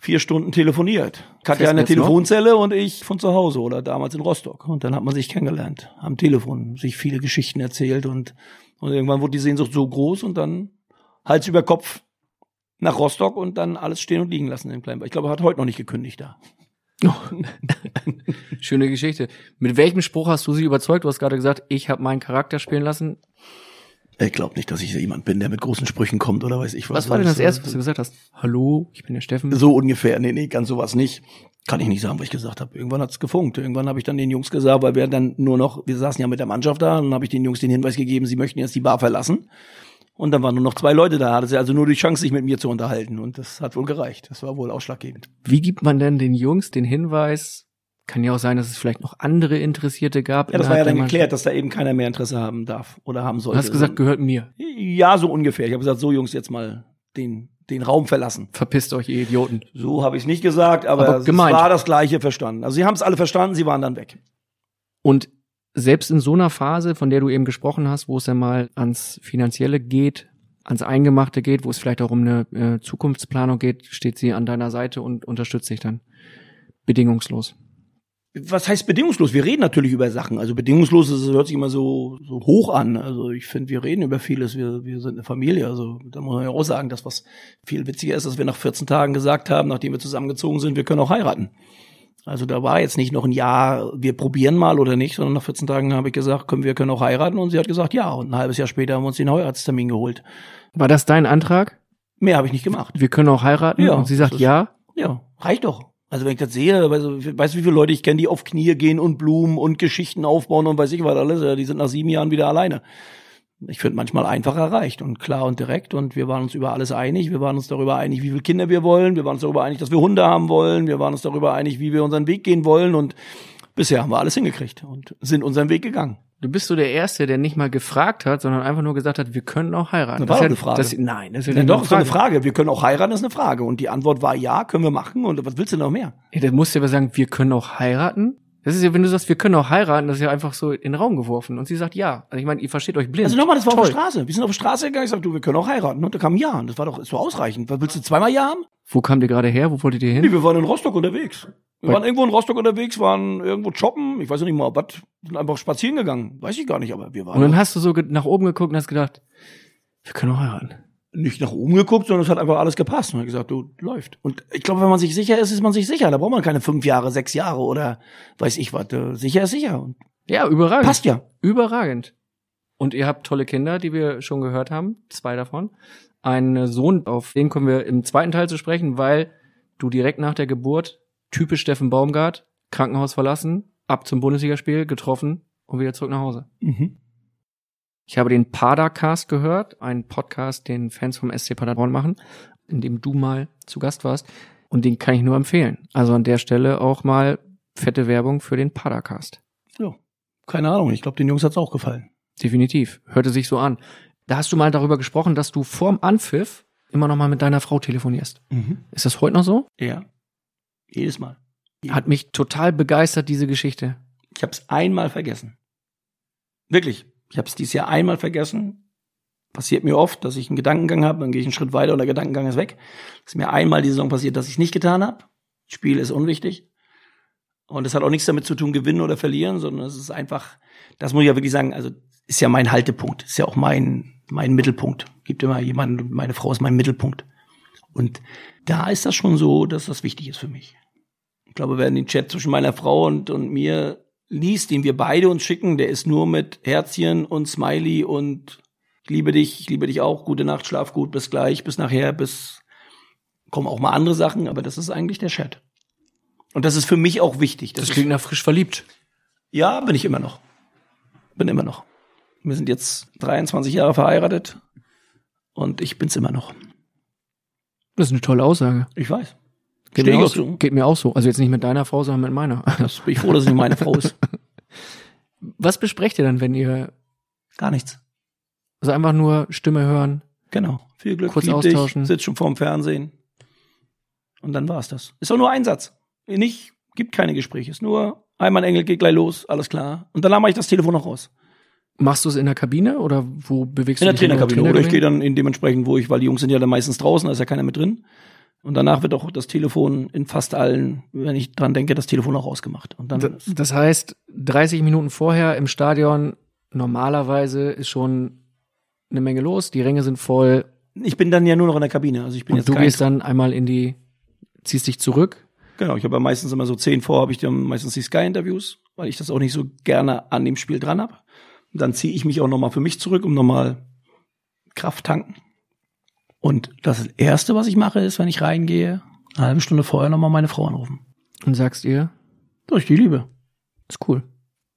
vier Stunden telefoniert. Katja in der noch? Telefonzelle und ich von zu Hause oder damals in Rostock. Und dann hat man sich kennengelernt am Telefon, sich viele Geschichten erzählt und, und irgendwann wurde die Sehnsucht so groß und dann Hals über Kopf nach Rostock und dann alles stehen und liegen lassen in Kleinbach. Ich glaube, er hat heute noch nicht gekündigt da. <laughs> Schöne Geschichte. Mit welchem Spruch hast du sie überzeugt? Du hast gerade gesagt, ich habe meinen Charakter spielen lassen. Ich glaube nicht, dass ich jemand bin, der mit großen Sprüchen kommt oder weiß ich was. Was war denn das erste, was du gesagt hast? Hallo, ich bin der Steffen. So ungefähr. Nee, nee, ganz sowas nicht. Kann ich nicht sagen, was ich gesagt habe. Irgendwann hat's gefunkt. Irgendwann habe ich dann den Jungs gesagt, weil wir dann nur noch, wir saßen ja mit der Mannschaft da, und dann habe ich den Jungs den Hinweis gegeben, sie möchten jetzt die Bar verlassen. Und dann waren nur noch zwei Leute da. Hatte sie also nur die Chance, sich mit mir zu unterhalten. Und das hat wohl gereicht. Das war wohl ausschlaggebend. Wie gibt man denn den Jungs den Hinweis? Kann ja auch sein, dass es vielleicht noch andere Interessierte gab. Ja, das war ja dann geklärt, dass da eben keiner mehr Interesse haben darf oder haben sollte. Du hast gesagt, gehört mir. ja, so ungefähr. Ich habe gesagt, so Jungs, jetzt mal den, den Raum verlassen. Verpisst euch, ihr Idioten. So habe ich nicht gesagt, aber, Aber es war das Gleiche verstanden. Also sie haben es alle verstanden, sie waren dann weg. Und selbst in so einer Phase, von der du eben gesprochen hast, wo es dann mal ans Finanzielle geht, ans Eingemachte geht, wo es vielleicht auch um eine äh, Zukunftsplanung geht, steht sie an deiner Seite und unterstützt dich dann bedingungslos. was heißt bedingungslos? Wir reden natürlich über Sachen. Also bedingungslos das hört sich immer so, so hoch an. Also ich finde, wir reden über vieles. Wir, wir sind eine Familie. Also da muss man ja auch sagen, dass was viel witziger ist, dass wir nach 14 Tagen gesagt haben, nachdem wir zusammengezogen sind, wir können auch heiraten. Also da war jetzt nicht noch ein Jahr, wir probieren mal oder nicht, sondern nach 14 Tagen habe ich gesagt, können wir können auch heiraten und sie hat gesagt, ja. Und ein halbes Jahr später haben wir uns den Heiratstermin geholt. War das dein Antrag? Mehr habe ich nicht gemacht. Wir können auch heiraten? Ja, und sie sagt ist- ja. Ja, reicht doch. Also wenn ich das sehe, also, weißt du, wie viele Leute ich kenne, die auf Knie gehen und Blumen und Geschichten aufbauen und weiß ich was alles, ja, die sind nach sieben Jahren wieder alleine. Ich finde manchmal einfach erreicht und klar und direkt und wir waren uns über alles einig. Wir waren uns darüber einig, wie viele Kinder wir wollen. Wir waren uns darüber einig, dass wir Hunde haben wollen. Wir waren uns darüber einig, wie wir unseren Weg gehen wollen und bisher haben wir alles hingekriegt und sind unseren Weg gegangen. Du bist so der Erste, der nicht mal gefragt hat, sondern einfach nur gesagt hat, wir können auch heiraten. Das war ja- eine Frage. Das, nein, das ist ja doch, doch eine Frage. Wir können auch heiraten, ist eine Frage. Und die Antwort war ja, können wir machen. Und was willst du noch mehr? Ja, dann musst du aber sagen, wir können auch heiraten. Das ist ja, wenn du sagst, wir können auch heiraten, das ist ja einfach so in den Raum geworfen. Und sie sagt ja. Also ich meine, ihr versteht euch blind. Also nochmal, das war auf Toll. der Straße. Wir sind auf der Straße gegangen, ich sag, du, wir können auch heiraten. Und da kam Ja. Und das war doch ist doch ausreichend. Was willst du zweimal Ja haben? Wo kamt ihr gerade her? Wo wolltet ihr Nee, hin? wir waren in Rostock unterwegs. Wir Weil- waren irgendwo in Rostock unterwegs, waren irgendwo shoppen. Ich weiß nicht mal, was. Sind einfach spazieren gegangen. Weiß ich gar nicht, aber wir waren Und dann hast du so nach oben geguckt und hast gedacht, wir können auch heiraten. Nicht nach oben geguckt, sondern es hat einfach alles gepasst. Und hat gesagt, du, läuft. Und ich glaube, wenn man sich sicher ist, ist man sich sicher. Da braucht man keine fünf Jahre, sechs Jahre oder weiß ich was. Äh, Sicher ist sicher. Und Ja, überragend. passt ja. Überragend. Und ihr habt tolle Kinder, die wir schon gehört haben, zwei davon. Ein Sohn, auf den kommen wir im zweiten Teil zu sprechen, weil du direkt nach der Geburt, typisch Steffen Baumgart, Krankenhaus verlassen, ab zum Bundesligaspiel, getroffen und wieder zurück nach Hause. Mhm. Ich habe den Padercast gehört, einen Podcast, den Fans vom SC Paderborn machen, in dem du mal zu Gast warst. Und den kann ich nur empfehlen. Also an der Stelle auch mal fette Werbung für den Padercast. Ja. Keine Ahnung. Ich glaube, den Jungs hat's auch gefallen. Definitiv. Hörte sich so an. Da hast du mal darüber gesprochen, dass du vorm Anpfiff immer noch mal mit deiner Frau telefonierst. Mhm. Ist das heute noch so? Ja. Jedes Mal. Hat mich total begeistert, diese Geschichte. Ich habe es einmal vergessen. Wirklich. Ich habe es dieses Jahr einmal vergessen. Passiert mir oft, dass ich einen Gedankengang habe, dann gehe ich einen Schritt weiter und der Gedankengang ist weg. Es ist mir einmal die Saison passiert, dass ich es nicht getan habe. Spiel ist unwichtig. Und es hat auch nichts damit zu tun, gewinnen oder verlieren, sondern es ist einfach, das muss ich ja wirklich sagen, also ist ja mein Haltepunkt, ist ja auch mein, mein Mittelpunkt. Gibt immer jemanden, meine Frau ist mein Mittelpunkt. Und da ist das schon so, dass das wichtig ist für mich. Ich glaube, wer den Chat zwischen meiner Frau und, und mir liest, den wir beide uns schicken, der ist nur mit Herzchen und Smiley und ich liebe dich, ich liebe dich auch, gute Nacht, schlaf gut, bis gleich, bis nachher, bis kommen auch mal andere Sachen, aber das ist eigentlich der Chat. Und das ist für mich auch wichtig. Das ist- klingt nach frisch verliebt. ja, bin ich immer noch. Bin immer noch. Wir sind jetzt 23 Jahre verheiratet und ich bin's immer noch. Das ist eine tolle Aussage. Ich weiß. Geht, Steh mir auch so, geht mir auch so. Also jetzt nicht mit deiner Frau, sondern mit meiner. Das bin ich froh, dass es nicht meine Frau ist. <laughs> Was besprecht ihr dann, wenn ihr Gar nichts. Also einfach nur Stimme hören. Genau. Viel Glück, Kurz austauschen. Dich, sitzt schon vorm Fernsehen. Und dann war's das. Ist auch nur ein Satz. Nicht, gibt keine Gespräche. Ist nur, einmal ein Engel geht gleich los, alles klar. Und danach mache ich das Telefon noch raus. Machst du es in der Kabine oder wo bewegst In du der dich? Trainerkabine. Oder ich gehe dann in dementsprechend, wo ich, weil die Jungs sind ja dann meistens draußen, da ist ja keiner mit drin. Und danach wird auch das Telefon in fast allen, wenn ich dran denke, das Telefon auch ausgemacht. Und dann Das, das heißt, 30 Minuten vorher im Stadion, normalerweise ist schon eine Menge los, die Ränge sind voll. Ich bin dann ja nur noch in der Kabine. Also ich bin Und jetzt du gehst dann einmal in die, ziehst dich zurück. Genau, ich habe ja meistens immer so zehn vor, habe ich dann meistens die Sky-Interviews, weil ich das auch nicht so gerne an dem Spiel dran habe. Dann ziehe ich mich auch nochmal für mich zurück, um nochmal Kraft tanken. Und das Erste, was ich mache, ist, wenn ich reingehe, eine halbe Stunde vorher nochmal meine Frau anrufen. Und sagst ihr, Dass ich die liebe. ist cool.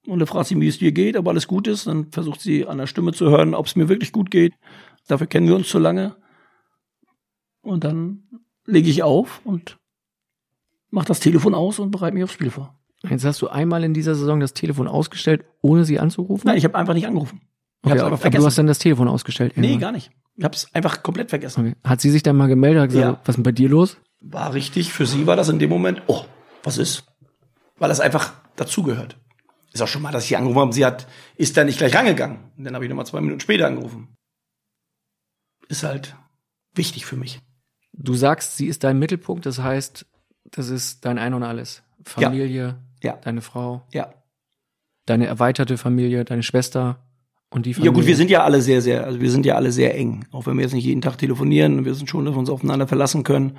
Und dann fragt sie, wie es dir geht, ob alles gut ist. Dann versucht sie an der Stimme zu hören, ob es mir wirklich gut geht. Dafür kennen wir uns zu lange. Und dann lege ich auf und mache das Telefon aus und bereite mich aufs Spiel vor. Jetzt hast du einmal in dieser Saison das Telefon ausgestellt, ohne sie anzurufen? Nein, ich habe einfach nicht angerufen. Ich okay, aber, vergessen. du hast dann das Telefon ausgestellt. nee, irgendwann. gar nicht. Ich habe es einfach komplett vergessen. Okay. Hat sie sich dann mal gemeldet und gesagt, Ja. was ist denn bei dir los? War richtig. Für sie war das in dem Moment, oh, was ist? Weil das einfach dazugehört. Ist auch schon mal, dass ich sie angerufen habe. Sie hat, ist dann nicht gleich rangegangen. Und dann habe ich nochmal zwei Minuten später angerufen. Ist halt wichtig für mich. Du sagst, sie ist dein Mittelpunkt, das heißt, das ist dein Ein und Alles. Familie, Ja. deine Frau, Ja. deine erweiterte Familie, deine Schwester und die Familie. Ja gut, wir sind ja alle sehr, sehr, also wir sind ja alle sehr eng. Auch wenn wir jetzt nicht jeden Tag telefonieren, wir sind schon, dass wir uns aufeinander verlassen können.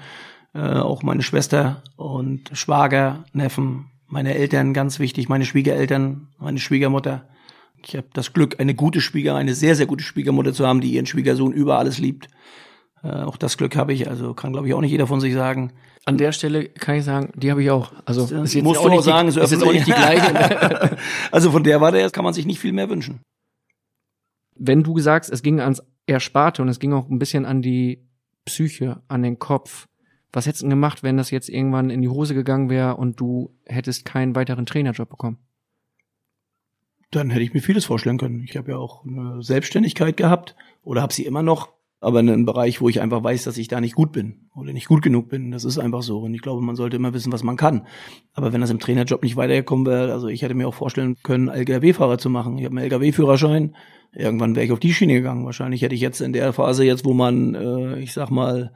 Äh, auch meine Schwester und Schwager, Neffen, meine Eltern, ganz wichtig, meine Schwiegereltern, meine Schwiegermutter. Ich habe das Glück, eine gute Schwieger, eine sehr, sehr gute Schwiegermutter zu haben, die ihren Schwiegersohn über alles liebt. Äh, auch das Glück habe ich, also kann, glaube ich, auch nicht jeder von sich sagen. An der Stelle kann ich sagen, die habe ich auch. Also ist jetzt Musst auch du auch sagen, die, ist jetzt auch nicht die gleiche. <laughs> also von der war der, kann man sich nicht viel mehr wünschen. Wenn du sagst, es ging ans Ersparte und es ging auch ein bisschen an die Psyche, an den Kopf, was hättest du gemacht, wenn das jetzt irgendwann in die Hose gegangen wäre und du hättest keinen weiteren Trainerjob bekommen? dann hätte ich mir vieles vorstellen können. Ich habe ja auch eine Selbstständigkeit gehabt oder habe sie immer noch, aber in einem Bereich, wo ich einfach weiß, dass ich da nicht gut bin oder nicht gut genug bin. Das ist einfach so. Und ich glaube, man sollte immer wissen, was man kann. Aber wenn das im Trainerjob nicht weitergekommen wäre, also ich hätte mir auch vorstellen können, LKW-Fahrer zu machen. Ich habe einen LKW-Führerschein. Irgendwann wäre ich auf die Schiene gegangen. Wahrscheinlich hätte ich jetzt in der Phase jetzt, wo man, äh, ich sag mal,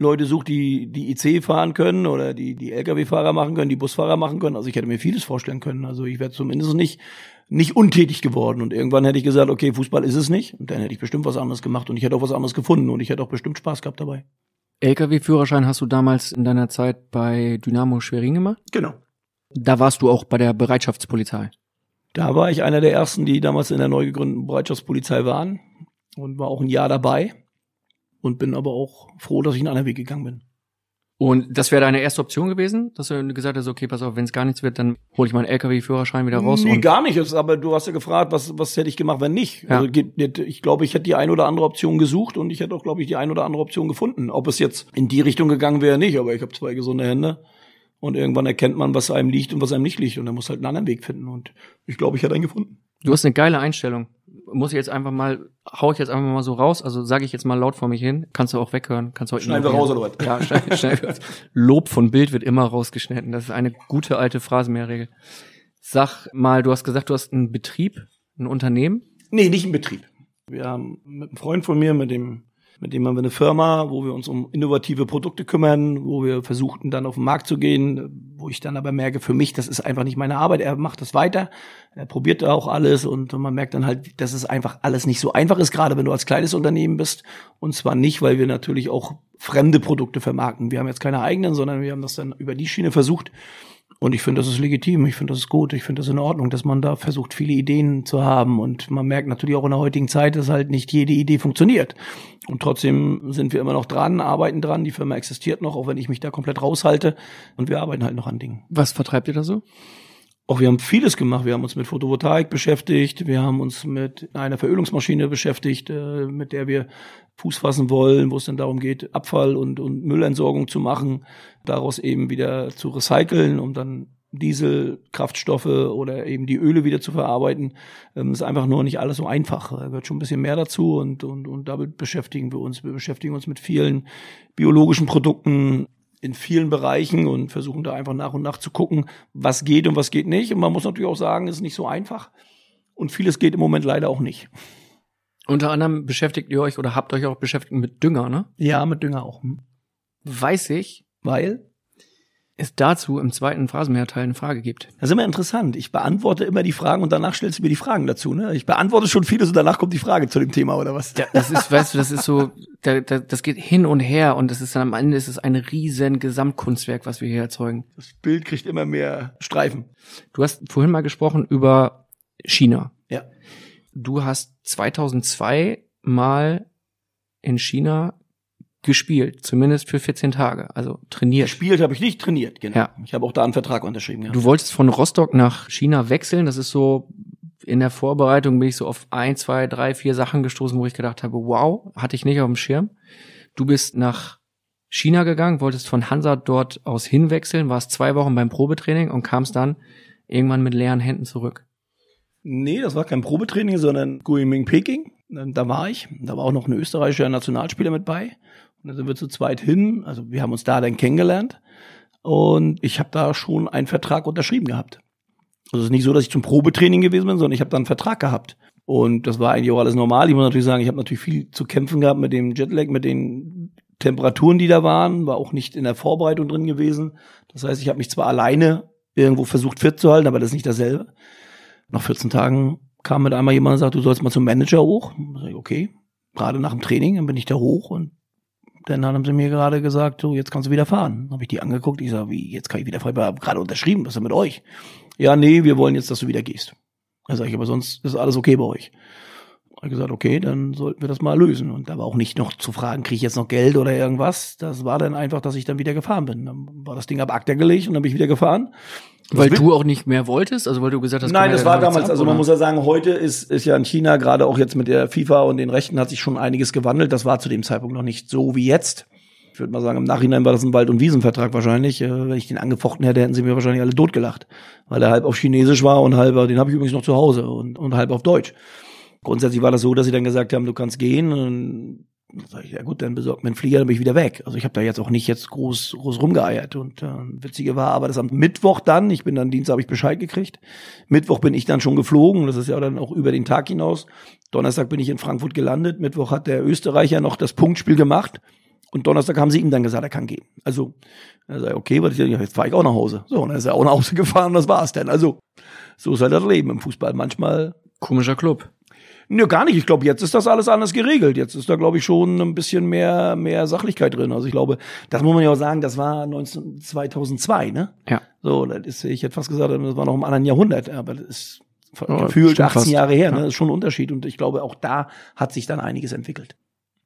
Leute sucht, die die IC fahren können oder die die LKW-Fahrer machen können, die Busfahrer machen können. Also ich hätte mir vieles vorstellen können. Also ich wäre zumindest nicht nicht untätig geworden. Und irgendwann hätte ich gesagt, okay, Fußball ist es nicht. Und dann hätte ich bestimmt was anderes gemacht und ich hätte auch was anderes gefunden und ich hätte auch bestimmt Spaß gehabt dabei. LKW-Führerschein hast du damals in deiner Zeit bei Dynamo Schwerin gemacht? Genau. Da warst du auch bei der Bereitschaftspolizei. Da war ich einer der ersten, die damals in der neu gegründeten Bereitschaftspolizei waren und war auch ein Jahr dabei und bin aber auch froh, dass ich einen anderen Weg gegangen bin. Und das wäre deine erste Option gewesen, dass du gesagt hast, okay, pass auf, wenn es gar nichts wird, dann hole ich meinen LKW-Führerschein wieder raus. Nee, und gar nicht. Aber du hast ja gefragt, was, was hätte ich gemacht, wenn nicht. Ja. Also, ich glaube, ich hätte die ein oder andere Option gesucht und ich hätte auch, glaube ich, die ein oder andere Option gefunden. Ob es jetzt in die Richtung gegangen wäre, nicht. Aber ich habe zwei gesunde Hände. Und irgendwann erkennt man, was einem liegt und was einem nicht liegt. Und dann muss halt einen anderen Weg finden. Und ich glaube, ich hätte einen gefunden. Du hast eine geile Einstellung. Muss ich jetzt einfach mal, hau ich jetzt einfach mal so raus, also sage ich jetzt mal laut vor mich hin, kannst du auch weghören, kannst du heute Schneiden wir raus, oder was? Ja, <laughs> schneiden, wir raus. Lob von Bild wird immer rausgeschnitten. Das ist eine gute alte Phrasenmehrregel. Sag mal, du hast gesagt, du hast einen Betrieb, ein Unternehmen. Nee, nicht im Betrieb. Wir haben mit einem Freund von mir, mit dem, mit dem haben wir eine Firma, wo wir uns um innovative Produkte kümmern, wo wir versuchten dann auf den Markt zu gehen, wo ich dann aber merke, für mich, das ist einfach nicht meine Arbeit. Er macht das weiter, er probiert auch alles und man merkt dann halt, dass es einfach alles nicht so einfach ist, gerade wenn du als kleines Unternehmen bist. Und zwar nicht, weil wir natürlich auch fremde Produkte vermarkten. Wir haben jetzt keine eigenen, sondern wir haben das dann über die Schiene versucht. Und ich finde, das ist legitim. Ich finde, das ist gut. Ich finde, das ist in Ordnung, dass man da versucht, viele Ideen zu haben. Und man merkt natürlich auch in der heutigen Zeit, dass halt nicht jede Idee funktioniert. Und trotzdem sind wir immer noch dran, arbeiten dran. Die Firma existiert noch, auch wenn ich mich da komplett raushalte. Und wir arbeiten halt noch an Dingen. Was vertreibt ihr da so? Auch wir haben vieles gemacht. Wir haben uns mit Photovoltaik beschäftigt. Wir haben uns mit einer Verölungsmaschine beschäftigt, äh, mit der wir Fuß fassen wollen, wo es dann darum geht, Abfall und, und Müllentsorgung zu machen, daraus eben wieder zu recyceln, um dann Dieselkraftstoffe oder eben die Öle wieder zu verarbeiten, ähm, ist einfach nur nicht alles so einfach. Da gehört schon ein bisschen mehr dazu und, und, und damit beschäftigen wir uns. Wir beschäftigen uns mit vielen biologischen Produkten in vielen Bereichen und versuchen da einfach nach und nach zu gucken, was geht und was geht nicht. Und man muss natürlich auch sagen, es ist nicht so einfach. Und vieles geht im Moment leider auch nicht. Unter anderem beschäftigt ihr euch oder habt euch auch beschäftigt mit Dünger, ne? Ja, mit Dünger auch. Hm. Weiß ich, Weil es dazu im zweiten Phrasenmehrteil eine Frage gibt. Das ist immer interessant. Ich beantworte immer die Fragen und danach stellst du mir die Fragen dazu. Ne? Ich beantworte schon vieles und danach kommt die Frage zu dem Thema oder was? Ja, das ist, weißt du, das ist so, da, da, das geht hin und her und das ist dann am Ende ist es ein riesen Gesamtkunstwerk, was wir hier erzeugen. Das Bild kriegt immer mehr Streifen. Du hast vorhin mal gesprochen über China. Ja. Du hast 2002 mal in China gespielt, zumindest für 14 Tage, also trainiert. Gespielt habe ich nicht, trainiert, genau. Ja. Ich habe auch da einen Vertrag unterschrieben. Ja. Du wolltest von Rostock nach China wechseln. Das ist so, in der Vorbereitung bin ich so auf ein, zwei, drei, vier Sachen gestoßen, wo ich gedacht habe, wow, hatte ich nicht auf dem Schirm. Du bist nach China gegangen, wolltest von Hansa dort aus hinwechseln, warst zwei Wochen beim Probetraining und kamst dann irgendwann mit leeren Händen zurück. Nee, das war kein Probetraining, sondern Guiming Peking. Da war ich. Da war auch noch ein österreichischer Nationalspieler mit bei. Und dann sind wir zu zweit hin. Also wir haben uns da dann kennengelernt. Und ich habe da schon einen Vertrag unterschrieben gehabt. Also es ist nicht so, dass ich zum Probetraining gewesen bin, sondern ich habe da einen Vertrag gehabt. Und das war eigentlich auch alles normal. Ich muss natürlich sagen, ich habe natürlich viel zu kämpfen gehabt mit dem Jetlag, mit den Temperaturen, die da waren. War auch nicht in der Vorbereitung drin gewesen. Das heißt, ich habe mich zwar alleine irgendwo versucht fit zu halten, aber das ist nicht dasselbe. Nach 14 Tagen kam mit einmal jemand und sagt, du sollst mal zum Manager hoch. Okay, gerade nach dem Training, dann bin ich da hoch und dann haben sie mir gerade gesagt, so, jetzt kannst du wieder fahren. Habe ich die angeguckt, ich sage, wie, jetzt kann ich wieder fahren, ich habe gerade unterschrieben, was ist denn mit euch? Ja, nee, wir wollen jetzt, dass du wieder gehst. Da sage ich, aber sonst ist alles okay bei euch. Hab ich gesagt, okay, dann sollten wir das mal lösen. Und da war auch nicht noch zu fragen, kriege ich jetzt noch Geld oder irgendwas. Das war dann einfach, dass ich dann wieder gefahren bin. Dann war das Ding ab Akta gelegt und dann bin ich wieder gefahren. Weil du auch nicht mehr wolltest, also weil du gesagt hast, Nein, das war damals, ab, also man oder? muss ja sagen, heute ist, ist ja in China, gerade auch jetzt mit der FIFA und den Rechten, hat sich schon einiges gewandelt. Das war zu dem Zeitpunkt noch nicht so wie jetzt. Ich würde mal sagen, im Nachhinein war das ein Wald- und Wiesenvertrag wahrscheinlich. Äh, wenn ich den angefochten hätte, hätten sie mir wahrscheinlich alle totgelacht. Weil er halb auf Chinesisch war und halb, den habe ich übrigens noch zu Hause und, und halb auf Deutsch. Grundsätzlich war das so, dass sie dann gesagt haben, du kannst gehen. Sag ich, ja gut, dann besorgt mir einen Flieger, dann bin ich wieder weg. Also ich habe da jetzt auch nicht jetzt groß, groß rumgeeiert. Und äh, witzige war aber, dass am Mittwoch dann, ich bin dann Dienstag, habe ich Bescheid gekriegt. Mittwoch bin ich dann schon geflogen. Das ist ja dann auch über den Tag hinaus. Donnerstag bin ich in Frankfurt gelandet. Mittwoch hat der Österreicher noch das Punktspiel gemacht. Und Donnerstag haben sie ihm dann gesagt, er kann gehen. Also, er sagt, okay, was ich, jetzt fahre ich auch nach Hause. So, und dann ist er auch nach Hause <laughs> gefahren und das war's dann. Also, so ist halt das Leben im Fußball. Manchmal Komischer Club. Nö, gar nicht. Ich glaube, jetzt ist das alles anders geregelt. Jetzt ist da, glaube ich, schon ein bisschen mehr, mehr Sachlichkeit drin. Also ich glaube, das muss man ja auch sagen, das war 19, 2002, ne? Ja. So, das ist, ich hätte fast gesagt, das war noch im anderen Jahrhundert, aber das ist Ja, gefühlt stimmt 18 fast. Jahre her, ne? Das ist schon ein Unterschied. Und ich glaube, auch da hat sich dann einiges entwickelt.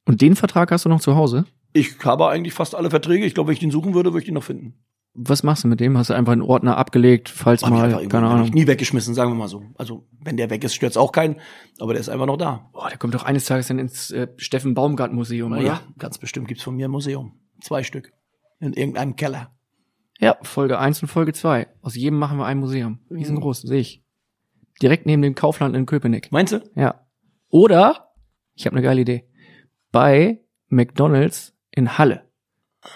Und den Vertrag hast du noch zu Hause? Ich habe eigentlich fast alle Verträge. Ich glaube, wenn ich den suchen würde, würde ich den noch finden. Was machst du mit dem? Hast du einfach einen Ordner abgelegt, falls Hab ich mal, irgendwo- keine hab ich Ahnung. nie weggeschmissen, sagen wir mal so. Also, wenn der weg ist, stört's auch keinen. Aber der ist einfach noch da. Boah, der kommt doch eines Tages dann ins äh, Steffen Baumgart Museum, oder? ja, ganz bestimmt gibt's von mir ein Museum. Zwei Stück. In irgendeinem Keller. Ja, Folge 1 und Folge 2. Aus jedem machen wir ein Museum. Mhm. Riesengroß, sehe ich. Direkt neben dem Kaufland in Köpenick. Meinst du? Ja. Oder, ich habe eine geile Idee, bei McDonald's in Halle.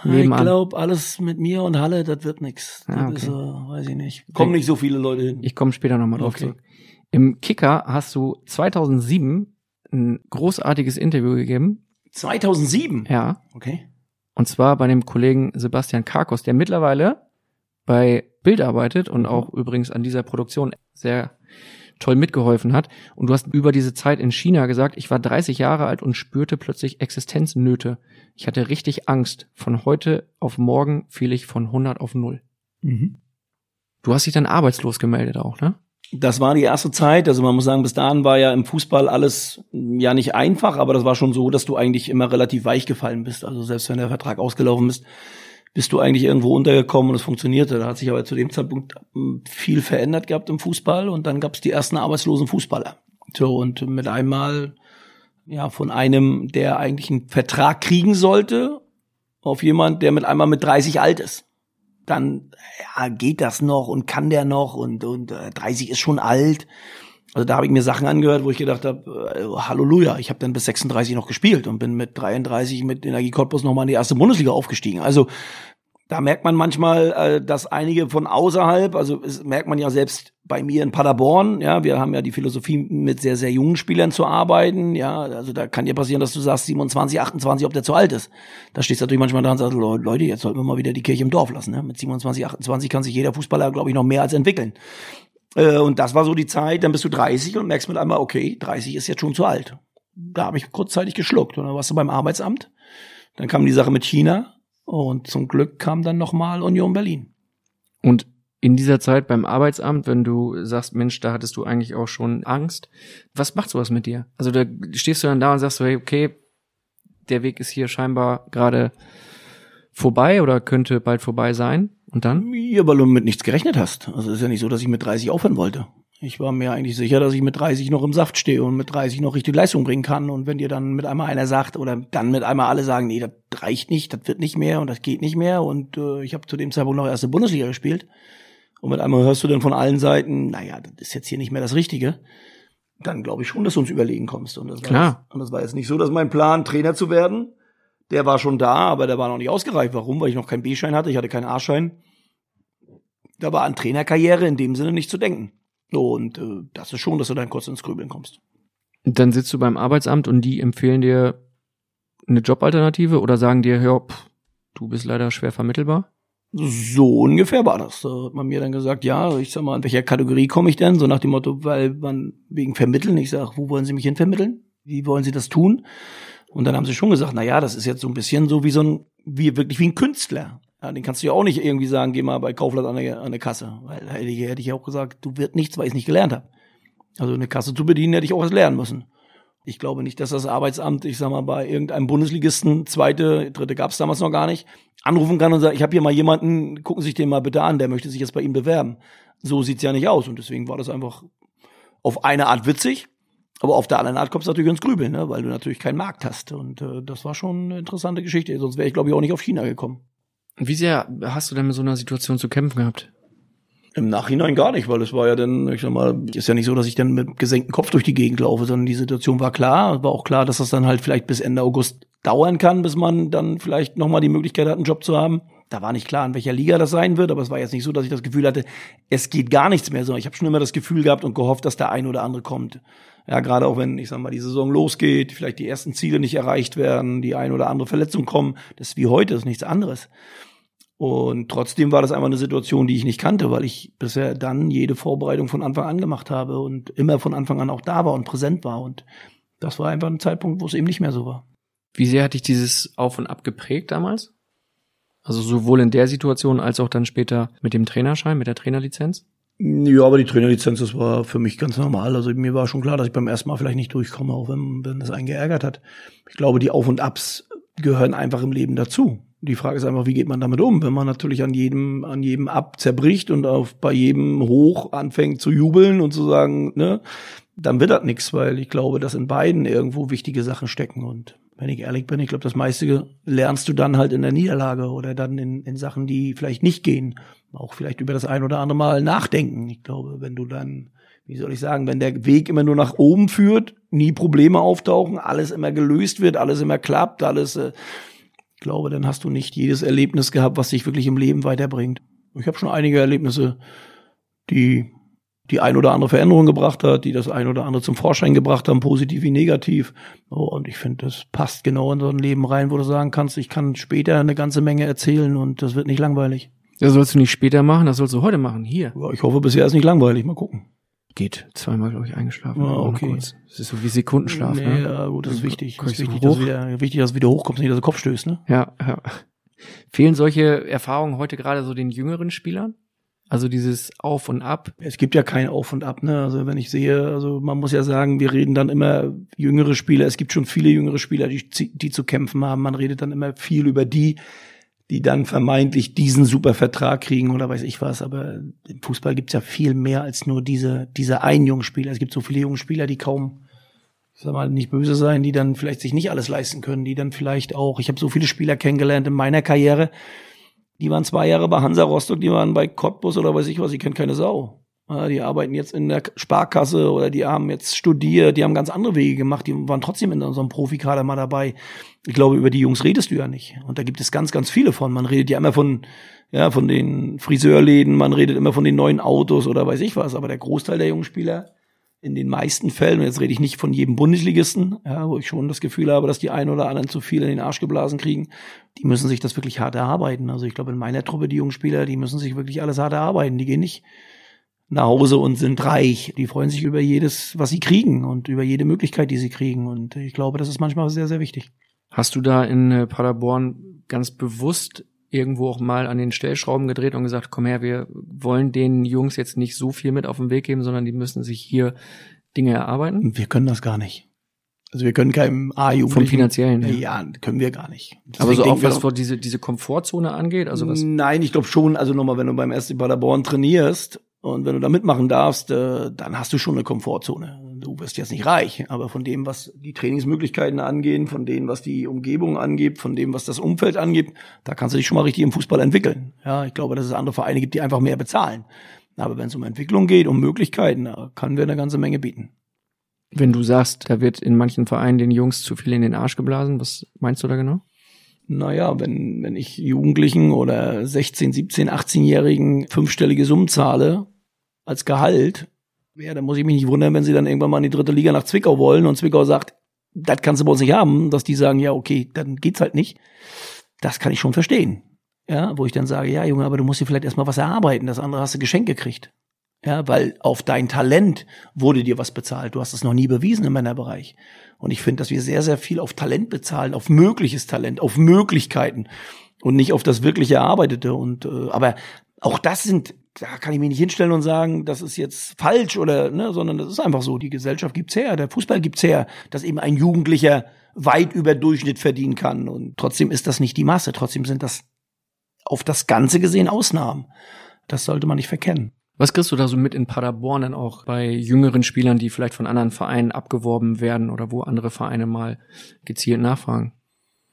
Ich Nebenan. glaube, alles mit mir und Halle, das wird nix. Das Ah, okay. ist, äh, weiß ich nicht. Kommen nicht so viele Leute hin. Ich komme später nochmal drauf Okay. zurück. Im Kicker hast du 2007 ein großartiges Interview gegeben. 2007? Ja. Okay. Und zwar bei dem Kollegen Sebastian Karkos, der mittlerweile bei Bild arbeitet und auch übrigens an dieser Produktion sehr toll mitgeholfen hat. Und du hast über diese Zeit in China gesagt, ich war 30 Jahre alt und spürte plötzlich Existenznöte. Ich hatte richtig Angst. Von heute auf morgen fiel ich von 100 auf 0. Du hast dich dann arbeitslos gemeldet auch, ne? Das war die erste Zeit. Also man muss sagen, bis dahin war ja im Fußball alles mm, ja nicht einfach, aber das war schon so, dass du eigentlich immer relativ weich gefallen bist. Also selbst wenn der Vertrag ausgelaufen ist, bist du eigentlich irgendwo untergekommen und es funktionierte. Da hat sich aber zu dem Zeitpunkt mm, viel verändert gehabt im Fußball und dann gab es die ersten arbeitslosen Fußballer. So und mit einmal ja von einem, der eigentlich einen Vertrag kriegen sollte, auf jemand, der mit einmal mit 30 alt ist. dann ja, geht das noch und kann der noch und, und äh, 30 ist schon alt. Also da habe ich mir Sachen angehört, wo ich gedacht habe, äh, Halleluja, ich habe dann bis 36 noch gespielt und bin mit 33 mit Energie Cottbus nochmal in die erste Bundesliga aufgestiegen. Also da merkt man manchmal, äh, dass einige von außerhalb, also merkt man ja selbst bei mir in Paderborn, ja, wir haben ja die Philosophie, mit sehr, sehr jungen Spielern zu arbeiten, ja, also da kann dir passieren, dass du sagst 27, 28, ob der zu alt ist. Da stehst du natürlich manchmal da und sagst, Leute, jetzt sollten wir mal wieder die Kirche im Dorf lassen, ne? mit 27, 28 kann sich jeder Fußballer, glaube ich, noch mehr als entwickeln. Äh, und das war so die Zeit, dann bist du 30 und merkst mit einmal, okay, 30 ist jetzt schon zu alt. Da habe ich kurzzeitig geschluckt und dann warst du beim Arbeitsamt. Dann kam die Sache mit China, und zum Glück kam dann nochmal Union Berlin. Und in dieser Zeit beim Arbeitsamt, wenn du sagst, Mensch, da hattest du eigentlich auch schon Angst, was macht sowas mit dir? Also da stehst du dann da und sagst, hey, okay, der Weg ist hier scheinbar gerade vorbei oder könnte bald vorbei sein. Und dann? Ja, weil du mit nichts gerechnet hast. Also es ist ja nicht so, dass ich mit 30 aufhören wollte. Ich war mir eigentlich sicher, dass ich mit 30 noch im Saft stehe und mit 30 noch richtig Leistung bringen kann. Und wenn dir dann mit einmal einer sagt oder dann mit einmal alle sagen, nee, das reicht nicht, das wird nicht mehr und das geht nicht mehr. Und äh, ich habe zu dem Zeitpunkt noch erste Bundesliga gespielt. Und mit einmal hörst du dann von allen Seiten, naja, das ist jetzt hier nicht mehr das Richtige. Dann glaube ich schon, dass du uns überlegen kommst. Und das Klar. Jetzt, und das war jetzt nicht so, dass mein Plan, Trainer zu werden, der war schon da, aber der war noch nicht ausgereift. Warum? Weil ich noch keinen B-Schein hatte, ich hatte keinen A-Schein. Da war an Trainerkarriere in dem Sinne nicht zu denken. Und äh, das ist schon, dass du dann kurz ins Grübeln kommst. Dann sitzt du beim Arbeitsamt und die empfehlen dir eine Jobalternative oder sagen dir, hör, pff, du bist leider schwer vermittelbar? So ungefähr war das. Da hat man mir dann gesagt, ja, ich sag mal, in welcher Kategorie komme ich denn? So nach dem Motto, weil man wegen Vermitteln, ich sag, wo wollen Sie mich hin vermitteln? Wie wollen Sie das tun? Und dann haben sie schon gesagt, na ja, das ist jetzt so ein bisschen so wie so ein, wie wirklich wie ein Künstler. Ja, den kannst du ja auch nicht irgendwie sagen, geh mal bei Kaufland an eine, an eine Kasse. Weil hätte ich, hätte auch gesagt, du wirst nichts, weil ich es nicht gelernt habe. Also eine Kasse zu bedienen, hätte ich auch was lernen müssen. Ich glaube nicht, dass das Arbeitsamt, ich sag mal, bei irgendeinem Bundesligisten, zweite, dritte gab es damals noch gar nicht, anrufen kann und sagt, ich habe hier mal jemanden, gucken Sie sich den mal bitte an, der möchte sich jetzt bei ihm bewerben. So sieht's ja nicht aus. Und deswegen war das einfach auf eine Art witzig, aber auf der anderen Art kommst du natürlich ins Grübeln, ne? weil du natürlich keinen Markt hast. Und äh, das war schon eine interessante Geschichte. Sonst wäre ich, glaube ich, auch nicht auf China gekommen. Wie sehr hast du denn mit so einer Situation zu kämpfen gehabt? Im Nachhinein gar nicht, weil es war ja dann, ich sag mal, ist ja nicht so, dass ich dann mit gesenktem Kopf durch die Gegend laufe, sondern die Situation war klar. War auch klar, dass das dann halt vielleicht bis Ende August dauern kann, bis man dann vielleicht nochmal die Möglichkeit hat, einen Job zu haben. Da war nicht klar, in welcher Liga das sein wird, aber es war jetzt nicht so, dass ich das Gefühl hatte, es geht gar nichts mehr, sondern ich habe schon immer das Gefühl gehabt und gehofft, dass der ein oder andere kommt. Ja, gerade auch wenn, ich sag mal, die Saison losgeht, vielleicht die ersten Ziele nicht erreicht werden, die ein oder andere Verletzung kommen. Das ist wie heute, das ist nichts anderes. Und trotzdem war das einfach eine Situation, die ich nicht kannte, weil ich bisher dann jede Vorbereitung von Anfang an gemacht habe und immer von Anfang an auch da war und präsent war. Und das war einfach ein Zeitpunkt, wo es eben nicht mehr so war. Wie sehr hat dich dieses Auf und Ab geprägt damals? Also sowohl in der Situation als auch dann später mit dem Trainerschein, mit der Trainerlizenz? Ja, aber die Trainerlizenz, das war für mich ganz normal. Also mir war schon klar, dass ich beim ersten Mal vielleicht nicht durchkomme, auch wenn, wenn das einen geärgert hat. Ich glaube, die Auf und Abs gehören einfach im Leben dazu. Die Frage ist einfach, wie geht man damit um? Wenn man natürlich an jedem, an jedem ab zerbricht und auf bei jedem hoch anfängt zu jubeln und zu sagen, ne, dann wird das nichts, weil ich glaube, dass in beiden irgendwo wichtige Sachen stecken. Und wenn ich ehrlich bin, ich glaube, das meiste lernst du dann halt in der Niederlage oder dann in, in Sachen, die vielleicht nicht gehen. Auch vielleicht über das ein oder andere Mal nachdenken. Ich glaube, wenn du dann, wie soll ich sagen, wenn der Weg immer nur nach oben führt, nie Probleme auftauchen, alles immer gelöst wird, alles immer klappt, alles, äh, ich glaube, dann hast du nicht jedes Erlebnis gehabt, was dich wirklich im Leben weiterbringt. Ich habe schon einige Erlebnisse, die die ein oder andere Veränderung gebracht hat, die das ein oder andere zum Vorschein gebracht haben, positiv wie negativ. Oh, und ich finde, das passt genau in so ein Leben rein, wo du sagen kannst, ich kann später eine ganze Menge erzählen und das wird nicht langweilig. Das sollst du nicht später machen, das sollst du heute machen, hier. Ja, ich hoffe, bisher ist nicht langweilig. Mal gucken. Geht. Zweimal, glaube ich, eingeschlafen. Ah, okay. Das ist so wie Sekundenschlaf. Nee, ne? ja, gut, das ist wichtig. Das ist wichtig, dass wieder, wichtig, dass du wieder hochkommst, nicht, dass du Kopf stößt, ne? Ja, ja. <laughs> Fehlen solche Erfahrungen heute gerade so den jüngeren Spielern? Also dieses Auf und Ab. Es gibt ja kein Auf und Ab, ne? Also wenn ich sehe, also man muss ja sagen, wir reden dann immer jüngere Spieler. Es gibt schon viele jüngere Spieler, die, die zu kämpfen haben. Man redet dann immer viel über die, die dann vermeintlich diesen super Vertrag kriegen oder weiß ich was. Aber im Fußball gibt's ja viel mehr als nur diese, diese einen jungen Spieler. Es gibt so viele junge Spieler, die kaum, ich sag mal, nicht böse sein, die dann vielleicht sich nicht alles leisten können, die dann vielleicht auch, ich habe so viele Spieler kennengelernt in meiner Karriere, Die waren zwei Jahre bei Hansa Rostock, die waren bei Cottbus oder weiß ich was, die kennt keine Sau. Die arbeiten jetzt in der Sparkasse oder die haben jetzt studiert, die haben ganz andere Wege gemacht, die waren trotzdem in unserem Profikader mal dabei. Ich glaube, über die Jungs redest du ja nicht. Und da gibt es ganz, ganz viele von. Man redet ja immer von, ja, von den Friseurläden, man redet immer von den neuen Autos oder weiß ich was. Aber der Großteil der jungen Spieler, in den meisten Fällen, und jetzt rede ich nicht von jedem Bundesligisten, ja, wo ich schon das Gefühl habe, dass die einen oder anderen zu viel in den Arsch geblasen kriegen, die müssen sich das wirklich hart erarbeiten. Also ich glaube, in meiner Truppe, die jungen Spieler, die müssen sich wirklich alles hart erarbeiten. Die gehen nicht nach Hause und sind reich. Die freuen sich über jedes, was sie kriegen und über jede Möglichkeit, die sie kriegen. Und ich glaube, das ist manchmal sehr, sehr wichtig. Hast du da in äh, Paderborn ganz bewusst irgendwo auch mal an den Stellschrauben gedreht und gesagt, komm her, wir wollen den Jungs jetzt nicht so viel mit auf den Weg geben, sondern die müssen sich hier Dinge erarbeiten? Wir können das gar nicht. Also wir können keinem A-Jugendlichen. Vom finanziellen her. Ja, können wir gar nicht. Aber so Deswegen auch was vor diese, diese Komfortzone angeht, also was, Nein, ich glaube schon, also nochmal, wenn du beim SC Paderborn trainierst und wenn du da mitmachen darfst, äh, dann hast du schon eine Komfortzone. Du wirst jetzt nicht reich, aber von dem, was die Trainingsmöglichkeiten angehen, von dem, was die Umgebung angeht, von dem, was das Umfeld angeht, da kannst du dich schon mal richtig im Fußball entwickeln. Ja, ich glaube, dass es andere Vereine gibt, die einfach mehr bezahlen. Aber wenn es um Entwicklung geht, um Möglichkeiten, da können wir eine ganze Menge bieten. wenn du sagst, da wird in manchen Vereinen den Jungs zu viel in den Arsch geblasen, was meinst du da genau? Naja, wenn, wenn ich Jugendlichen oder 16, 17, 18-Jährigen fünfstellige Summen zahle als Gehalt, ja, dann muss ich mich nicht wundern, wenn sie dann irgendwann mal in die dritte Liga nach Zwickau wollen und Zwickau sagt, das kannst du bei uns nicht haben, dass die sagen, ja, okay, dann geht's halt nicht. Das kann ich schon verstehen. Ja, wo ich dann sage, ja, Junge, aber du musst dir vielleicht erstmal was erarbeiten, das andere hast du geschenkt gekriegt. Ja, weil auf dein Talent wurde dir was bezahlt. Du hast es noch nie bewiesen im Männerbereich. Und ich finde, dass wir sehr, sehr viel auf Talent bezahlen, auf mögliches Talent, auf Möglichkeiten und nicht auf das wirklich Erarbeitete. Und äh, aber auch das sind, da kann ich mich nicht hinstellen und sagen, das ist jetzt falsch oder, ne, sondern das ist einfach so. Die Gesellschaft gibt's her, der Fußball gibt's her, dass eben ein Jugendlicher weit über Durchschnitt verdienen kann. Und trotzdem ist das nicht die Masse. Trotzdem sind das auf das Ganze gesehen Ausnahmen. Das sollte man nicht verkennen. Was kriegst du da so mit in Paderborn dann auch bei jüngeren Spielern, die vielleicht von anderen Vereinen abgeworben werden oder wo andere Vereine mal gezielt nachfragen?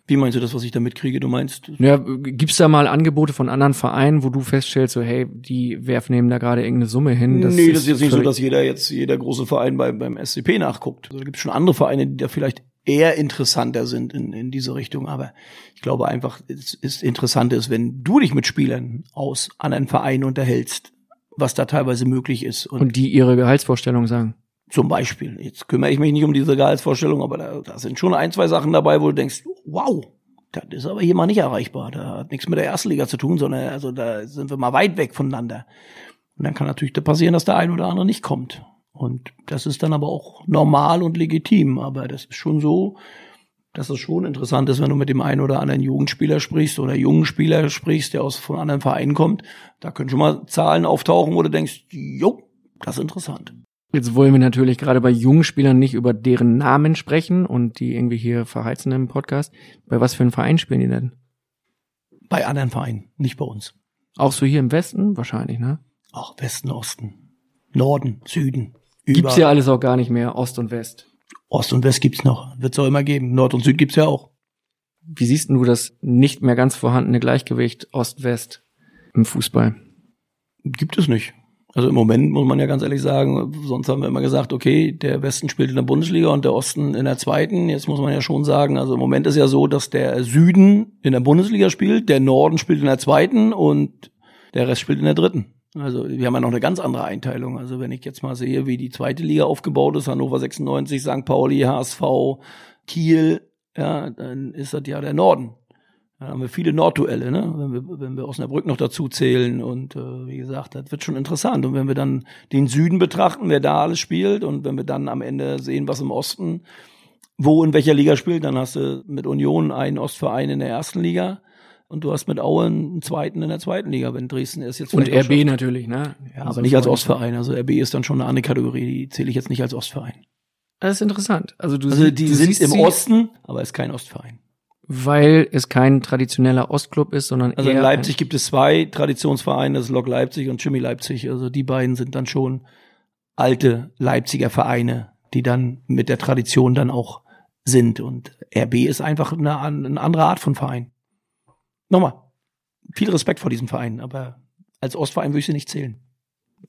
Wie meinst du das, was ich da mitkriege? Du meinst, Ja, gibt's da mal Angebote von anderen Vereinen, wo du feststellst, so hey, die werfen eben da gerade irgendeine Summe hin? nee, das ist jetzt nicht so, dass jeder jetzt, jeder große Verein bei, beim SCP nachguckt. Also, da gibt es schon andere Vereine, die da vielleicht eher interessanter sind in, in diese Richtung. Aber ich glaube einfach, es ist interessant ist, wenn du dich mit Spielern aus anderen Vereinen unterhältst, was da teilweise möglich ist. Und, und die ihre Gehaltsvorstellung sagen. zum Beispiel, jetzt kümmere ich mich nicht um diese Gehaltsvorstellung, aber da, da sind schon ein, zwei Sachen dabei, wo du denkst, wow, das ist aber hier mal nicht erreichbar. Da hat nichts mit der ersten Liga zu tun, sondern also da sind wir mal weit weg voneinander. Und dann kann natürlich da passieren, dass der ein oder andere nicht kommt. Und das ist dann aber auch normal und legitim. Aber das ist schon so, dass es schon interessant ist, wenn du mit dem einen oder anderen Jugendspieler sprichst oder jungen Spieler sprichst, der aus von anderen Vereinen kommt. Da können schon mal Zahlen auftauchen, wo du denkst, jo, das ist interessant. Jetzt wollen wir natürlich gerade bei jungen Spielern nicht über deren Namen sprechen und die irgendwie hier verheizen im Podcast. Bei was für einem Verein spielen die denn? Bei anderen Vereinen, nicht bei uns. Auch so hier im Westen wahrscheinlich, ne? Auch Westen, Osten, Norden, Süden. Gibt's überall. ja alles auch gar nicht mehr, Ost und West. Ost und West gibt's noch. Wird's auch immer geben. Nord und Süd gibt's ja auch. Wie siehst du das nicht mehr ganz vorhandene Gleichgewicht Ost-West im Fußball? Gibt es nicht. Also im Moment muss man ja ganz ehrlich sagen, sonst haben wir immer gesagt, okay, der Westen spielt in der Bundesliga und der Osten in der zweiten. Jetzt muss man ja schon sagen, also im Moment ist ja so, dass der Süden in der Bundesliga spielt, der Norden spielt in der zweiten und der Rest spielt in der dritten. Also wir haben ja noch eine ganz andere Einteilung. Also wenn ich jetzt mal sehe, wie die zweite Liga aufgebaut ist, Hannover 96, St. Pauli, HSV, Kiel, ja, dann ist das ja der Norden. Da haben wir viele Nordduelle, ne? wenn, wir, wenn wir Osnabrück noch dazu zählen. Und äh, wie gesagt, das wird schon interessant. Und wenn wir dann den Süden betrachten, wer da alles spielt, und wenn wir dann am Ende sehen, was im Osten, wo in welcher Liga spielt, dann hast du mit Union einen Ostverein in der ersten Liga und du hast mit Aue einen zweiten in der zweiten Liga, wenn Dresden ist jetzt Und RB schafft. natürlich, ne? Ja, Also aber nicht als Ostverein. Also RB ist dann schon eine andere Kategorie, die zähle ich jetzt nicht als Ostverein. Das ist interessant. Also du, Also die du sind siehst im Osten, aber ist kein Ostverein. weil es kein traditioneller Ostclub ist, sondern Also eher in Leipzig gibt es zwei Traditionsvereine, das ist Lok Leipzig und Jimmy Leipzig. Also die beiden sind dann schon alte Leipziger Vereine, die dann mit der Tradition dann auch sind. Und RB ist einfach eine, eine andere Art von Verein. Nochmal, viel Respekt vor diesem Verein, aber als Ostverein würde ich sie nicht zählen.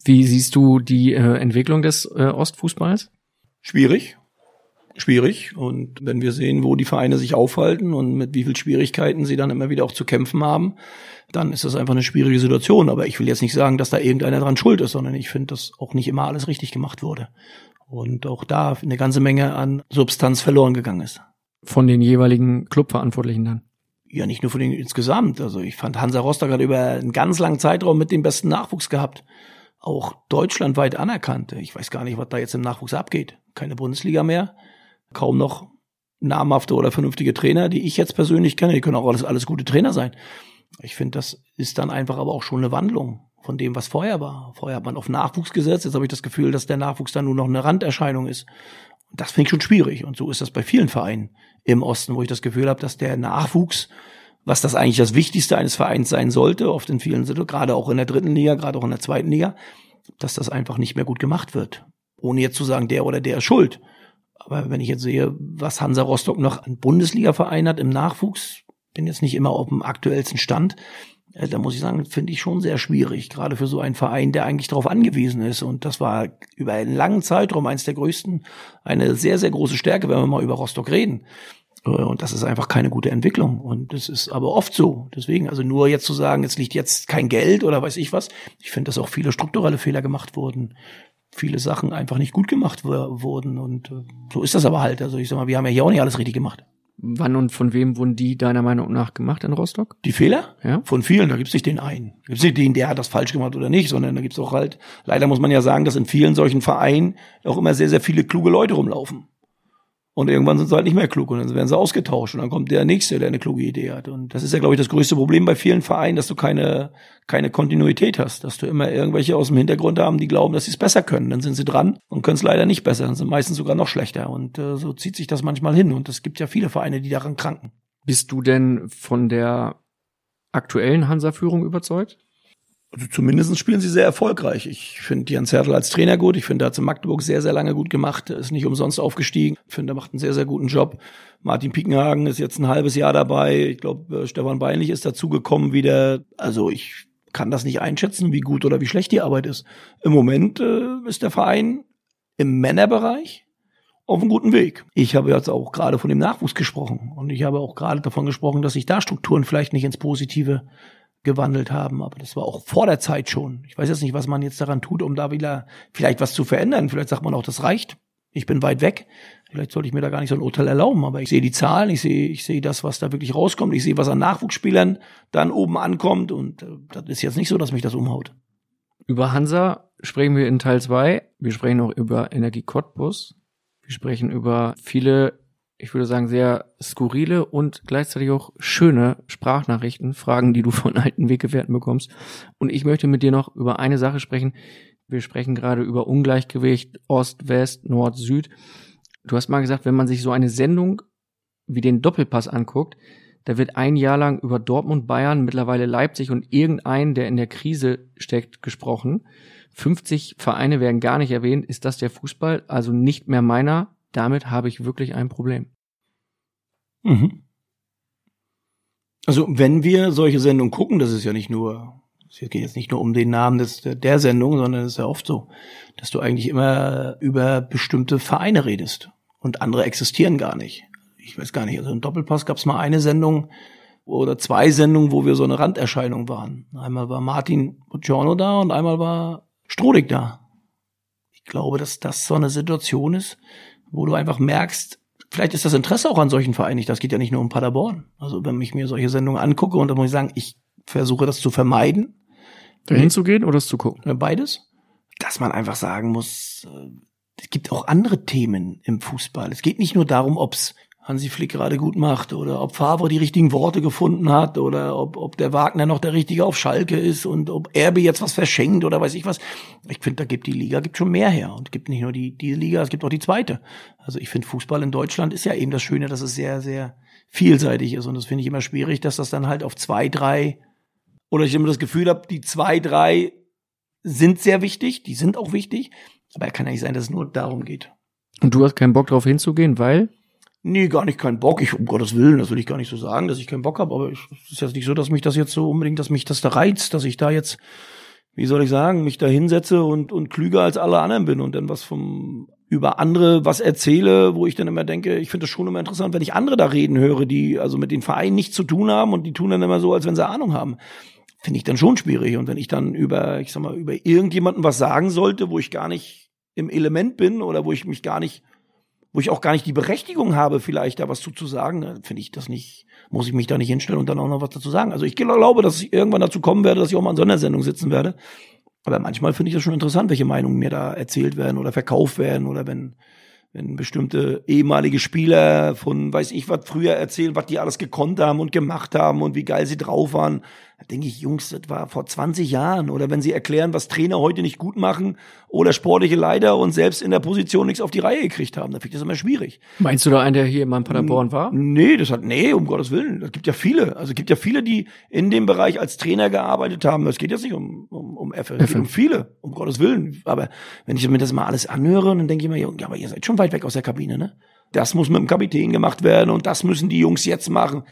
Wie siehst du die äh, Entwicklung des äh, Ostfußballs? Schwierig. Schwierig. Und wenn wir sehen, wo die Vereine sich aufhalten und mit wie viel Schwierigkeiten sie dann immer wieder auch zu kämpfen haben, dann ist das einfach eine schwierige Situation. Aber ich will jetzt nicht sagen, dass da irgendeiner dran schuld ist, sondern ich finde, dass auch nicht immer alles richtig gemacht wurde. Und auch da eine ganze Menge an Substanz verloren gegangen ist. Von den jeweiligen Clubverantwortlichen dann? Ja, nicht nur von den insgesamt. Also ich fand Hansa Rostock hat über einen ganz langen Zeitraum mit dem besten Nachwuchs gehabt. Auch deutschlandweit anerkannt. Ich weiß gar nicht, was da jetzt im Nachwuchs abgeht. Keine Bundesliga mehr. Kaum noch namhafte oder vernünftige Trainer, die ich jetzt persönlich kenne. Die können auch alles, alles gute Trainer sein. Ich finde, das ist dann einfach aber auch schon eine Wandlung von dem, was vorher war. Vorher hat man auf Nachwuchs gesetzt. Jetzt habe ich das Gefühl, dass der Nachwuchs dann nur noch eine Randerscheinung ist. Und das finde ich schon schwierig. Und so ist das bei vielen Vereinen im Osten, wo ich das Gefühl habe, dass der Nachwuchs, was das eigentlich das Wichtigste eines Vereins sein sollte, oft in vielen Situationen, gerade auch in der dritten Liga, gerade auch in der zweiten Liga, dass das einfach nicht mehr gut gemacht wird. Ohne jetzt zu sagen, der oder der ist schuld. Aber wenn ich jetzt sehe, was Hansa Rostock noch an Bundesliga-Verein hat im Nachwuchs, bin jetzt nicht immer auf dem aktuellsten Stand, da muss ich sagen, finde ich schon sehr schwierig, gerade für so einen Verein, der eigentlich darauf angewiesen ist. Und das war über einen langen Zeitraum eines der größten, eine sehr, sehr große Stärke, wenn wir mal über Rostock reden. Äh, und das ist einfach keine gute Entwicklung. Und das ist aber oft so. Deswegen, also nur jetzt zu sagen, jetzt liegt jetzt kein Geld oder weiß ich was. Ich finde, dass auch viele strukturelle Fehler gemacht wurden. Viele Sachen einfach nicht gut gemacht wurden. Und äh, so ist das aber halt. Also ich sag mal, wir haben ja hier auch nicht alles richtig gemacht. Wann und von wem wurden die deiner Meinung nach gemacht in Rostock? Die Fehler? Ja. Von vielen, da gibt's nicht den einen. Da gibt's nicht den, der hat das falsch gemacht oder nicht, sondern da gibt's auch halt, leider muss man ja sagen, dass in vielen solchen Vereinen auch immer sehr, sehr viele kluge Leute rumlaufen. Und irgendwann sind sie halt nicht mehr klug und dann werden sie ausgetauscht und dann kommt der Nächste, der eine kluge Idee hat. Und das ist ja, glaube ich, das größte Problem bei vielen Vereinen, dass du keine, keine Kontinuität hast, dass du immer irgendwelche aus dem Hintergrund haben, die glauben, dass sie es besser können. Dann sind sie dran und können es leider nicht besser, dann sind meistens sogar noch schlechter. Und äh, so zieht sich das manchmal hin. Und es gibt ja viele Vereine, die daran kranken. Bist du denn von der aktuellen Hansa-Führung überzeugt? Also zumindest spielen sie sehr erfolgreich. Ich finde Jan Zertl als Trainer gut. Ich finde, er hat in Magdeburg sehr, sehr lange gut gemacht. Er ist nicht umsonst aufgestiegen. Ich finde, er macht einen sehr, sehr guten Job. Martin Piekenhagen ist jetzt ein halbes Jahr dabei. Ich glaube, äh, Stefan Beinlich ist dazugekommen wieder. Also ich kann das nicht einschätzen, wie gut oder wie schlecht die Arbeit ist. Im Moment äh, ist der Verein im Männerbereich auf einem guten Weg. Ich habe jetzt auch gerade von dem Nachwuchs gesprochen und ich habe auch gerade davon gesprochen, dass sich da Strukturen vielleicht nicht ins Positive gewandelt haben. Aber das war auch vor der Zeit schon. Ich weiß jetzt nicht, was man jetzt daran tut, um da wieder vielleicht was zu verändern. Vielleicht sagt man auch, das reicht. Ich bin weit weg. Vielleicht sollte ich mir da gar nicht so ein Urteil erlauben. Aber ich sehe die Zahlen, ich sehe, ich sehe das, was da wirklich rauskommt. Ich sehe, was an Nachwuchsspielern dann oben ankommt. Und äh, das ist jetzt nicht so, dass mich das umhaut. Über Hansa sprechen wir in Teil 2. Wir sprechen auch über Energie Cottbus. Wir sprechen über viele ich würde sagen, sehr skurrile und gleichzeitig auch schöne Sprachnachrichten, Fragen, die du von alten Weggefährten bekommst. Und ich möchte mit dir noch über eine Sache sprechen. Wir sprechen gerade über Ungleichgewicht Ost, West, Nord, Süd. Du hast mal gesagt, wenn man sich so eine Sendung wie den Doppelpass anguckt, da wird ein Jahr lang über Dortmund, Bayern, mittlerweile Leipzig und irgendeinen, der in der Krise steckt, gesprochen. 50 Vereine werden gar nicht erwähnt. Ist das der Fußball? Also nicht mehr meiner, damit habe ich wirklich ein Problem. Mhm. Also wenn wir solche Sendungen gucken, das ist ja nicht nur, es geht jetzt nicht nur um den Namen des, der Sendung, sondern es ist ja oft so, dass du eigentlich immer über bestimmte Vereine redest und andere existieren gar nicht. Ich weiß gar nicht, also im Doppelpass gab es mal eine Sendung oder zwei Sendungen, wo wir so eine Randerscheinung waren. Einmal war Martin Bucciano da und einmal war Strodig da. Ich glaube, dass das so eine Situation ist, wo du einfach merkst, vielleicht ist das Interesse auch an solchen Vereinen nicht. Das geht ja nicht nur um Paderborn. Also wenn ich mir solche Sendungen angucke und dann muss ich sagen, ich versuche das zu vermeiden. Dahin zu gehen oder es zu gucken? Beides. Dass man einfach sagen muss, äh, es gibt auch andere Themen im Fußball. Es geht nicht nur darum, ob es Hansi Flick gerade gut macht oder ob Favre die richtigen Worte gefunden hat oder ob, ob der Wagner noch der Richtige auf Schalke ist und ob Erbe jetzt was verschenkt oder weiß ich was. Ich finde, da gibt die Liga gibt schon mehr her und gibt nicht nur die diese Liga, es gibt auch die zweite. Also ich finde Fußball in Deutschland ist ja eben das Schöne, dass es sehr sehr vielseitig ist und das finde ich immer schwierig, dass das dann halt auf zwei drei oder ich immer das Gefühl habe, die zwei drei sind sehr wichtig, die sind auch wichtig, aber kann ja nicht sein, dass es nur darum geht. Und du hast keinen Bock drauf hinzugehen, weil Nee, gar nicht keinen Bock. Ich, um Gottes Willen, das will ich gar nicht so sagen, dass ich keinen Bock habe, aber es ist jetzt nicht so, dass mich das jetzt so unbedingt, dass mich das da reizt, dass ich da jetzt, wie soll ich sagen, mich da hinsetze und, und klüger als alle anderen bin und dann was vom über andere was erzähle, wo ich dann immer denke, ich finde das schon immer interessant, wenn ich andere da reden höre, die also mit den Vereinen nichts zu tun haben und die tun dann immer so, als wenn sie Ahnung haben. Finde ich dann schon schwierig. Und wenn ich dann über, ich sag mal, über irgendjemanden was sagen sollte, wo ich gar nicht im Element bin oder wo ich mich gar nicht wo ich auch gar nicht die Berechtigung habe, vielleicht da was zu, zu sagen, finde ich das nicht, muss ich mich da nicht hinstellen und dann auch noch was dazu sagen. Also ich glaube, dass ich irgendwann dazu kommen werde, dass ich auch mal in Sondersendung sitzen werde. Aber manchmal finde ich das schon interessant, welche Meinungen mir da erzählt werden oder verkauft werden oder wenn wenn bestimmte ehemalige Spieler von weiß ich was früher erzählen, was die alles gekonnt haben und gemacht haben und wie geil sie drauf waren. Da denke ich, Jungs, das war vor 20 Jahren. Oder wenn sie erklären, was Trainer heute nicht gut machen oder sportliche Leiter und selbst in der Position nichts auf die Reihe gekriegt haben, dann finde ich das immer schwierig. Meinst du da einen, der hier in Paderborn war? Nee, das hat, nee, um Gottes Willen. Es gibt ja viele. Also es gibt ja viele, die in dem Bereich als Trainer gearbeitet haben. Es geht jetzt nicht um, um, um F, es geht um viele, um Gottes Willen. Aber wenn ich mir das mal alles anhöre, dann denke ich mir, ja, aber ihr seid schon weit weg aus der Kabine, ne? Das muss mit dem Kapitän gemacht werden und das müssen die Jungs jetzt machen.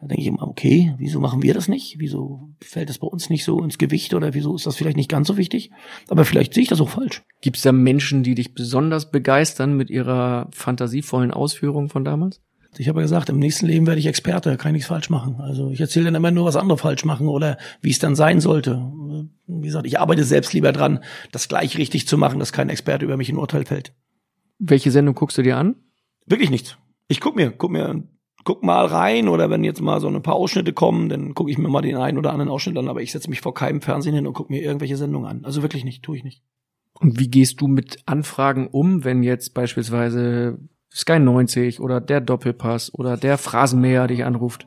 Da denke ich immer, okay, wieso machen wir das nicht? Wieso fällt das bei uns nicht so ins Gewicht oder wieso ist das vielleicht nicht ganz so wichtig? Aber vielleicht sehe ich das auch falsch. Gibt es da Menschen, die dich besonders begeistern mit ihrer fantasievollen Ausführung von damals? Ich habe ja gesagt, im nächsten Leben werde ich Experte, kann ich nichts falsch machen. Also ich erzähle dann immer nur, was andere falsch machen oder wie es dann sein sollte. Wie gesagt, ich arbeite selbst lieber dran, das gleich richtig zu machen, dass kein Experte über mich ein Urteil fällt. Welche Sendung guckst du dir an? Wirklich nichts. Ich guck mir, guck mir guck mal rein oder wenn jetzt mal so ein paar Ausschnitte kommen, dann gucke ich mir mal den einen oder anderen Ausschnitt an, aber ich setze mich vor keinem Fernsehen hin und gucke mir irgendwelche Sendungen an. Also wirklich nicht, tue ich nicht. Und wie gehst du mit Anfragen um, wenn jetzt beispielsweise Sky 90 oder der Doppelpass oder der Phrasenmäher dich anruft?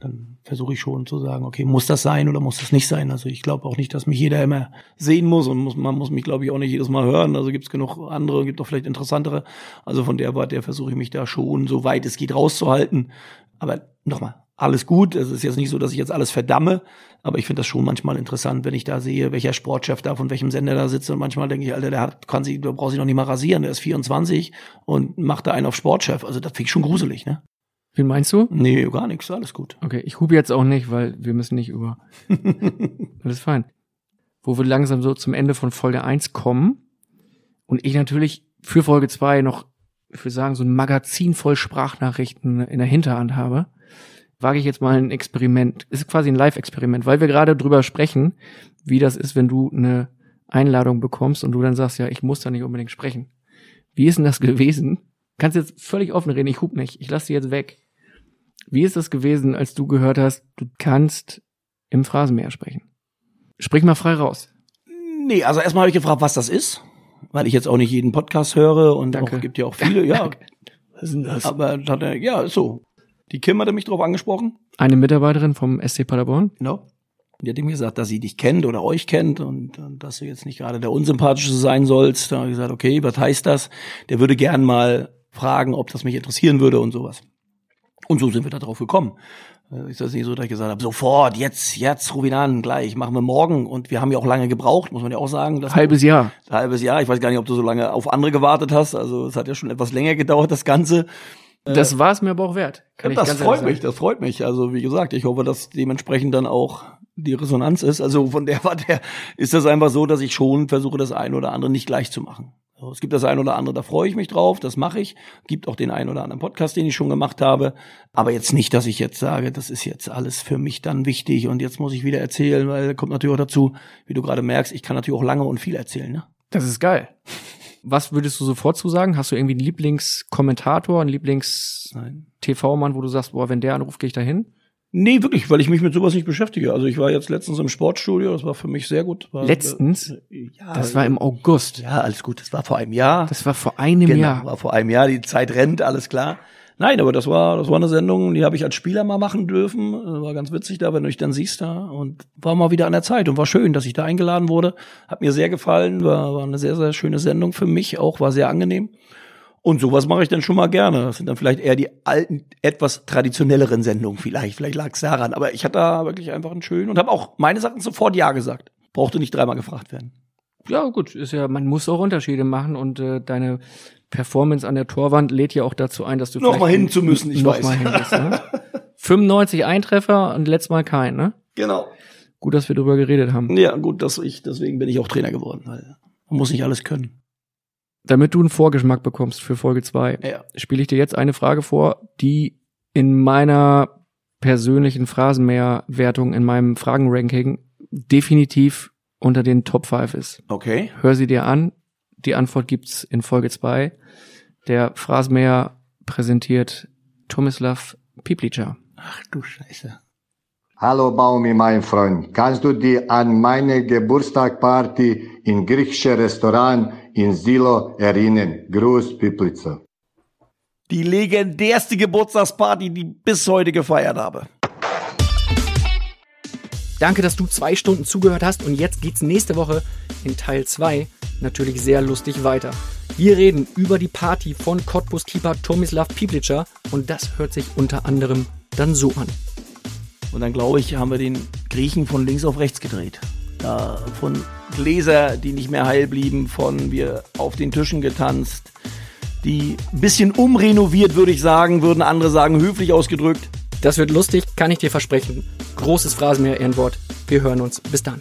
dann versuche ich schon zu sagen, okay, muss das sein oder muss das nicht sein? Also ich glaube auch nicht, dass mich jeder immer sehen muss und muss, man muss mich, glaube ich, auch nicht jedes Mal hören. Also gibt es genug andere, gibt auch vielleicht interessantere. Also von der Warte versuche ich mich da schon, so weit es geht, rauszuhalten. Aber nochmal, alles gut. Es ist jetzt nicht so, dass ich jetzt alles verdamme, aber ich finde das schon manchmal interessant, wenn ich da sehe, welcher Sportchef da von welchem Sender da sitzt. Und manchmal denke ich, Alter, der hat, kann sich, der braucht sich noch nicht mal rasieren, der ist 24 und macht da einen auf Sportchef. Also das finde ich schon gruselig, ne? Wen meinst du? Nee, gar nichts, alles gut. Okay, ich hube jetzt auch nicht, weil wir müssen nicht über. <laughs> alles fein. Wo wir langsam so zum Ende von Folge 1 kommen und ich natürlich für Folge 2 noch, ich würde sagen, so ein Magazin voll Sprachnachrichten in der Hinterhand habe, wage ich jetzt mal ein Experiment. Es ist quasi ein Live-Experiment, weil wir gerade drüber sprechen, wie das ist, wenn du eine Einladung bekommst und du dann sagst, ja, ich muss da nicht unbedingt sprechen. Wie ist denn das gewesen? Kannst jetzt völlig offen reden, ich hub nicht, ich lass sie jetzt weg. Wie ist das gewesen, als du gehört hast, du kannst im Phrasenmäher sprechen? Sprich mal frei raus. Nee, also erstmal habe ich gefragt, was das ist, weil ich jetzt auch nicht jeden Podcast höre und Danke. auch gibt ja auch viele, ja. <laughs> Was ist denn das? Aber hat er, ja, ist so. Die Kim hatte mich drauf angesprochen. Eine Mitarbeiterin vom SC Paderborn? Genau. Die hat ihm gesagt, dass sie dich kennt oder euch kennt und, und dass du jetzt nicht gerade der Unsympathische sein sollst. Da habe ich gesagt, okay, was heißt das? Der würde gern mal fragen, ob das mich interessieren würde und sowas. Und so sind wir da drauf gekommen. Äh, Ist das nicht so, dass ich gesagt habe, sofort, jetzt, jetzt, ruf ihn an, gleich, machen wir morgen. Und wir haben ja auch lange gebraucht, muss man ja auch sagen. Halbes Jahr. Halbes Jahr. Ich weiß gar nicht, ob du so lange auf andere gewartet hast. Also es hat ja schon etwas länger gedauert, das Ganze. Das war es mir aber auch wert. Kann das freut mich, das freut mich. Also wie gesagt, ich hoffe, dass dementsprechend dann auch die Resonanz ist. Also von der <laughs> Warte her ist das einfach so, dass ich schon versuche, das eine oder andere nicht gleich zu machen. Es gibt das eine oder andere, da freue ich mich drauf, das mache ich. Gibt auch den einen oder anderen Podcast, den ich schon gemacht habe. Aber jetzt nicht, dass ich jetzt sage, das ist jetzt alles für mich dann wichtig und jetzt muss ich wieder erzählen, weil kommt natürlich auch dazu, wie du gerade merkst, ich kann natürlich auch lange und viel erzählen. Ne? Das ist geil. Was würdest du sofort zu sagen? Hast du irgendwie einen Lieblingskommentator, einen Lieblings-TV-Mann, wo du sagst, boah, wenn der anruft, gehe ich da hin? Nee, wirklich, weil ich mich mit sowas nicht beschäftige. Also ich war jetzt letztens im Sportstudio, das war für mich sehr gut. War, Letztens? Äh, ja, Das war im August. Ja, alles gut. Das war vor einem Jahr. Das war vor einem genau, Jahr. war vor einem Jahr. Die Zeit rennt, alles klar. Nein, aber das war, das war eine Sendung, die habe ich als Spieler mal machen dürfen. War ganz witzig da, wenn du dich dann siehst da. Und war mal wieder an der Zeit und war schön, dass ich da eingeladen wurde. Hat mir sehr gefallen, war, war eine sehr, sehr schöne Sendung für mich auch, war sehr angenehm. Und sowas mache ich dann schon mal gerne. Das sind dann vielleicht eher die alten, etwas traditionelleren Sendungen vielleicht. Vielleicht lag es daran. Aber ich hatte da wirklich einfach einen schönen und habe auch meine Sachen sofort Ja gesagt. Brauchte nicht dreimal gefragt werden. Ja, gut, ist ja, man muss auch Unterschiede machen und äh, deine Performance an der Torwand lädt ja auch dazu ein, dass du noch mal hin zu müssen, ich noch weiß. mal hin bist, ne? <laughs> 95 Eintreffer und letztes Mal kein, ne? Genau. Gut, dass wir drüber geredet haben. Ja, gut, dass ich, deswegen bin ich auch Trainer geworden, weil man muss nicht alles können. Damit du einen Vorgeschmack bekommst für Folge 2, Ja. spiele ich dir jetzt eine Frage vor, die in meiner persönlichen Phrasenmäher-Wertung, in meinem Fragenranking definitiv unter den Top 5 ist. Okay. Hör sie dir an. Die Antwort gibt's in Folge 2. Der Phrasenmäher präsentiert Tomislav Piplica. Ach du Scheiße. Hallo Baumi, mein Freund. Kannst du dich an meine Geburtstagparty im griechischen Restaurant in Silo erinnern? Gruß, Piplica. Die legendärste Geburtstagsparty, die ich bis heute gefeiert habe. Danke, dass du zwei Stunden zugehört hast und jetzt geht's nächste Woche in Teil 2 natürlich sehr lustig weiter. Wir reden über die Party von Cottbus-Keeper Tomislav Piplica und das hört sich unter anderem dann so an. Und dann glaube ich, haben wir den Griechen von links auf rechts gedreht. Da von Gläser, die nicht mehr heil blieben, von wir auf den Tischen getanzt, die ein bisschen umrenoviert, würde ich sagen, würden andere sagen, höflich ausgedrückt. Das wird lustig, kann ich dir versprechen. Großes Phrasenmäher Ehrenwort. Wir hören uns. Bis dann.